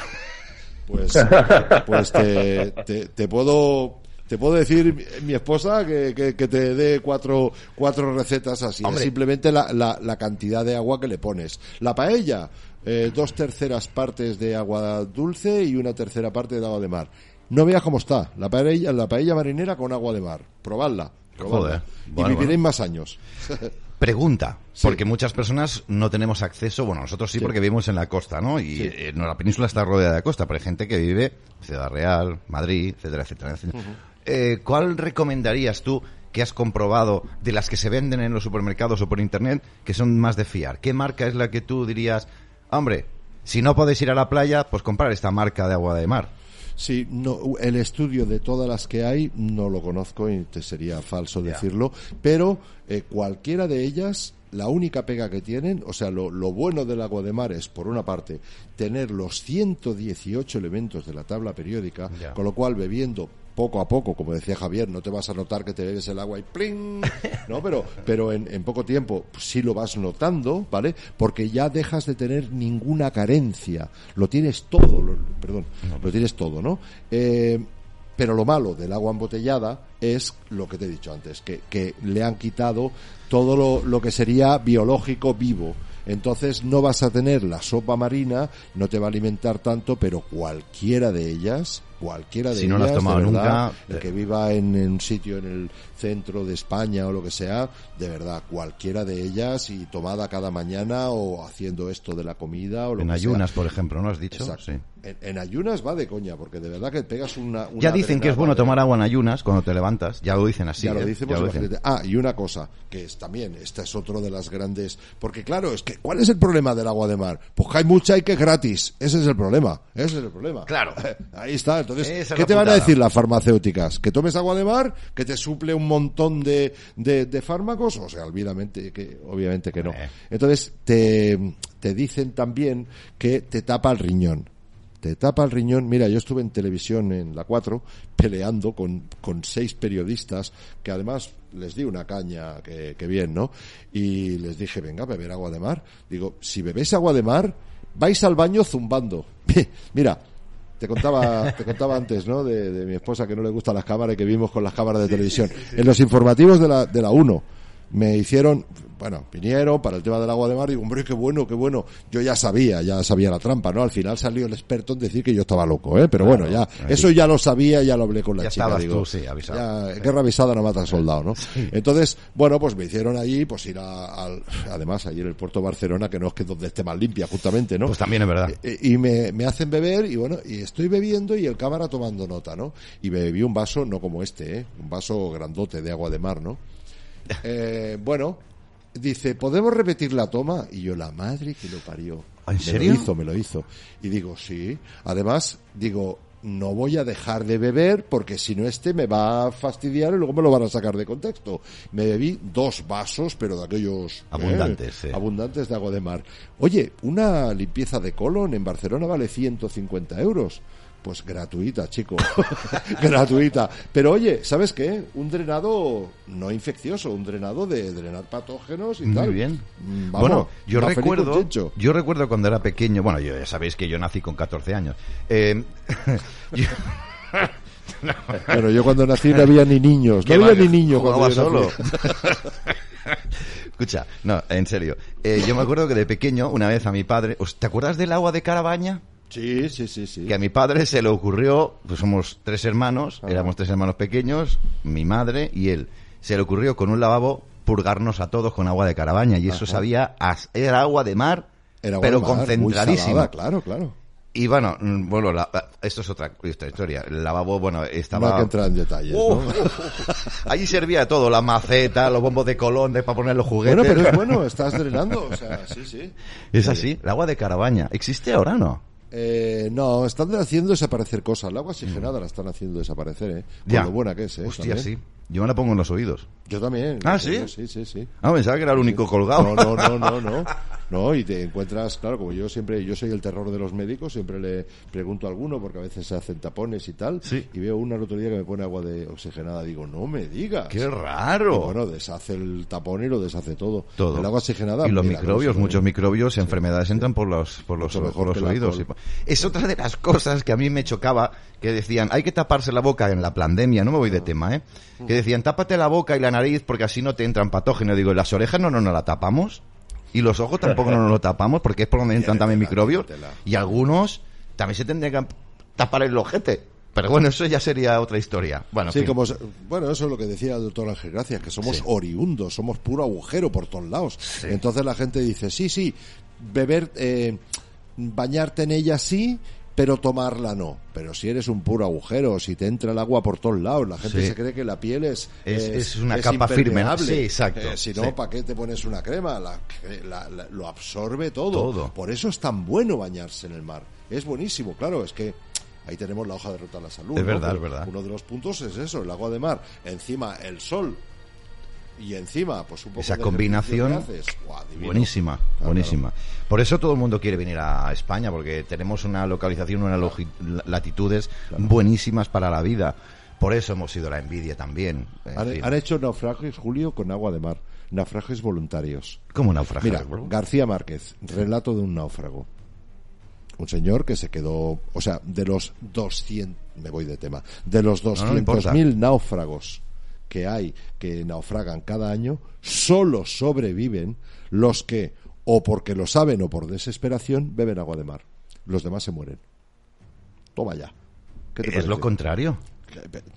Pues, pues te, te, te puedo... Te puedo decir, mi esposa, que, que, que te dé cuatro, cuatro recetas así. Es simplemente la, la, la cantidad de agua que le pones. La paella, eh, dos terceras partes de agua dulce y una tercera parte de agua de mar. No veas cómo está. La paella, la paella marinera con agua de mar. Probadla. probadla. Joder. y Bueno, viviréis bueno. más años. Pregunta, Sí. porque muchas personas no tenemos acceso, bueno, nosotros sí, Sí. porque vivimos en la costa, ¿no? Y eh, no, la península está rodeada de costa, pero hay gente que vive en Ciudad Real, Madrid, etcétera, etcétera. etcétera. Eh, ¿Cuál recomendarías tú que has comprobado de las que se venden en los supermercados o por internet que son más de fiar? ¿Qué marca es la que tú dirías, hombre, si no podéis ir a la playa, pues comprar esta marca de agua de mar? Sí, no, el estudio de todas las que hay no lo conozco y te sería falso decirlo, pero eh, cualquiera de ellas, la única pega que tienen, o sea, lo, lo bueno del agua de mar es, por una parte, tener los 118 elementos de la tabla periódica, con lo cual bebiendo poco a poco, como decía Javier, no te vas a notar que te bebes el agua y ¡pling! ¿no? Pero, pero en, en poco tiempo sí lo vas notando, ¿vale? Porque ya dejas de tener ninguna carencia. Lo tienes todo, lo- perdón, lo tienes todo, ¿no? Eh, pero lo malo del agua embotellada es lo que te he dicho antes, que, que le han quitado todo lo, lo que sería biológico vivo. Entonces no vas a tener la sopa marina, no te va a alimentar tanto, pero cualquiera de ellas, cualquiera de Si no ellas, la has tomado de verdad, nunca, el eh. que viva en, en un sitio en el centro de España o lo que sea, de verdad, cualquiera de ellas y tomada cada mañana o haciendo esto de la comida o lo En que sea. ayunas, por ejemplo, ¿no has dicho? Exacto. Sí. En, en ayunas va de coña, porque de verdad que pegas una. una Ya dicen que es bueno tomar agua en ayunas cuando te levantas. Ya lo dicen así. ya lo ¿eh? dicen, Ya pues lo dicen. imagínate. Ah, y una cosa, que es también, esta es otro de las grandes, porque claro, es que, ¿cuál es el problema del agua de mar? Pues que hay mucha y que es gratis. Ese es el problema. Ese es el problema. Claro. Ahí está. Entonces, Esa ¿qué te van a decir las farmacéuticas? ¿Que tomes agua de mar? ¿Que te suple un montón de, de, de fármacos? O sea, obviamente que, obviamente que no. Eh. Entonces, te, te dicen también que te tapa el riñón te tapa el riñón. Mira, yo estuve en televisión en la 4 peleando con, con seis periodistas que además les di una caña que, que bien, ¿no? Y les dije, venga, beber agua de mar. Digo, si bebéis agua de mar, vais al baño zumbando. Mira, te contaba, te contaba antes, ¿no? De, de mi esposa que no le gustan las cámaras y que vimos con las cámaras de televisión. En los informativos de la, de la 1 me hicieron, bueno, vinieron para el tema del agua de mar y digo, hombre, qué bueno, qué bueno. Yo ya sabía, ya sabía la trampa, ¿no? Al final salió el experto en decir que yo estaba loco, ¿eh? Pero bueno, ya, eso ya lo sabía, ya lo hablé con la Ya chica. estabas digo, tú, sí, avisado. ya, guerra avisada no mata al soldado, ¿no? Entonces, bueno, pues me hicieron allí, pues ir a- al, además allí en el puerto de Barcelona, que no es que donde esté más limpia, justamente, ¿no? Pues también es verdad. Y me, me hacen beber y bueno, y estoy bebiendo y el cámara tomando nota, ¿no? Y me bebí un vaso, no como este, ¿eh? Un vaso grandote de agua de mar, ¿no? Eh, bueno, dice, ¿podemos repetir la toma? Y yo, la madre que lo parió. ¿En Me serio? lo hizo, me lo hizo. Y digo, sí. Además, digo, no voy a dejar de beber porque si no este me va a fastidiar y luego me lo van a sacar de contexto. Me bebí dos vasos, pero de aquellos... ¿eh? Abundantes. Abundantes de agua de mar. Oye, una limpieza de colon en Barcelona vale 150 euros. Pues gratuita, chico. gratuita. Pero oye, ¿sabes qué? Un drenado no infeccioso, un drenado de drenar patógenos y Muy tal. bien. Mm, vamos, bueno, yo recuerdo, yo recuerdo cuando era pequeño, bueno, ya sabéis que yo nací con 14 años. Eh, yo- Bueno, yo cuando nací no había ni niños, no ¿Qué había ni niños cuando yo solo. Escucha, no, en serio. Eh, yo me acuerdo que de pequeño, una vez a mi padre, ¿os- ¿te acuerdas del agua de Carabaña? Sí, sí, sí, sí. Que a mi padre se le ocurrió, pues somos tres hermanos, éramos tres hermanos pequeños, mi madre y él. Se le ocurrió con un lavabo purgarnos a todos con agua de Carabaña y eso sabía, era agua de mar, Era agua pero de mar, concentradísima. salada, claro, claro. Y bueno, mm, bueno, la- esto es otra, historia. El lavabo, bueno, estaba... No hay que entrar en detalles, Uf, ¿no? Allí servía todo, la maceta, los bombos de colón de, para poner los juguetes. Bueno, pero es bueno, estás drenando, o sea, sí, sí. Es así, el agua de Carabaña. ¿Existe ahora o no? Eh, no, están haciendo desaparecer cosas. El agua oxigenada la están haciendo desaparecer, ¿eh? Por Ya. lo buena que es, ¿eh? Hostia, También. sí. Yo me la pongo en los oídos. Yo también. Ah, ¿sí? yo Sí, sí, sí. Ah, pensaba que era el único colgado. No, no, no, no, no. No, y te encuentras, claro, como yo siempre, yo soy el terror de los médicos, siempre le pregunto a alguno, porque a veces se hacen tapones y tal, Sí. y veo una día que me pone agua de oxigenada, digo, no me digas. ¡Qué raro! Y bueno, deshace el tapón y lo deshace todo. Todo. El agua oxigenada. y los microbios, muchos microbios, enfermedades entran por los, por los, por los oídos. Es otra de las cosas que a mí me chocaba, que decían, hay que taparse la boca en la pandemia, no me voy de tema, ¿eh? Que decían, tápate la boca y la nariz porque así no te entran patógenos. Digo, ¿y las orejas no, no nos la tapamos? Y los ojos tampoco no nos lo tapamos porque es por donde entran también microbios. Y algunos también se tendrían que tapar el ojete. Pero bueno, eso ya sería otra historia. Bueno, en Sí, fin. como, se- bueno, eso es lo que decía el doctor Ángel Gracias, que somos oriundos, somos puro agujero por todos lados. Entonces la gente dice, sí, sí, beber, eh, bañarte en ella sí, pero tomarla no. Pero si eres un puro agujero, si te entra el agua por todos lados, la gente Sí. se cree que la piel es... Es- es una capa firme, ¿no? Sí, exacto, Eh, si no, sí. ¿para qué te pones una crema? La- la- la- lo absorbe todo. Todo. Por eso es tan bueno bañarse en el mar. Es buenísimo, claro, es que... Ahí tenemos la hoja de ruta a la salud. Es ¿no? verdad, es verdad. Uno de los puntos es eso, el agua de mar. Encima el sol. Y encima, pues un poco Esa de combinación haces. Guau, buenísima, Claro, buenísima. Por eso todo el mundo quiere venir a España, porque tenemos una localización, unas latitudes buenísimas para la vida. Por eso hemos sido la envidia también. En Han, hecho naufragios, Julio, con agua de mar. Naufragios voluntarios. ¿Cómo naufragar? Mira, García Márquez, relato de un náufrago. Un señor que se quedó, o sea, de los 200, me voy de tema, de los no importa. 200.000 náufragos que hay, que naufragan cada año, solo sobreviven los que, o porque lo saben o por desesperación, beben agua de mar. Los demás se mueren. Toma ya. ¿Qué te es lo contrario.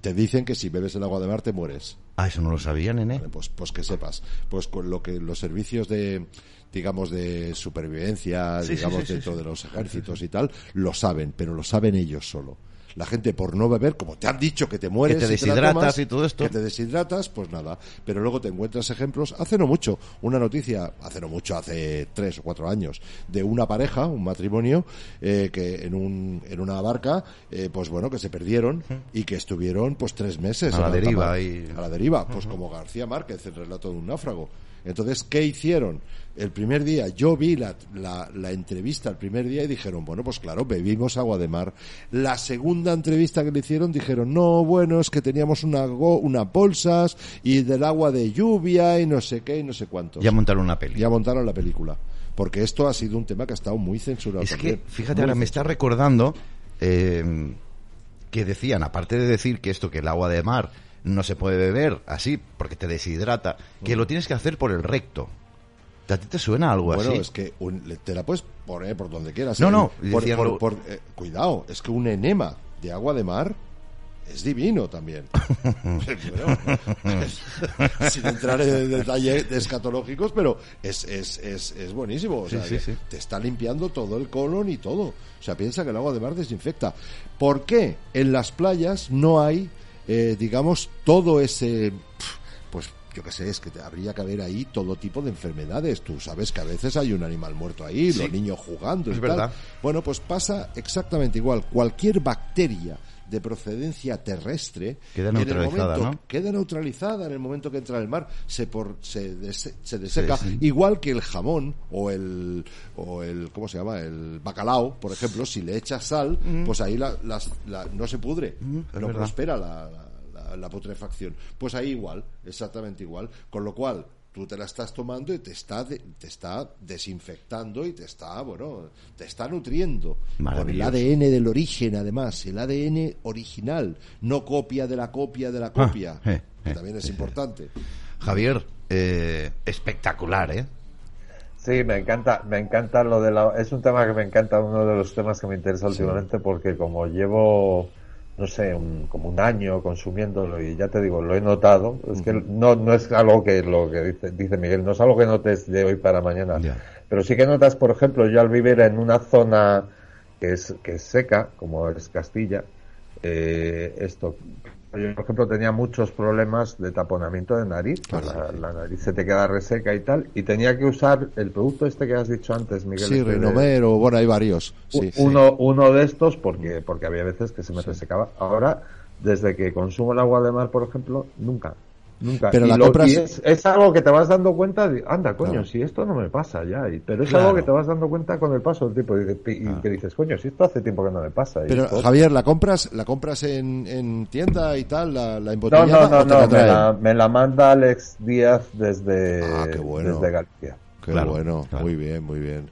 Te dicen que si bebes el agua de mar te mueres. Ah, eso no lo sabía, nene. Vale, pues, pues que sepas, pues con lo que los servicios de, digamos, de supervivencia, Sí, digamos, sí, sí, dentro sí. de los ejércitos y tal, lo saben, pero lo saben ellos solo. La gente por no beber, como te han dicho que te mueres, Que te deshidratas tomas, y todo esto. que te deshidratas, pues nada. Pero luego te encuentras ejemplos, hace no mucho, una noticia, hace no mucho, hace tres o cuatro años, de una pareja, un matrimonio, eh, que en un, en una barca, eh, pues bueno, que se perdieron y que estuvieron pues tres meses A la deriva y- a la deriva, pues como García Márquez, el relato de un náufrago. Entonces, ¿qué hicieron? El primer día, yo vi la, la, la entrevista el primer día y dijeron, bueno, pues claro, bebimos agua de mar. La segunda entrevista que le hicieron dijeron, no, bueno, es que teníamos una unas bolsas y del agua de lluvia y no sé qué y no sé cuánto. Ya montaron una peli. Ya montaron la película. Porque esto ha sido un tema que ha estado muy censurado. Es que, fíjate, Muy ahora me está recordando eh, que decían, aparte de decir que esto, que el agua de mar no se puede beber así porque te deshidrata, que lo tienes que hacer por el recto. ¿A ti te suena algo Bueno, así? es que un- te la puedes poner por donde quieras. No, ¿eh? no, Por- decían por- lo- por- eh, cuidado, es que un enema de agua de mar es divino también. Bueno, sin entrar en detalles escatológicos, pero es, es, es, es buenísimo. O sea, sí, que sí. te está limpiando todo el colon y todo. O sea, piensa que el agua de mar desinfecta. ¿Por qué en las playas no hay, eh, digamos, todo ese... Pues yo qué sé, es que te- habría que haber ahí todo tipo de enfermedades. Tú sabes que a veces hay un animal muerto ahí, Sí. los niños jugando Es y tal. verdad. Bueno, pues pasa exactamente igual. Cualquier bacteria de procedencia terrestre Queda en el neutralizada, momento- ¿no? queda neutralizada en el momento que entra al mar se por, se, des- se deseca Sí, sí. igual que el jamón o el o el cómo se llama el bacalao por ejemplo si le echas sal pues ahí la, no se pudre Mm, no verdad. prospera la- la putrefacción pues ahí igual exactamente igual con lo cual tú te la estás tomando y te está de- te está desinfectando y te está bueno te está nutriendo con el. ADN del origen además el ADN original no copia de la copia de la copia eh, que eh, también es sí. importante Javier, eh, espectacular, ¿eh? Sí, me encanta, me encanta lo de la, es un tema que me encanta, uno de los temas que me interesa últimamente porque como llevo, no sé, un- como un año consumiéndolo y ya te digo, lo he notado, es que no, no es algo que lo que dice, dice Miguel, no es algo que notes de hoy para mañana, pero sí que notas, por ejemplo, yo al vivir en una zona que es, que es seca, como es Castilla, eh, esto, yo, por ejemplo, tenía muchos problemas de taponamiento de nariz, Claro, la, nariz se te queda reseca y tal, y tenía que usar el producto este que has dicho antes, Miguel. sí este de- Rinomero bueno hay varios sí, u- sí. uno, uno de estos, porque, porque había veces que se me resecaba. Ahora, desde que consumo el agua de mar, por ejemplo, nunca. Nunca. Pero y la lo- compras- y es, es algo que te vas dando cuenta, de, anda, coño, Claro. si esto no me pasa ya. y- pero es Claro. algo que te vas dando cuenta con el paso del tiempo. Y, y que dices, coño, si esto hace tiempo que no me pasa. Pero esto- Javier, ¿la compras, la compras en, en tienda y tal, la, la no, embotellada no, no, no, la me la, me la manda Alex Díaz desde, Ah, qué bueno. desde Galicia. Qué Claro, bueno, claro. muy bien, muy bien.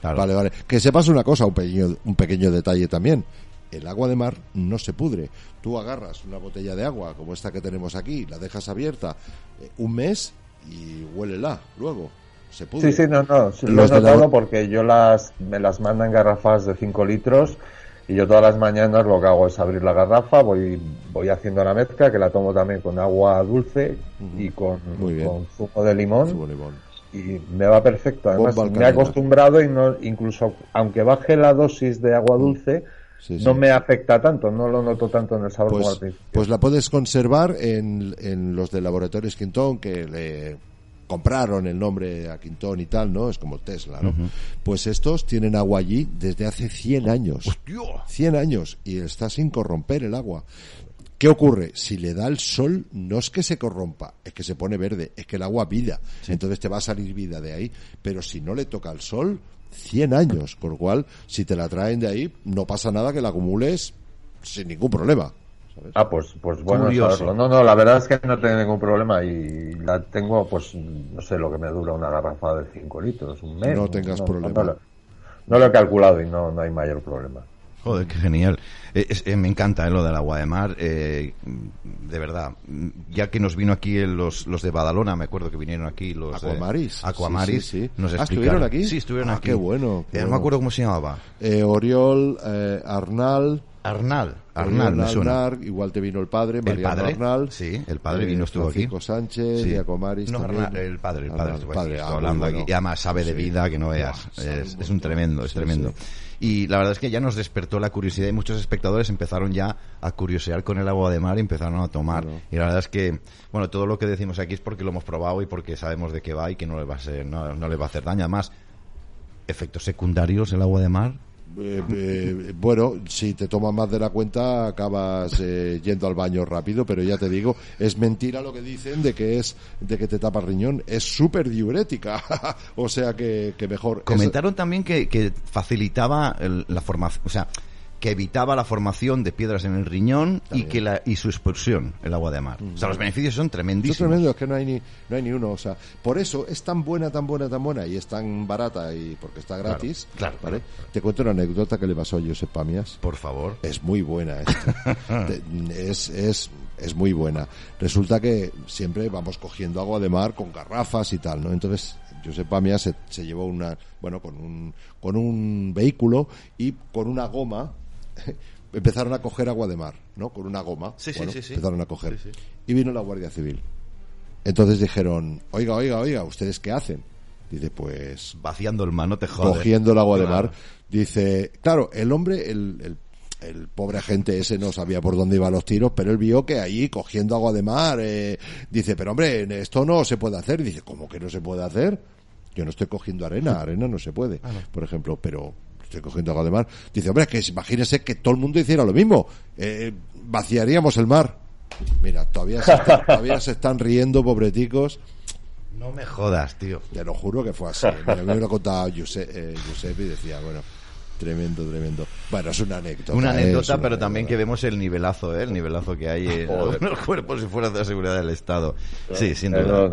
Claro. Vale, vale. Que sepas una cosa, un pequeño, un pequeño detalle también. El agua de mar no se pudre. Tú agarras una botella de agua como esta que tenemos aquí, la dejas abierta eh, un mes y huélela luego. Se pudre. Sí, sí, no, no, sí, lo he la- notado porque yo las, me las mandan garrafas de 5 litros y yo todas las mañanas lo que hago es abrir la garrafa, voy, voy haciendo la mezcla, que la tomo también con agua dulce y con, con zumo de limón Zumo de limón. y me va perfecto. Además, me he acostumbrado y no, incluso aunque baje la dosis de agua dulce, sí. no me afecta tanto, no lo noto tanto en el sabor como al Pues, principio. pues la puedes conservar en, en los de Laboratorios Quintón que le compraron el nombre a Quintón y tal, ¿no? Es como Tesla, ¿no? Pues estos tienen agua allí desde hace 100 años. 100 años y está sin corromper el agua. ¿Qué ocurre? Si le da el sol, no es que se corrompa, es que se pone verde, es que el agua vida. Entonces te va a salir vida de ahí. Pero si no le toca el sol, 100 años. Con lo cual, si te la traen de ahí, no pasa nada que la acumules sin ningún problema. ¿sabes? Ah, pues, pues bueno saberlo. No, no, la verdad es que no tengo ningún problema y la tengo, pues, no sé lo que me dura una garrafa de 5 litros, un mes. No tengas problema. No, lo- no lo he calculado y no, no hay mayor problema. Joder, qué genial. Eh, eh, me encanta eh, lo del agua de mar. eh, de verdad. Ya que nos vino aquí el- los, los de Badalona, me acuerdo que vinieron aquí los Aquamaris. Aquamaris. Sí, sí, sí. Nos Ah. ¿estuvieron aquí? Sí, estuvieron Ah, aquí. qué bueno, qué no bueno. me acuerdo cómo se llamaba. Eh, Oriol, eh, Arnal. Arnal. Arnal, me suena. Arnar, igual te vino el padre, El Mariano padre, Arnal. sí, el padre vino, estuvo aquí. Francisco Sánchez, Sí. Acomaris No. Arnal, el padre, el padre, Arnal, estuvo padre, aquí, ah, hablando bueno. aquí. Y además sabe de vida que no veas. Es, un es un tremendo, es tremendo. Y la verdad es que ya nos despertó la curiosidad y muchos espectadores empezaron ya a curiosear con el agua de mar y empezaron a tomar. Claro. Y la verdad es que, bueno, todo lo que decimos aquí es porque lo hemos probado y porque sabemos de qué va y que no le va a ser, no, no le va a hacer daño. Además, efectos secundarios el agua de mar. Eh, eh, bueno, si te tomas más de la cuenta acabas eh, yendo al baño rápido, pero ya te digo, es mentira lo que dicen de que es de que te tapa riñón, es súper diurética, o sea que, que mejor. Comentaron también que, que facilitaba el- la formación, o sea, que evitaba la formación de piedras en el riñón y que la y su expulsión, el agua de mar. O sea, los beneficios son tremendísimos. tremendo, es que no hay ni no hay ni uno, o sea, por eso es tan buena, tan buena, tan buena y es tan barata y porque está gratis, claro, ¿vale? Te cuento una anécdota que le pasó a Josep Pamias. Por favor. Es muy buena esta. Es, es, es muy buena. Resulta que siempre vamos cogiendo agua de mar con garrafas y tal, ¿no? Entonces, Josep Pamias se, se llevó una, bueno, con un, con un vehículo y con una goma empezaron a coger agua de mar, ¿no? Con una goma. Sí, sí, Bueno, sí, sí. Empezaron a coger. Y vino la Guardia Civil. Entonces dijeron, oiga, oiga, oiga, ¿ustedes qué hacen? Dice, pues Vaciando el mar, no te cogiendo el agua de mar. Dice, claro, el hombre, el, el, el pobre agente ese no sabía por dónde iban los tiros, pero él vio que ahí cogiendo agua de mar, eh, dice, pero hombre, esto no se puede hacer. Dice, ¿cómo que no se puede hacer? Yo no estoy cogiendo arena, arena no se puede, por ejemplo, pero estoy cogiendo agua de mar. Dice, hombre, que imagínese que todo el mundo hiciera lo mismo, eh, vaciaríamos el mar. Mira, todavía se, está- todavía se están riendo, pobreticos. No me jodas, tío. Te lo juro que fue así. Mira, a mí me lo contaba Giuseppe, eh, Giuseppe y decía, bueno, tremendo, tremendo. Bueno, es una anécdota. Una anécdota, una pero también que vemos el nivelazo, ¿eh? El nivelazo que hay en los cuerpos y fuerzas de seguridad del Estado. Sí, sin duda.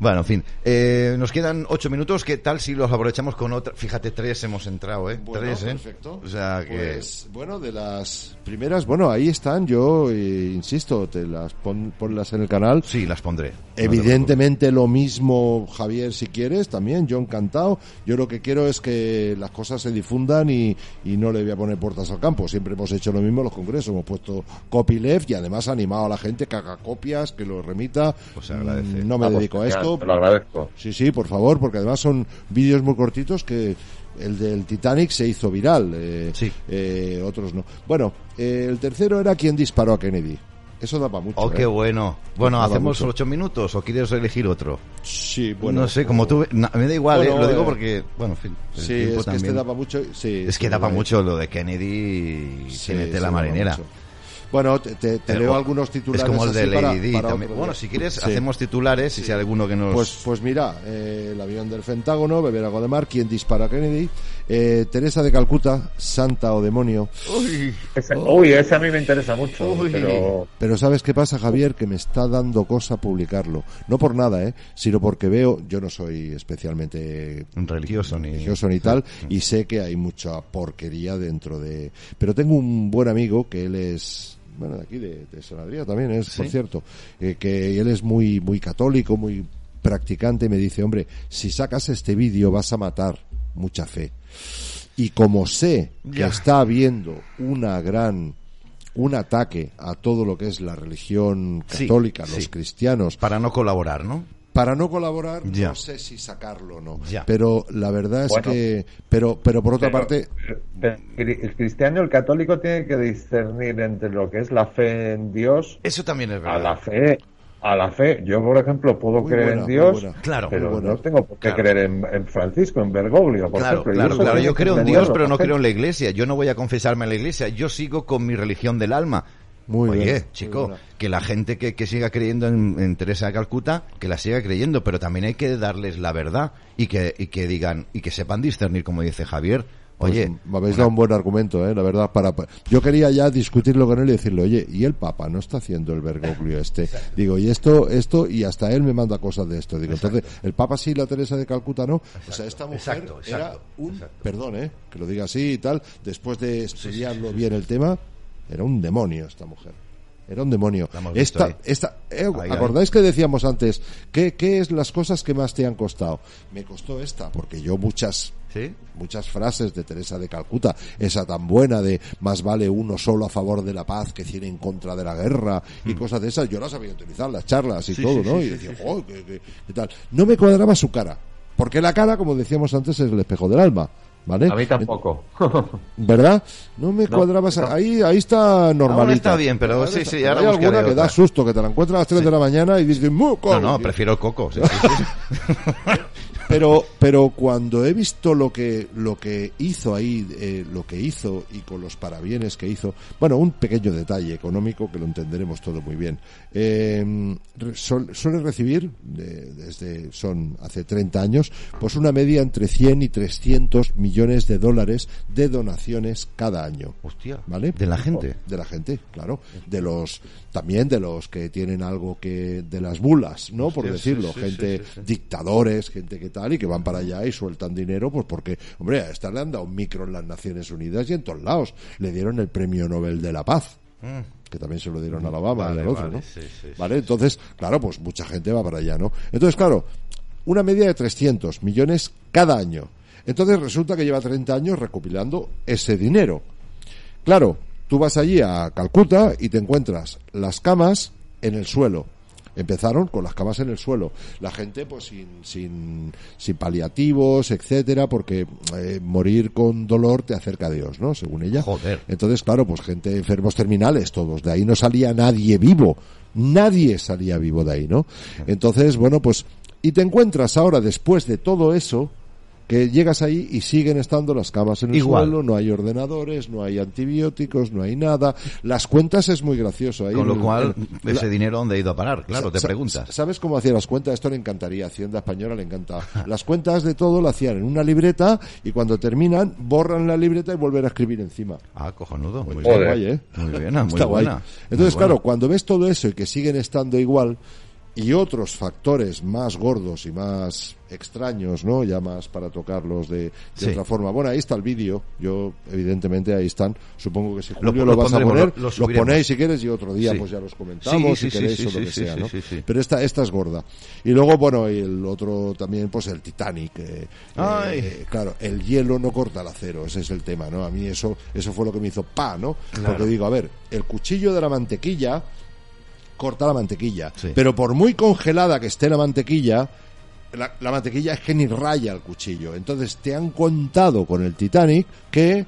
Bueno, en fin. Eh, nos quedan ocho minutos. ¿Qué tal si los aprovechamos con otra? Fíjate, tres hemos entrado, ¿eh? Bueno, tres, ¿eh? perfecto. O sea que... Pues, bueno, de las primeras, bueno, ahí están, yo eh, insisto, te las pon, ponlas en el canal. Sí, las pondré. No Evidentemente lo mismo, Javier, si quieres, también, yo encantado. Yo lo que quiero es que las cosas se difundan y, y no le voy a poner puertas al campo. Siempre hemos hecho lo mismo en los congresos, hemos puesto copyleft y además animado a la gente que haga copias, que lo remita. Pues agradece. Mm, No me Ah, pues dedico a esto. Te lo agradezco. Sí, sí, por favor, porque además son vídeos muy cortitos que el del Titanic se hizo viral, eh, Sí. eh, otros no. Bueno, eh, el tercero era quien disparó a Kennedy. Eso da para mucho. Oh, ¿eh? qué bueno. Bueno, Daba ¿hacemos mucho. ocho minutos o quieres elegir otro? Sí, bueno. no sé, como tú... na- me da igual, Bueno, ¿eh? Lo digo eh, porque... Bueno, en fin. el Sí, es que este mucho. Sí, Es que da para vale. mucho lo de Kennedy y Sí, la marinera. Bueno, te, te- leo algunos titulares. Es como el de para- Lady para Bueno, si quieres, Sí. hacemos titulares y si hay alguno que nos... Pues, pues mira, eh, el avión del Pentágono, beber agua de mar, quien dispara a Kennedy, eh, Teresa de Calcuta, santa o demonio. Uy, Ese- uy, ese a mí me interesa mucho, Uy. pero Pero ¿sabes qué pasa, Javier? Que me está dando cosa publicarlo. No por nada, ¿eh? Sino porque veo, yo no soy especialmente religioso ni... religioso ni tal, y sé que hay mucha porquería dentro de... Pero tengo un buen amigo que él es... Bueno, de aquí, de, de San Adrià también es, por cierto, eh, que él es muy, muy católico, muy practicante, y me dice, hombre, si sacas este vídeo vas a matar mucha fe. Y como sé que Ya. está habiendo una gran un ataque a todo lo que es la religión Sí, católica, los sí. cristianos, Para no colaborar, ¿no? para no colaborar, Ya. no sé si sacarlo o no. Ya. Pero la verdad es Bueno. que, pero, pero por otra Pero- parte, pero el cristiano, el católico tiene que discernir entre lo que es la fe en Dios Eso también es a verdad. la fe a la fe. Yo, por ejemplo, puedo Muy creer buena, en Dios. Claro. pero no tengo por qué Claro. creer en, en Francisco, en Bergoglio, por Claro, ejemplo. claro, eso claro. Yo creo en Dios, pero no creo en la iglesia. Yo no voy a confesarme en la iglesia. Yo sigo con mi religión del alma. Muy Oye, bien, chico, que la gente que, que siga creyendo en, en Teresa de Calcuta, que la siga creyendo, pero también hay que darles la verdad y que, y que digan, y que sepan discernir, como dice Javier, Pues Oye, me habéis dado un buen argumento, ¿eh? la verdad. Para, pa- yo quería ya discutirlo con él y decirle, oye, ¿y el Papa no está haciendo el Bergoglio este? Digo, y esto, esto, y hasta él me manda cosas de esto. Digo, entonces, el Papa sí, la Teresa de Calcuta no. o sea, esta mujer exacto, era un, perdón, ¿eh? que lo diga así y tal, después de estudiarlo bien el tema, era un demonio esta mujer. Era un demonio. Visto Esta, esta, eh, Ahí, ¿Acordáis que decíamos antes? ¿qué, ¿Qué es las cosas que más te han costado? Me costó esta, porque yo muchas ¿Sí? muchas frases de Teresa de Calcuta, esa tan buena de más vale uno solo a favor de la paz que cien en contra de la guerra y cosas de esas, yo las sabía utilizar, las charlas y Mm. Sí, todo, sí, ¿no? sí, y sí, decía, sí, "Jo, qué- qué- qué tal. No me cuadraba su cara, porque la cara, como decíamos antes, es el espejo del alma. ¿Vale? A mí tampoco. ¿Verdad? No me No, cuadraba esa- no. Ahí, ahí está normalita. Ahora está bien, pero Ahora sí, sí, ahora Hay alguna que da otra. susto, que te la encuentras a las 3 de la mañana y dices, "Mu, No, co-". no, prefiero el coco. sí, sí, sí. pero pero cuando he visto lo que lo que hizo ahí eh, lo que hizo y con los parabienes que hizo bueno un pequeño detalle económico que lo entenderemos todo muy bien eh, suele recibir de- desde son hace 30 años pues una media entre 100 y 300 millones de dólares de donaciones cada año Hostia, ¿Vale? de la gente. De la gente, claro. De los, también de los que tienen algo que, de las bulas, ¿no? Por sí, decirlo. sí, gente, sí, dictadores, gente que tal, y que van para allá y sueltan dinero, pues porque, hombre, a esta le han dado un micro en las Naciones Unidas y en todos lados. Le dieron el premio Nobel de la Paz. Que también se lo dieron a la Obama Vale, al otro, vale, ¿no? sí, sí, sí, vale, entonces, claro, pues mucha gente va para allá, ¿no? Entonces, claro, una media de 300 millones cada año. Entonces resulta que lleva 30 años recopilando ese dinero. Claro, tú vas allí a Calcuta y te encuentras las camas en el suelo. Empezaron con las camas en el suelo. La gente, pues, sin, sin, sin paliativos, etcétera, porque eh, morir con dolor te acerca a Dios, ¿no? Según ella. Joder. Entonces, claro, pues gente enfermos terminales, todos. De ahí no salía nadie vivo. Nadie salía vivo de ahí, ¿no? Entonces, bueno, pues, y te encuentras ahora, después de todo eso, que llegas ahí y siguen estando las camas en el Igual. suelo, no hay ordenadores, no hay antibióticos, no hay nada. Las cuentas es muy gracioso. Ahí Con lo cual, ese la- dinero dónde ha ido a parar, claro, te preguntas. ¿Sabes cómo hacía las cuentas? Esto le encantaría. Hacienda Española le encanta. Las cuentas de todo lo hacían en una libreta y cuando terminan, borran la libreta y vuelven a escribir encima. Ah, cojonudo. Muy bien. guay, ¿eh? Muy bien, muy Está guay. buena. Entonces, Muy claro, buena. cuando ves todo eso y que siguen estando igual y otros factores más gordos y más extraños, ¿no? Ya más para tocarlos de, de Sí. otra forma. Bueno, ahí está el vídeo. Yo, evidentemente, ahí están. Supongo que si Julio lo lo, vas a poner, lo- ponéis si quieres y otro día Sí. pues ya los comentamos Sí, si queréis o lo que sea, ¿no? sí, sí. Pero esta, esta es gorda. Y luego, bueno, y el otro también, pues el Titanic. eh, Ay. eh, claro, el hielo no corta el acero, ese es el tema, ¿no? A mí eso, eso fue lo que me hizo pa, ¿no? Porque digo, a ver, el cuchillo de la mantequilla corta la mantequilla, Sí. pero por muy congelada que esté la mantequilla, la, la mantequilla es que ni raya el cuchillo. Entonces te han contado con el Titanic que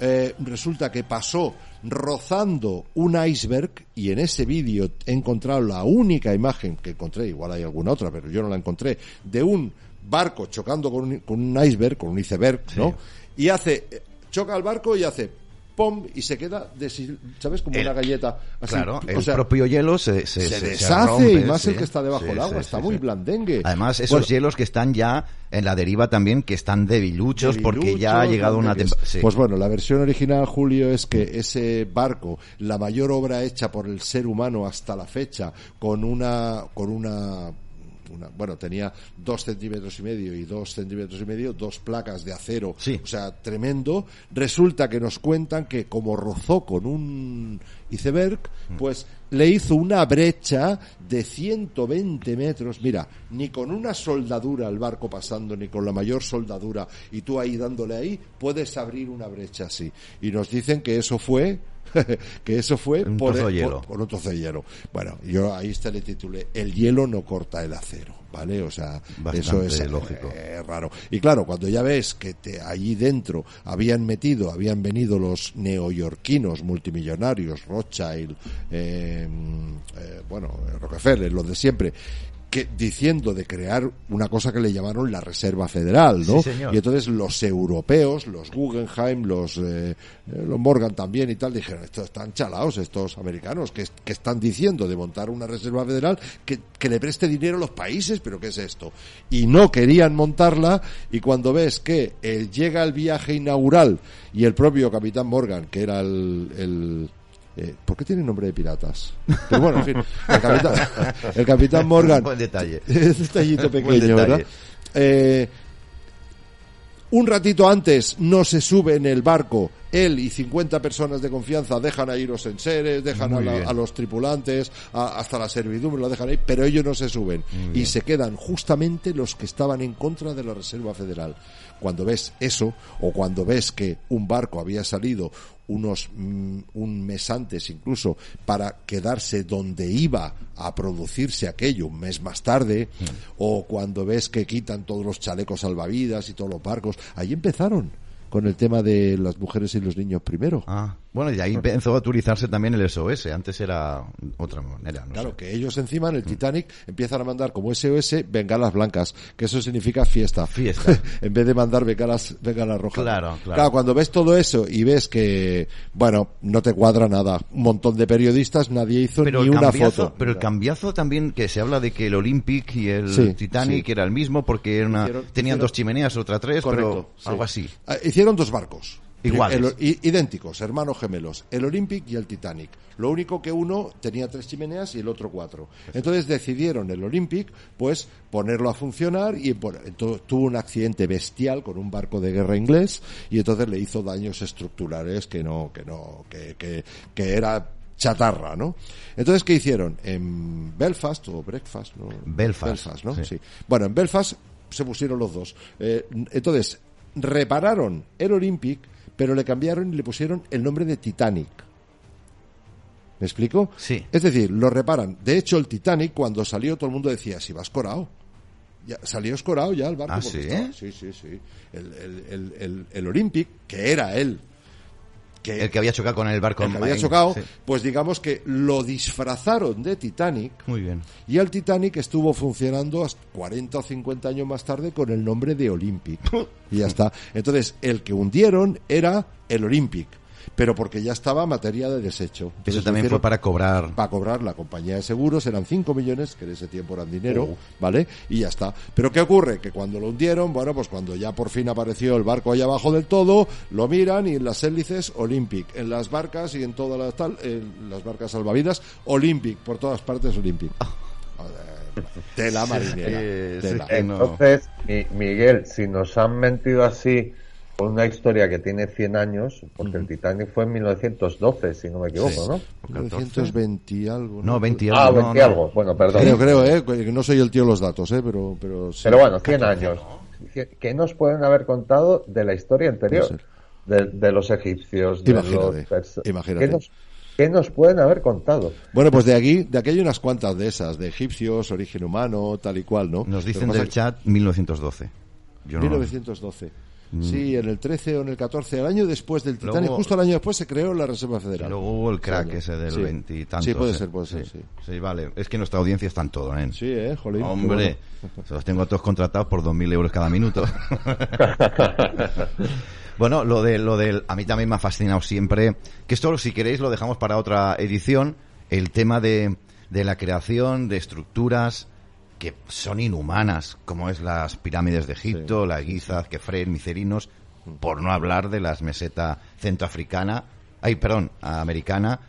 eh, resulta que pasó rozando un iceberg y en ese vídeo he encontrado la única imagen que encontré, igual hay alguna otra, pero yo no la encontré, de un barco chocando con un, con un iceberg, con un iceberg, ¿no? Y hace, eh, choca el barco y hace pom y se queda, deshil- ¿sabes? Como El- una galleta. Así, Claro, o el sea, propio hielo se, se, se, se- se deshace rompe, y más sí. el que está debajo Sí, del agua, sí, está muy blandengue. Además, esos Bueno, hielos que están ya en la deriva también, que están debiluchos, porque ya ha llegado una temporada. Pues bueno, la versión original, Julio, es que ese barco, la mayor obra hecha por el ser humano hasta la fecha, con una, con una, una- bueno, tenía dos centímetros y medio y dos centímetros y medio, dos placas de acero, Sí. o sea, tremendo. Resulta que nos cuentan que como rozó con un iceberg, pues le hizo una brecha de 120 metros. Mira, ni con una soldadura el barco pasando, ni con la mayor soldadura, y tú ahí dándole ahí, puedes abrir una brecha así. Y nos dicen que eso fue, que eso fue Un por, por- hielo. por un trozo de hielo. Bueno, yo ahí está le titulé El hielo no corta el acero, ¿vale? O sea, Bastante eso es eh, lógico. eh, raro. Y claro, cuando ya ves que te, allí dentro habían metido, habían venido los neoyorquinos multimillonarios, Rothschild, eh, eh, bueno, Rockefeller, los de siempre, que diciendo de crear una cosa que le llamaron la Reserva Federal, ¿no? Sí, señor. Y entonces los europeos, los Guggenheim, los, eh, eh, los Morgan también y tal, dijeron, estos están chalaos, estos americanos, que, que están diciendo de montar una Reserva Federal que, que le preste dinero a los países, pero ¿qué es esto? Y no querían montarla y cuando ves que eh, llega el viaje inaugural y el propio Capitán Morgan, que era el... el eh, ¿Por qué tiene nombre de piratas? Pero bueno, en fin, el capitán, el capitán Morgan Buen detalle. es detallito pequeño, detalle. ¿verdad? Eh, un ratito antes no se sube en el barco. Él y 50 personas de confianza dejan a ir los enseres, dejan a, la- los tripulantes, a- hasta la servidumbre lo dejan ahí, pero ellos no se suben. Y se quedan justamente los que estaban en contra de la Reserva Federal. Cuando ves eso, o cuando ves que un barco había salido unos mm, un mes antes incluso para quedarse donde iba a producirse aquello un mes más tarde o cuando ves que quitan todos los chalecos salvavidas y todos los barcos ahí empezaron con el tema de las mujeres y los niños primero. Ah, bueno, y ahí empezó a utilizarse también el SOS. Antes era otra manera, no Claro, sé. que ellos encima en el Titanic empiezan a mandar como SOS bengalas blancas, que eso significa fiesta. Fiesta. en vez de mandar bengalas, bengalas rojas. Claro, claro. cuando ves todo eso y ves que, bueno, no te cuadra nada. Un montón de periodistas, nadie hizo Pero ni una foto. pero el cambiazo también que se habla de que el Olympic y el Sí, Titanic sí. era el mismo porque era una- Hicieron- tenían hicieron- dos chimeneas, otra tres, Correcto, pero sí. algo así. Ah, Hicieron dos barcos. Iguales. El- i- idénticos, hermanos gemelos. El Olympic y el Titanic. Lo único que uno tenía tres chimeneas y el otro cuatro. Entonces decidieron el Olympic, pues, ponerlo a funcionar y bueno, entonces, tuvo un accidente bestial con un barco de guerra inglés y entonces le hizo daños estructurales que no, que no, que, que, que era chatarra, ¿no? Entonces, ¿qué hicieron? En Belfast o Breakfast, ¿no? Belfast, ¿no? sí. sí. Bueno, en Belfast se pusieron los dos. Eh, entonces, repararon el Olympic, pero le cambiaron y le pusieron el nombre de Titanic. ¿Me explico? Sí. Es decir, lo reparan. De hecho, el Titanic, cuando salió, todo el mundo decía, si va escorado. Ya, salió escorado ya el barco. ¿Ah, sí? sí, sí, sí. El, el, el, el, el Olympic, que era él, que, El que había chocado con el barco. el que había chocado, sí. pues digamos que lo disfrazaron de Titanic Muy bien. y el Titanic estuvo funcionando hasta 40 o 50 años más tarde con el nombre de Olympic. Y ya está. Entonces, el que hundieron era el Olympic, pero porque ya estaba materia de desecho. Entonces, Eso también fue para cobrar. para cobrar la compañía de seguros, eran 5 millones, que en ese tiempo eran dinero, Oh. ¿vale? Y ya está. Pero ¿qué ocurre? Que cuando lo hundieron, bueno, pues cuando ya por fin apareció el barco ahí abajo del todo, lo miran y en las hélices, Olympic. En las barcas y en todas las tal, en las barcas salvavidas, Olympic. Por todas partes, Olympic. Joder, tela marinera. Sí, sí, tela. que no. Entonces, Mi- Miguel, si nos han mentido así una historia que tiene 100 años, porque uh -huh. el Titanic fue en 1912, si no me equivoco, sí. ¿no? 1920 y algo. No, no 20 y algo. Ah, 20 no, algo. No. Bueno, perdón. Creo, creo, ¿eh? No soy el tío de los datos, ¿eh? Pero, pero, sí. pero bueno, 100 años. ¿Qué nos pueden haber contado de la historia anterior? De, de, los egipcios, de imagínate, los imagínate. ¿Qué nos, ¿Qué nos pueden haber contado? Bueno, pues de aquí, de aquí hay unas cuantas de esas, de egipcios, origen humano, tal y cual, ¿no? Nos dicen del que... chat 1912. Yo 1912. Mm. Sí, en el 13 o en el 14, el año después del Titanic, luego, justo el año después se creó la Reserva Federal. Luego hubo el crack ese del sí. 20 y tantos, Sí, puede ¿eh? ser, puede ser, sí. Sí. sí. vale. Es que nuestra audiencia está en todo, ¿eh? Sí, ¿eh? Jolín. Hombre, bueno. se los tengo a todos contratados por 2.000 euros cada minuto. bueno, lo, de, lo del... A mí también me ha fascinado siempre, que esto, si queréis, lo dejamos para otra edición, el tema de, de la creación de estructuras que son inhumanas como es las pirámides de Egipto, la Gizas, Kefren, Micerinos, por no hablar de las mesetas centroafricana, ay, perdón, americana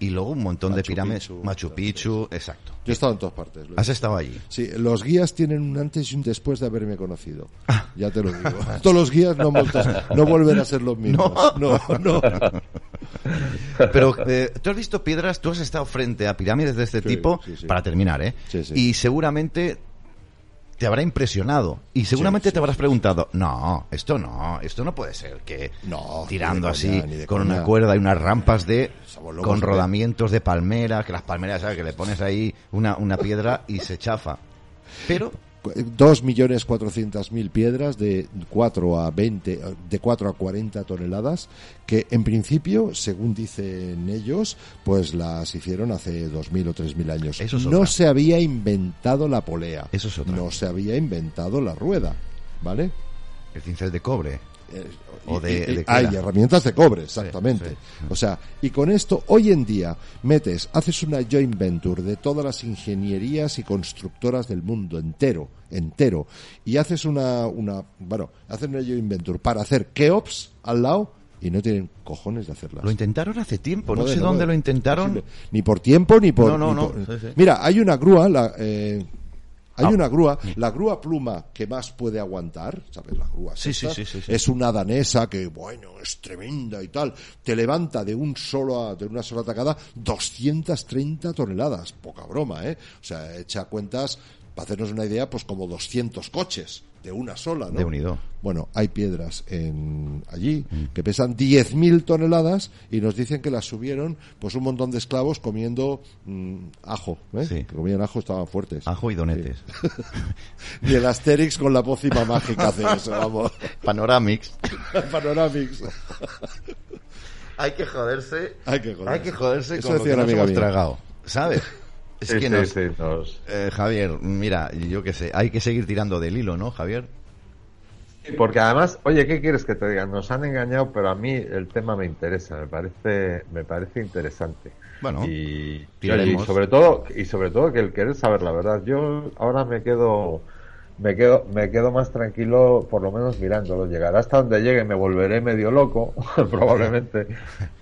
y luego un montón de pirámides, Picchu, Machu Picchu, exacto. Yo he estado en todas partes. ¿Has estado allí? Sí, los guías tienen un antes y un después de haberme conocido. Ah. Ya te lo digo. Todos los guías no, no vuelven a ser los mismos. No, no. Pero eh, tú has visto piedras, tú has estado frente a pirámides de este Sí, tipo, sí, sí. para terminar, ¿eh? Sí, sí. Y seguramente te habrá impresionado. Y seguramente Sí, te habrás preguntado, no, esto no, esto no puede ser que No, tirando coña, así con coña. una cuerda y unas rampas de con rodamientos de palmera, que las palmeras, ¿sabes? Que le pones ahí una, una piedra y se chafa. Pero 2 millones cuatrocientas mil piedras de 4 a 20, de 4 a 40 toneladas, que en principio, según dicen ellos, pues las hicieron hace 2.000 o 3.000 años. Eso es no otra. se había inventado la polea. Eso es otra. No se había inventado la rueda, ¿vale? El cincel de cobre. O de- de hay herramientas de cobre, exactamente. sí. O sea, y con esto, hoy en día, metes, haces una joint venture de todas las ingenierías y constructoras del mundo entero, entero, y haces una, una, bueno, hacen una joint venture para hacer Keops al lado y no tienen cojones de hacerlas. Lo intentaron hace tiempo, no sé no dónde lo intentaron. Ni por tiempo, ni por... No, no, ni no. por- Sí, sí. Mira, hay una grúa, la, eh, hay Ah. una grúa, la grúa pluma que más puede aguantar, ¿sabes? La grúa Sí, sí, sí, es una danesa que, bueno, es tremenda y tal. Te levanta de un solo, a- de una sola atacada 230 toneladas. Poca broma, ¿eh? O sea, echa cuentas, para hacernos una idea, pues como 200 coches de una sola, ¿no? De unido. Bueno, hay piedras en allí que pesan 10.000 toneladas y nos dicen que las subieron pues un montón de esclavos comiendo mm, ajo, ¿eh? Sí. Que comían ajo, estaban fuertes. Ajo y donetes. Y el Asterix con la pócima mágica hace eso, vamos. Panoramix. Panoramix. Hay que joderse. Hay que joderse. Hay que joderse Eso con lo que nos hemos tragado. ¿Sabes? Es que nos- nos- Eh, Javier, mira, yo qué sé, hay que seguir tirando del hilo, ¿no, Javier? Sí, Porque además, oye, ¿qué quieres que te digan? Nos han engañado, pero a mí el tema me interesa, me parece, me parece interesante. Bueno, y, y sobre todo, y sobre todo que el querer saber la verdad. Yo ahora me quedo, me quedo, me quedo más tranquilo, por lo menos mirándolo. Llegará hasta donde llegue, me volveré medio loco, probablemente,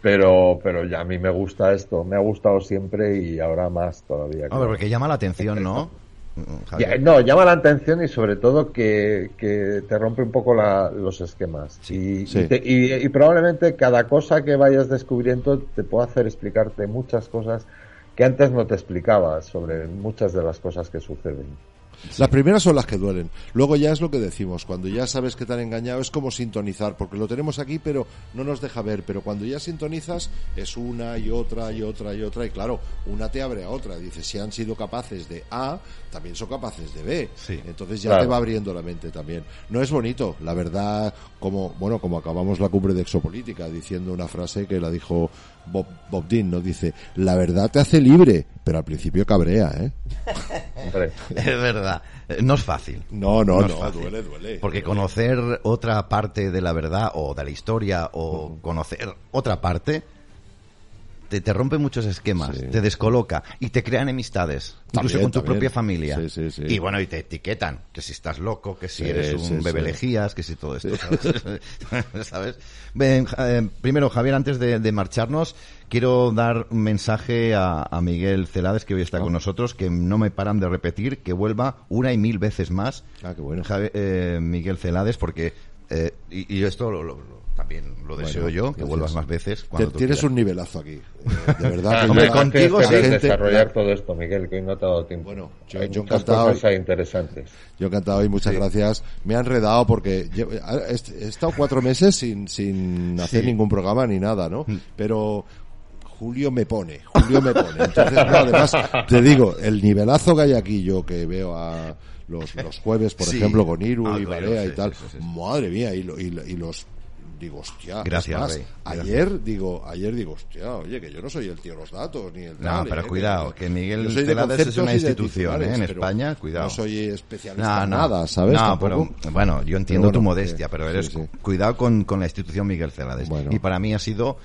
pero, pero ya a mí me gusta esto, me ha gustado siempre y ahora más todavía. Hombre, claro. porque llama la atención, ¿no? Javier. no, llama la atención y sobre todo que, que te rompe un poco la- los esquemas. Y, Sí. y te- y- y probablemente cada cosa que vayas descubriendo te pueda hacer explicarte muchas cosas que antes no te explicabas sobre muchas de las cosas que suceden. Las primeras son las que duelen. Luego ya es lo que decimos. Cuando ya sabes que te han engañado es como sintonizar, porque lo tenemos aquí, pero no nos deja ver. Pero cuando ya sintonizas es una y otra y otra y otra. Y claro, una te abre a otra. Dices, si han sido capaces de A, también son capaces de B. Sí. Entonces ya Claro. te va abriendo la mente también. No es bonito, la verdad, como, bueno, como acabamos la cumbre de exopolítica diciendo una frase que la dijo Bob, Bob Dean, ¿no? Dice, la verdad te hace libre, pero al principio cabrea, ¿eh? Es verdad, no es fácil. No, no, no, fácil. duele, duele. Porque conocer otra parte de la verdad o de la historia o conocer otra parte te, te rompe muchos esquemas, Sí. te descoloca y te crea enemistades, incluso También, con tu también. propia familia. Sí, sí, sí. Y bueno, y te etiquetan, que si estás loco, que si eres un sí. bebelejías, que si todo esto, ¿sabes? ¿Sabes? Ven, ja- eh, primero, Javier, antes de, de marcharnos, quiero dar un mensaje a, a Miguel Celades, que hoy Ah. está con nosotros, que no me paran de repetir, que vuelva una y mil veces más Ah, qué bueno. Eh, Miguel Celades, porque, eh, y, y esto lo- también lo deseo Bueno, yo, que gracias. vuelvas más veces. Cuando tienes quieras. un nivelazo aquí. eh, de verdad. que Hombre, ya- contigo la sí. gente- desarrollar la- todo esto, Miguel, que hoy no te ha dado tiempo. Bueno, yo- Hay yo muchas encantado. cosas interesantes. Yo encantado y muchas gracias. Me han enredado porque yo- he he estado cuatro meses sin, sin hacer Sí. ningún programa ni nada, ¿no? Pero Julio me pone, Julio me pone. Entonces, no, además, te digo, el nivelazo que hay aquí yo que veo a los, los jueves, por Sí. ejemplo, con Iru Ah, y claro, Barea sí, y tal, sí, sí, sí. madre mía, y, lo- y, lo- y los digo, hostia, Gracias, más, Rey, ayer digo, ayer digo, hostia, oye, que yo no soy el tío de los datos ni el No, tal, pero ¿eh? cuidado, que Miguel Celades es una institución, ¿eh? en España, cuidado. No soy especialista en nada, No, ¿sabes? No, pero bueno, yo entiendo tu modestia, pero sí, eres sí. cuidado con, con la institución Miguel Celades. Bueno. Y para mí ha sido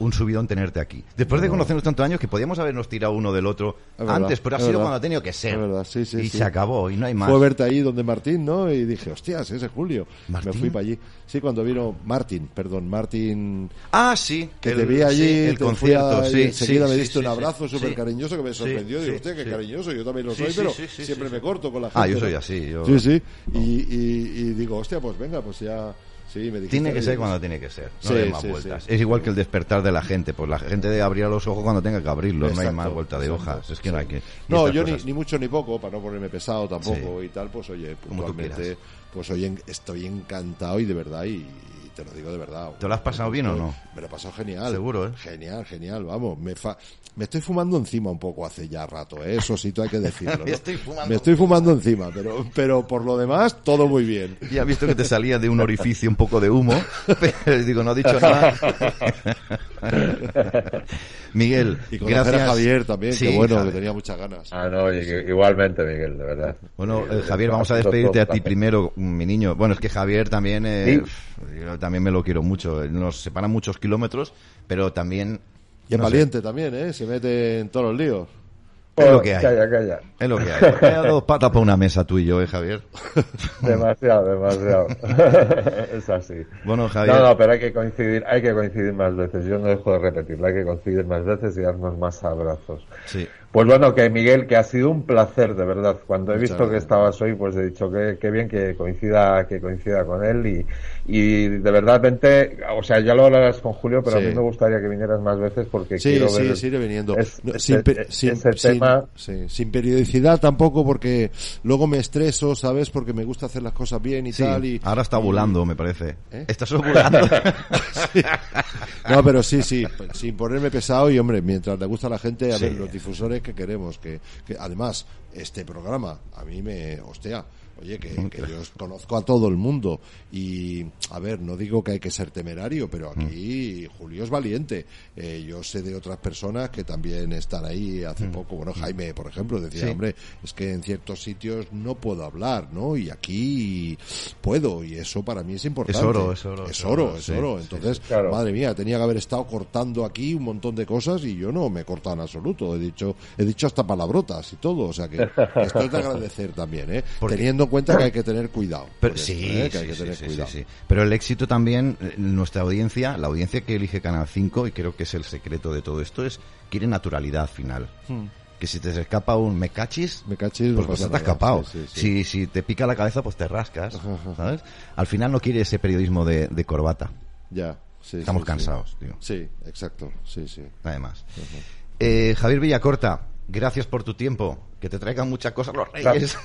un subidón tenerte aquí. Después de conocernos tantos años que podíamos habernos tirado uno del otro verdad, antes, pero ha sido verdad. cuando ha tenido que ser. Sí, sí, y sí. se acabó y no hay más. Fue verte ahí donde Martín, ¿no? Y dije, hostias, ese Julio. ¿Martín? Me fui para allí. Sí, cuando vino Martín, perdón, Martín, Ah, sí. que el- te vi allí, el fui concierto, a- y sí. enseguida me diste un abrazo súper cariñoso que me sorprendió. Digo, hostia, qué cariñoso, yo también lo soy, pero siempre me corto con la gente. Ah, yo soy así, yo- Sí, sí. Y, y, y digo, hostia, pues venga, pues ya... Sí, me dijiste, Tiene que ser cuando tiene que ser. No Sí, hay más sí, vueltas. es igual que el despertar de la gente. Pues la gente abrirá los ojos cuando tenga que abrirlos. no hay más vuelta de hojas. Es que no hay que. No, yo ni, cosas. ni mucho ni poco, para no ponerme pesado tampoco y tal, pues oye, puntualmente, pues oye, estoy encantado y de verdad y te lo digo de verdad. ¿Te lo has pasado bien o no? Me lo he pasado genial. Seguro, ¿eh? Genial, genial, vamos. Me, fa- me estoy fumando encima un poco hace ya rato, ¿eh? eso sí, hay que decirlo. ¿no? Me estoy fumando. Me estoy fumando encima, pero, pero por lo demás, todo muy bien. Ya he visto que te salía de un orificio un poco de humo, pero digo, no he dicho nada. Miguel, Y conocer gracias. a Javier también, Sí, que bueno, Javier. que tenía muchas ganas. Ah, no, igualmente, Miguel, de verdad. Bueno, eh, Eh, Javier, vamos a despedirte a ti primero, mi niño. Bueno, es que Javier también, eh, Sí. yo también me lo quiero mucho. Nos separan muchos kilómetros, pero también Y es no sé, valiente también, ¿eh? Se mete en todos los líos. Es lo que hay. Calla, calla. es lo que hay. Queda dos patas para una mesa tú y yo, ¿eh, Javier? Demasiado, demasiado. es así. Bueno, Javier. No, no, pero hay que coincidir, hay que coincidir más veces. Yo no dejo de repetirlo, hay que coincidir más veces y darnos más abrazos. Sí. Pues bueno, que Miguel, que ha sido un placer, de verdad. Cuando he Muchas visto que estabas hoy, pues he dicho que, que bien que coincida, que coincida con él y, y de verdad vente, o sea, ya lo hablarás con Julio, pero Sí. a mí me gustaría que vinieras más veces porque Sí, quiero sí, ver sigue viniendo. es- No, ese- sin, ese tema. sí, sin periodicidad tampoco porque luego me estreso, ¿sabes? Porque me gusta hacer las cosas bien y Sí, tal. Y, ahora está y- ovulando, me parece. ¿Eh? Estás ovulando. No, pero sí, sí, sin ponerme pesado y hombre, mientras le gusta a la gente, a Sí. ver, los difusores que queremos, que, que además, este programa a mí me hostea. Oye, que, que yo conozco a todo el mundo y, a ver, no digo que hay que ser temerario, pero aquí Julio es valiente. Eh, yo sé de otras personas que también están ahí hace poco. Bueno, Jaime, por ejemplo, decía, Sí. hombre, es que en ciertos sitios no puedo hablar, ¿no? Y aquí puedo, y eso para mí es importante. Es oro, es oro, Es es oro, es oro. sí, Entonces, Claro. madre mía, tenía que haber estado cortando aquí un montón de cosas y yo no me he cortado en absoluto. He dicho, he dicho hasta palabrotas y todo. O sea que esto es de agradecer también, ¿eh? Porque- Teniendo en cuenta que hay que tener cuidado. Pero, sí, esto, ¿eh? que hay sí, que sí, tener sí, cuidado. sí, sí. Pero el éxito también, eh, nuestra audiencia, la audiencia que elige Canal 5, y creo que es el secreto de todo esto, es quiere naturalidad final. Que si te se escapa un me cachis, Hmm. Me cachis, pues, pues te has nada. escapado. Sí, sí, sí. Si, si te pica la cabeza, pues te rascas. ¿sabes? Al final no quiere ese periodismo de, de corbata. Ya, sí, Estamos sí, cansados, sí. tío. Sí, exacto, sí, sí. Además. Eh, Javier Villacorta, gracias por tu tiempo. Que te traigan muchas cosas los reyes.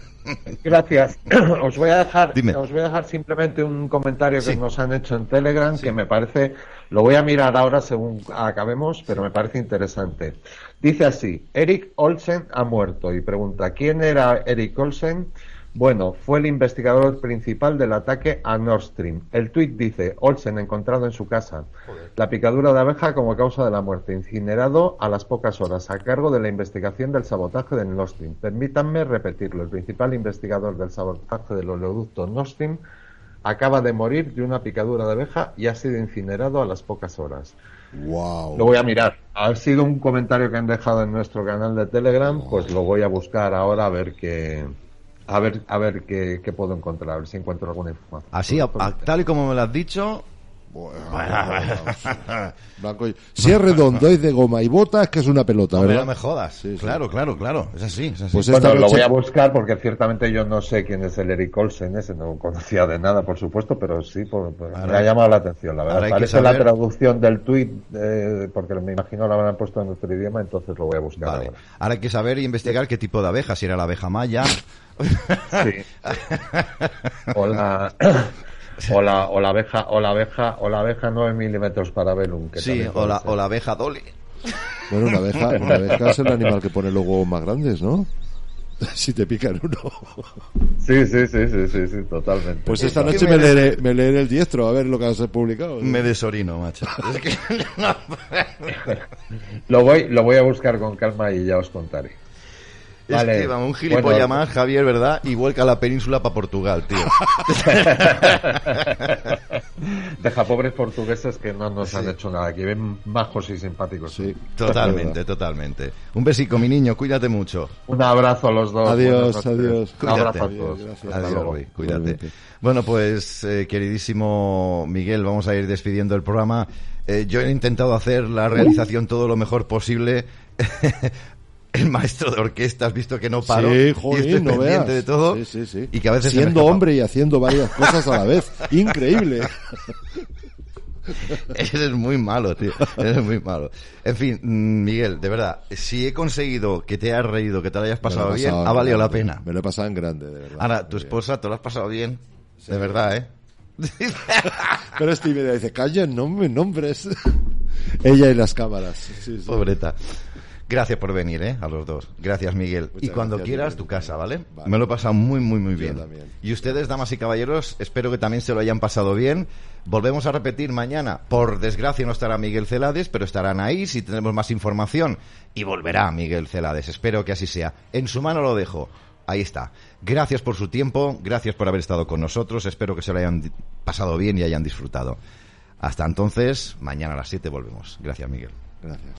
Gracias. Os voy a dejar, Dime. os voy a dejar simplemente un comentario que Sí. nos han hecho en Telegram que me parece, lo voy a mirar ahora según acabemos, pero me parece interesante. Dice así, Eric Olsen ha muerto y pregunta, ¿quién era Eric Olsen? Bueno, fue el investigador principal del ataque a Nord Stream. El tuit dice, Olsen encontrado en su casa. La picadura de abeja como causa de la muerte, incinerado a las pocas horas, a cargo de la investigación del sabotaje del Nord Stream. Permítanme repetirlo, el principal investigador del sabotaje del oleoducto Nord Stream acaba de morir de una picadura de abeja y ha sido incinerado a las pocas horas. Wow. Lo voy a mirar. Ha sido un comentario que han dejado en nuestro canal de Telegram, pues lo voy a buscar ahora a ver qué a ver a ver qué, qué puedo encontrar, a ver si encuentro alguna información. Así, a- a- tal y como me lo has dicho, Bueno, Blanco y- Si es redondo, es de goma y bota, es que es una pelota, hombre, ¿verdad? no me jodas. Sí, sí. Claro, claro, claro. Es así, es así. Pues Bueno, esta lo noche- voy a buscar porque ciertamente yo no sé quién es el Eric Olsen, ese no conocía de nada, por supuesto, pero sí, por- por- Ahora- me ha llamado la atención, la ahora verdad. hay que Parece la saber- traducción del tuit, eh, porque me imagino la habrán puesto en nuestro idioma, entonces lo voy a buscar Vale. ahora. Ahora hay que saber e investigar qué tipo de abeja, si era la abeja maya. Sí. O la, o la, o la abeja, o la abeja, o la abeja 9 milímetros para Velum. Que Sí, o la, o la abeja Dolly. Bueno, una abeja, una abeja es el animal que pone los huevos más grandes, ¿no? Si te pican uno. Sí, sí, sí, sí, sí, sí, totalmente. Pues esta ¿Qué noche me me leeré, me leeré el diestro a ver lo que has publicado. Me desorino, macho. Es que- Lo voy, lo voy a buscar con calma y ya os contaré. Es Vale. que vamos, un gilipollas Bueno, más, Javier, ¿verdad? Y vuelca la península para Portugal, tío. Deja pobres portugueses que no nos han hecho nada, que ven majos y simpáticos. Sí. Totalmente, totalmente. Un besico, mi niño, cuídate mucho. Un abrazo a los dos. Adiós, adiós. Un Cuídate. abrazo a todos. gracias. Adiós. Rui, cuídate. Bueno, pues, eh, queridísimo Miguel, vamos a ir despidiendo el programa. Eh, yo he intentado hacer la realización todo lo mejor posible. el maestro de orquesta, has visto que no paro. Sí, y joder, estoy no pendiente veas. de todo. Sí, sí, sí. Y que a veces Siendo hombre y haciendo varias cosas a la vez. Increíble. Eres muy malo, tío. Eres muy malo. En fin, mm, Miguel, de verdad, si he conseguido que te hayas reído, que te lo hayas pasado lo bien, ha valido la pena. Me lo he pasado en grande, de verdad. Ahora, tu esposa, ¿te lo has pasado bien? De verdad, ¿eh? Pero es tímida, dice, calla, no me nombres. Ella y las cámaras. Sí, sí. Pobreta. Gracias por venir, ¿eh? A los dos. Gracias, Miguel. Muchas y cuando gracias, quieras, Miguel. tu casa, ¿vale? Vale. Me lo he pasado muy, muy, muy bien. Y ustedes, damas y caballeros, espero que también se lo hayan pasado bien. Volvemos a repetir mañana. Por desgracia no estará Miguel Celades, pero estarán ahí si tenemos más información. Y volverá Miguel Celades. Espero que así sea. En su mano lo dejo. Ahí está. Gracias por su tiempo, gracias por haber estado con nosotros. Espero que se lo hayan pasado bien y hayan disfrutado. Hasta entonces, mañana a las 7 volvemos. Gracias, Miguel. Gracias.